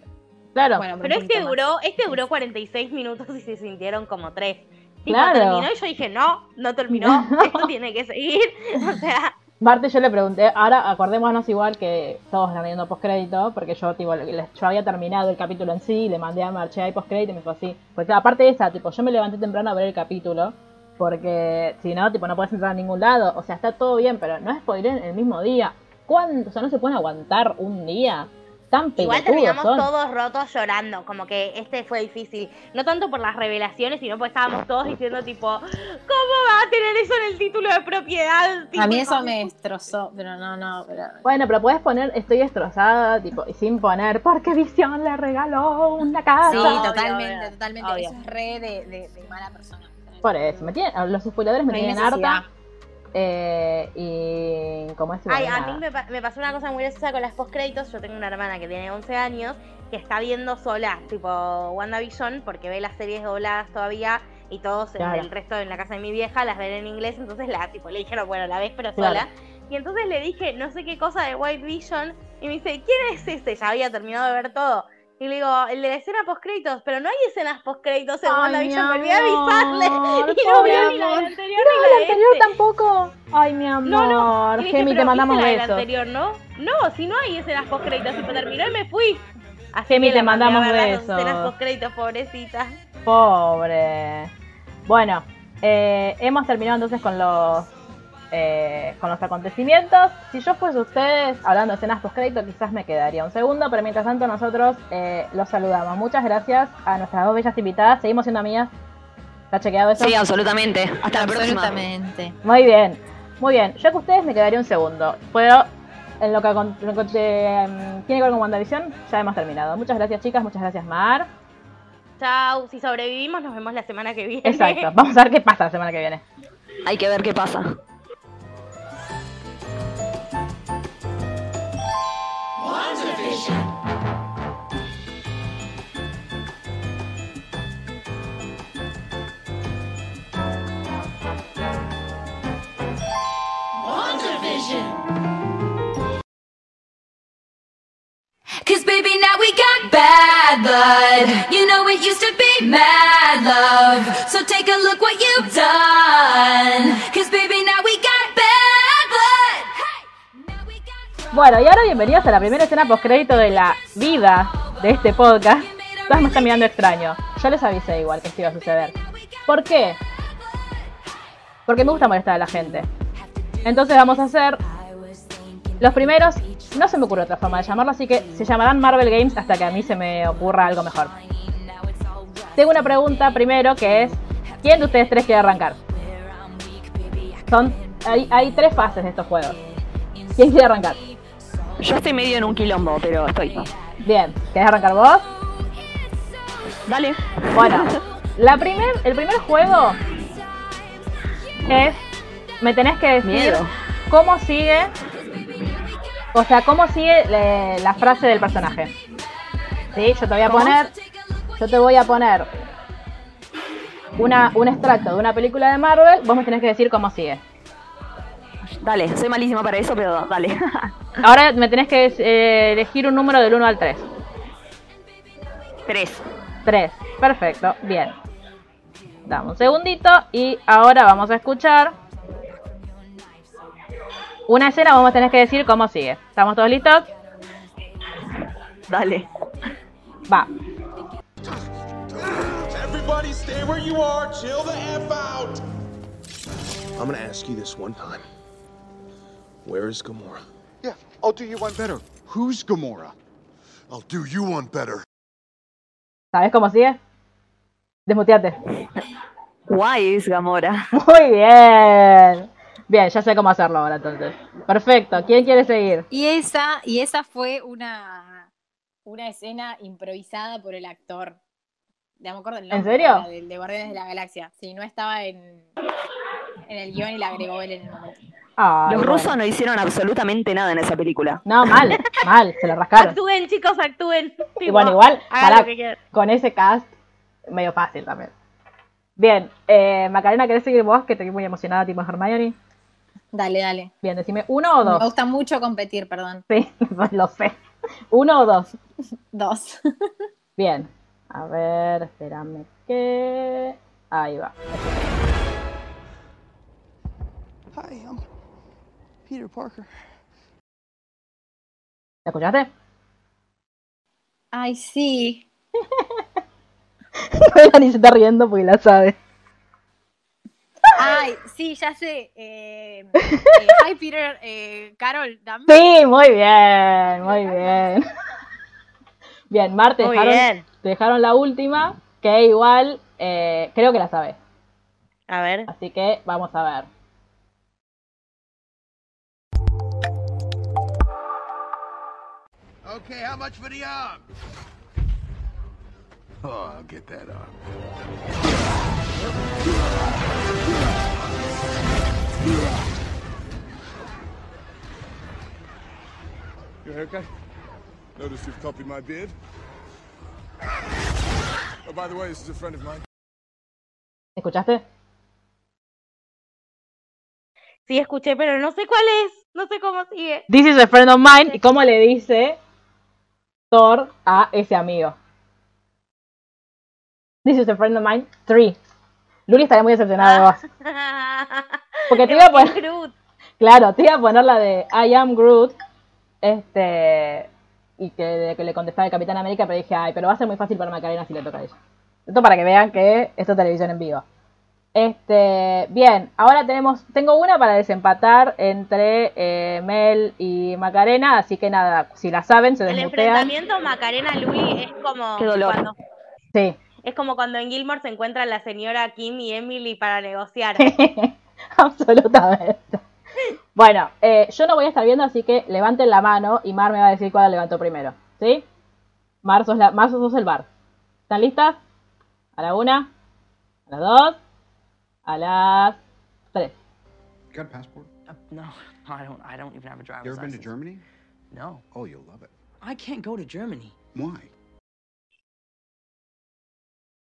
Claro. Bueno, pero este duró, este duró 46 minutos y se sintieron como tres. Tipo, Claro. terminó y yo dije, no, no terminó, esto tiene que seguir. O sea, Marte yo le pregunté, ahora acordémonos igual que todos están viendo postcrédito, porque yo tipo, yo había terminado el capítulo en sí, le mandé a Marche ahí postcrédito y me dijo así. Porque aparte de esa, tipo, yo me levanté temprano a ver el capítulo, porque si no, tipo, no puedes entrar a ningún lado. O sea, está todo bien, pero no spoiler el mismo día. ¿Cuándo? O sea, no se pueden aguantar un día. Tan igual terminamos son. todos rotos llorando, como que este fue difícil. No tanto por las revelaciones, sino porque estábamos todos diciendo tipo, ¿cómo va a tener eso en el título de propiedad? Tipo, A mí eso me destrozó, pero no, no, pero... Bueno, pero puedes poner estoy destrozada, tipo, y sin poner porque Visión le regaló una casa. Sí, obvio, totalmente, obvio, totalmente. obvio. Eso es re de, de- de mala persona. Por eso, me tienen, los spoiladores me No tienen necesidad. harta. Eh, y como es Ay, a mí me, me pasó una cosa muy graciosa con las postcréditos. Yo tengo una hermana que tiene 11 años que está viendo sola, tipo WandaVision, porque ve las series dobladas todavía y todos Claro. el resto en la casa de mi vieja las ven en inglés. Entonces la tipo le dijeron, bueno, la ves pero Claro. sola. Y entonces le dije, no sé qué cosa de White Vision. Y me dice, ¿quién es este? Ya había terminado de ver todo. Y le digo, el de la escena postcréditos, pero no hay escenas postcréditos en WandaVision, me olvidé avisarle. amor, Y no vio ni la del anterior No, ni la anterior este. tampoco. Ay, mi amor. No, no. Dije, Gemi, te "Pero mandamos ¿viste la del besos. anterior, ¿no? No, si no hay escenas postcréditos, y terminó y me fui. Así Gemi, te a mandamos besos. escenas postcréditos, pobrecita. Pobre. Bueno, eh, hemos terminado entonces con los eh, con los acontecimientos. Si yo fuese ustedes, hablando de escenas post-crédito, quizás me quedaría un segundo, pero mientras tanto nosotros eh, los saludamos. Muchas gracias a nuestras dos bellas invitadas. Seguimos siendo amigas. ¿Está chequeado eso? Sí, absolutamente. Hasta la próxima. Absolutamente. Muy bien, muy bien. Yo que ustedes me quedaría un segundo. Pero en lo que, con- lo que te, mm, tiene que ver con WandaVision, ya hemos terminado. Muchas gracias, chicas. Muchas gracias, Mar. Chau, si sobrevivimos nos vemos la semana que viene. Exacto. Vamos a ver qué pasa la semana que viene. Hay que ver qué pasa. Cause baby, now we got bad blood. You know it used to be mad love. So take a look what you've done. Cause baby, now we got bad Bueno, y ahora bienvenidos a la primera escena postcrédito de la vida de este podcast. Todas me están mirando extraño. Yo les avisé igual que esto iba a suceder. ¿Por qué? Porque me gusta molestar a la gente. Entonces vamos a hacer los primeros. No se me ocurre otra forma de llamarlo, así que se llamarán Marvel Games hasta que a mí se me ocurra algo mejor. Tengo una pregunta primero que es: ¿quién de ustedes tres quiere arrancar? Son, hay, hay tres fases de estos juegos. ¿Quién quiere arrancar? Yo estoy medio en un quilombo, pero estoy. Bien, ¿querés arrancar vos? Dale. Bueno, la primer, el primer juego es. Me tenés que decir Miedo. cómo sigue. O sea, cómo sigue le- la frase del personaje. ¿Sí? Yo te voy a poner. Yo te voy a poner una, un extracto de una película de Marvel. Vos me tenés que decir cómo sigue. Dale, soy malísima para eso, pero dale. Ahora me tenés que eh, elegir un número del 1 al 3. Tres. 3. Perfecto, bien. Dame un segundito y ahora vamos a escuchar una escena. Vamos a tener que decir cómo sigue. ¿Estamos todos listos? Dale. Va. Everybody stay where you are. Chill the F out. I'm gonna ask you this one time. Where is Gamora? Yeah, I'll do you one better. Who's Gamora? I'll do you one better. ¿Sabes cómo sigue? Desmuteate. Guay es Gamora. Muy bien. Bien, ya sé cómo hacerlo ahora entonces. Perfecto. ¿Quién quiere seguir? Y esa, y esa fue una, una escena improvisada por el actor. Ya me acuerdo el nombre. serio? era del de Guardianes de la Galaxia. Sí, no estaba en, en el guion y la agregó él en el momento. Ay, Los bueno. rusos no hicieron absolutamente nada en esa película. No, mal, mal, se lo rascaron. Actúen, chicos, actúen. Y bueno, igual, con ese cast, medio fácil también. Bien, eh, Macarena, ¿querés seguir vos? Que estoy muy emocionada, tipo Hermione. Dale, dale. Bien, decime uno o Me dos. gusta mucho competir, perdón. Sí, lo sé. Uno o dos. Dos. Bien. A ver, espérame que. Ahí va. Hi, I'm Peter Parker. ¿La escuchaste? Ay, sí. Melanie se está riendo porque la sabe. Ay, sí, ya sé. Eh, eh, hi, Peter. Eh, Carol, dame. Sí, muy bien, muy bien. Bien, Marte, Muy dejaron, bien. te dejaron la última, que igual eh, creo que la sabes. A ver. Así que vamos a ver. Okay, how much for the arm? Oh, I'll get that arm. Your haircut? Notice you've copied my beard. Oh, by the way, this is a friend of mine. ¿Escuchaste? Sí, escuché, pero no sé cuál es. No sé cómo sigue. This is a friend of mine. ¿Y cómo le dice a ese amigo? This is a friend of mine. Three. Luli estaría muy decepcionada de vos. Porque te iba a poner- Groot. Claro, te iba a poner la de I am Groot. Este. Y que, que le contestaba el Capitán América, pero dije, ay, pero va a ser muy fácil para Macarena si le toca a ella. Esto para que vean que esto es televisión en vivo. Este, bien, ahora tenemos, tengo una para desempatar entre eh, Mel y Macarena, así que nada, si la saben, se El desmutean. enfrentamiento Macarena-Luli es como Qué dolor. cuando Sí, es como cuando en Gilmore se encuentran la señora Kim y Emily para negociar. absolutamente. Bueno, eh, yo no voy a estar viendo, así que levanten la mano y Mar me va a decir cuál la levantó primero. ¿Sí? Mar, sos, la, Mar, sos el bar. ¿Están listas? A la una, a las dos, a las tres. Got a passport? Uh, no, I don't. I don't even have a driver's You ever been to. Germany? No, Oh, you'll love it. I can't go to Germany. Why?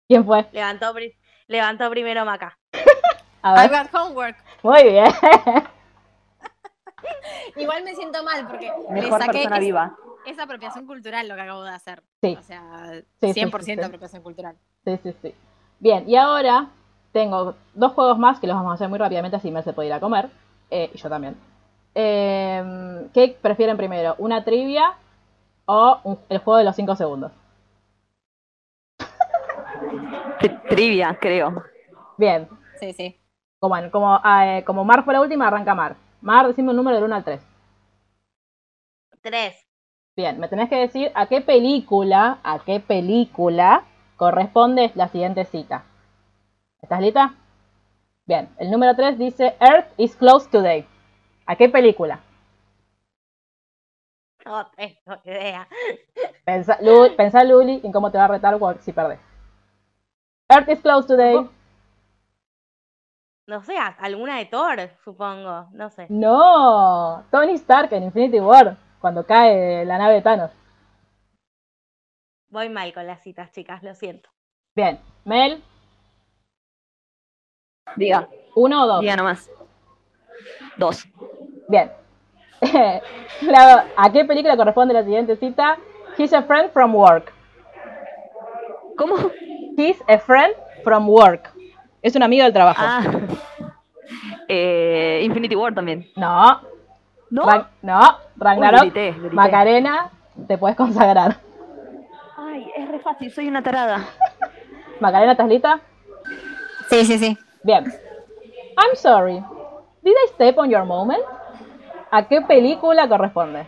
¿Quién fue? Levantó, pri- levantó primero Maca. A I got homework. Muy bien. Igual me siento mal porque Mejor le saqué persona es- viva. Es apropiación cultural lo que acabo de hacer. Sí. O sea, Sí, sí, 100% sí, sí. apropiación cultural. Sí, sí, sí. Bien, y ahora tengo dos juegos más que los vamos a hacer muy rápidamente, así Mel se puede ir a comer. Eh, y yo también. Eh, ¿Qué prefieren primero? ¿Una trivia o un- el juego de los 5 segundos? Tri- Trivia, creo. Bien, Sí, sí. como, como, eh, como Mar fue la última, arranca Mar. Mar, decime un número del 1 al 3. Tres. Bien, me tenés que decir a qué película, a qué película corresponde la siguiente cita. ¿Estás lista? Bien, el número 3 dice Earth is close today. ¿A qué película? No tengo idea. Pensa, Lu- pensá, Luli, en cómo te va a retar si perdés. Earth is close today. No sé, alguna de Thor, supongo. No sé. No, Tony Stark en Infinity War, cuando cae la nave de Thanos. Voy mal con las citas, chicas, lo siento. Bien, Mel, Diga, ¿uno o dos? diga nomás. Dos. Bien. La- ¿A qué película corresponde la siguiente cita? He's a friend from work. ¿Cómo? He's a friend from work. Es un amigo del trabajo. Ah. Eh, Infinity War también. No. ¿No? Ra- no. Ragnarok. Uy, grité, grité. Macarena, te puedes consagrar. Ay, es re fácil, soy una tarada. Macarena, ¿estás lista? Sí, sí, sí. Bien. I'm sorry. Did I step on your moment? ¿A qué película corresponde?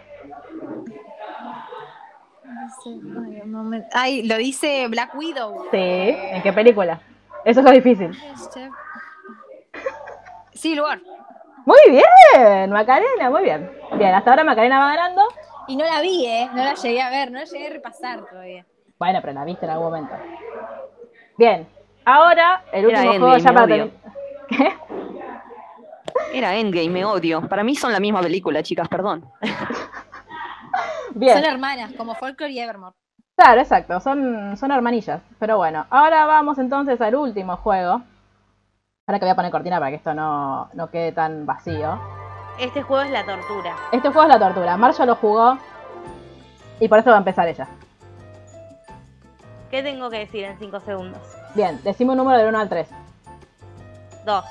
Ay, lo dice Black Widow. Sí. ¿En qué película? Eso es lo difícil. Civil War. Muy bien, Macarena, muy bien. Bien, hasta ahora Macarena va ganando. Y no la vi, ¿eh? No la llegué a ver, no la llegué a repasar todavía. Bueno, pero la viste en algún momento. Bien, ahora el Era último Endgame, juego ya me para odio. terminar. Era Endgame, me odio. Para mí son la misma película, chicas, perdón. Bien, Son hermanas, como Folklore y Evermore. claro, exacto, son, son hermanillas. Pero bueno, ahora vamos entonces al último juego. Ahora que voy a poner cortina para que esto no, no quede tan vacío. Este juego es la tortura. Este juego es la tortura. Mar ya lo jugó y por eso va a empezar ella. ¿Qué tengo que decir en 5 segundos? Bien, decime un número del 1 al 3. Dos.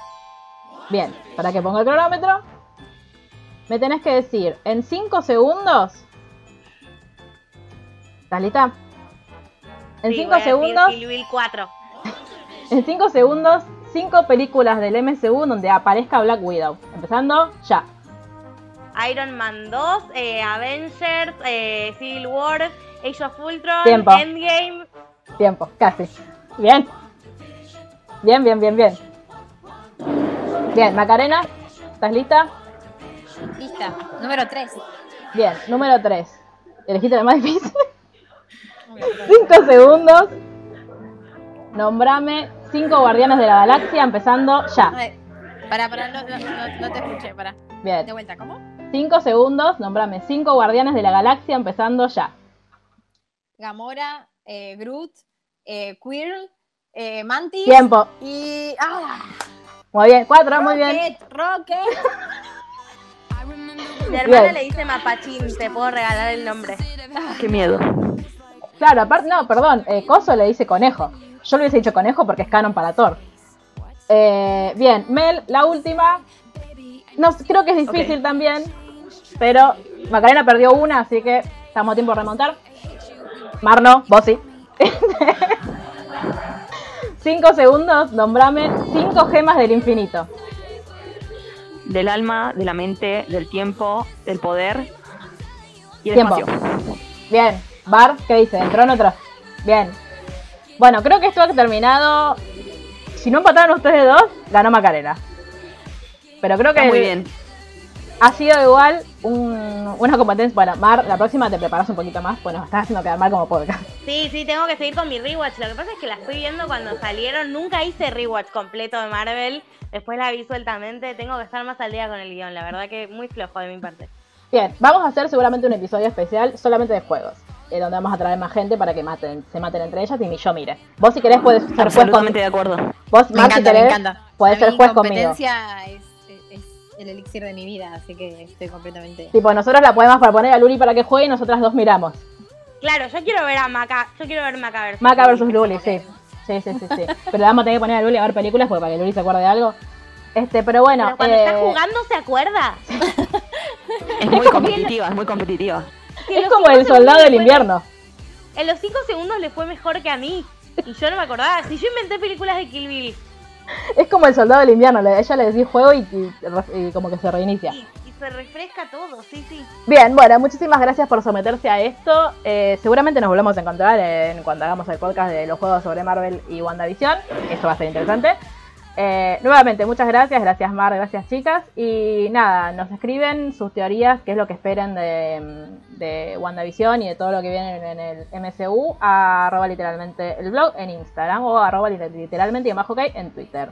Bien, para que ponga el cronómetro, me tenés que decir en 5 segundos. ¿Estás lista? En Sí, 5 voy a decir segundos, Bill 4. en 5 segundos, 5 películas del MCU donde aparezca Black Widow. Empezando ya. Iron Man 2, eh, Avengers, eh, Civil War, Age of Ultron, Tiempo. Endgame. Tiempo, casi. Bien. Bien, bien, bien, bien. Bien, Macarena, ¿estás lista? Lista. Número 3. Bien, número 3. Elegiste la más difícil. 5 segundos. Nombrame 5 guardianes de la galaxia empezando ya. Para, para, no, no, no- no te escuché, para. De Bien. vuelta, ¿cómo? 5 segundos. Nombrame 5 guardianes de la galaxia empezando ya. Gamora, eh, Groot, eh, Quirrell, eh, Mantis. Tiempo. Y. ¡Ah! Muy bien. 4, muy bien. Rocket, Rocket. Mi hermana Bien. le dice Mapachín, te puedo regalar el nombre. Qué miedo. Claro, aparte, no, perdón. eh, Coso le dice conejo. Yo le hubiese dicho conejo porque es canon para Thor. Eh, bien, Mel, la última. No, creo que es difícil también. Pero Macarena perdió una, así que estamos a tiempo de remontar. Marno, vos sí. cinco segundos, nombrame cinco gemas del infinito. Del alma, de la mente, del tiempo, del poder y el Tiempo. espacio. Bien. Bar, ¿qué dice? ¿Entró en otro? Bien. Bueno, creo que esto ha terminado. Si no empataron ustedes dos, ganó Macarena. Pero creo que Está muy bien. Ha sido igual un- una competencia. Bueno, Mar, la próxima te preparas un poquito más, pues nos estás haciendo quedar mal como podcast. Sí, sí, tengo que seguir con mi rewatch. Lo que pasa es que la estoy viendo cuando salieron. Nunca hice rewatch completo de Marvel. Después la vi sueltamente. Tengo que estar más al día con el guion. La verdad que muy flojo de mi parte. Bien, vamos a hacer seguramente un episodio especial solamente de juegos. eh, donde vamos a traer más gente para que maten, se maten entre ellas y ni yo mire. Vos si querés puedes ser juez Absolutamente con... de acuerdo. Vos, Me Mar, si encanta, me querés, encanta. podés ser juez conmigo. competencia es- es el elixir de mi vida, así que estoy completamente... Tipo, nosotros la podemos proponer a Luli para que juegue y nosotras dos miramos. Claro, yo quiero ver a Maca. Yo quiero ver Maca versus Maca Luli. versus Luli, sí. Sí, sí, sí, sí. Pero vamos a tener que poner a Luli a ver películas porque para que Luli se acuerde de algo. Este, pero bueno. Pero cuando eh, está jugando se acuerda. Es muy competitiva, es muy competitiva. Es como cinco el soldado del invierno. En los 5 segundos le fue mejor que a mí. Y yo no me acordaba. Si yo inventé películas de Kill Bill Es como el soldado del invierno. Ella le decís juego y, y- y como que se reinicia. y, y se refresca todo, sí, sí. Bien, bueno, muchísimas gracias por someterse a esto. Eh, seguramente nos volvemos a encontrar en cuando hagamos el podcast de los juegos sobre Marvel y WandaVision. Eso va a ser interesante. Eh, nuevamente, muchas gracias, gracias Mar, gracias chicas. Y nada, nos escriben sus teorías, qué es lo que esperan de, de WandaVision y de todo lo que viene en el MCU, a arroba literalmente el blog en Instagram o arroba literalmente y bajo ok en Twitter.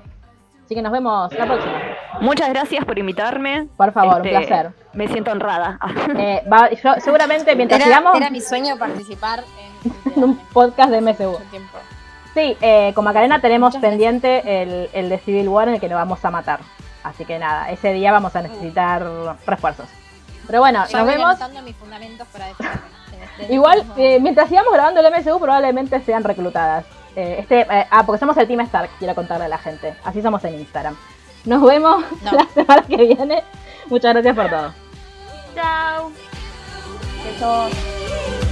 Así que nos vemos la próxima. Muchas gracias por invitarme. Por favor, un Este, placer. Me siento honrada. Eh, va- yo seguramente mientras Era, sigamos era mi sueño participar en, en un podcast de MCU. mucho tiempo. Sí, eh, con Macarena tenemos pendiente el, el de Civil War en el que nos vamos a matar. Así que nada, ese día vamos a necesitar refuerzos. Pero bueno, Ya nos voy vemos. mis fundamentos para este Igual, eh, mientras sigamos grabando el MCU, probablemente sean reclutadas. Eh, este, eh, ah, porque somos el Team Stark, quiero contarle a la gente. Así somos en Instagram. Nos vemos No. la semana que viene. Muchas gracias por todo. Chao. Besos.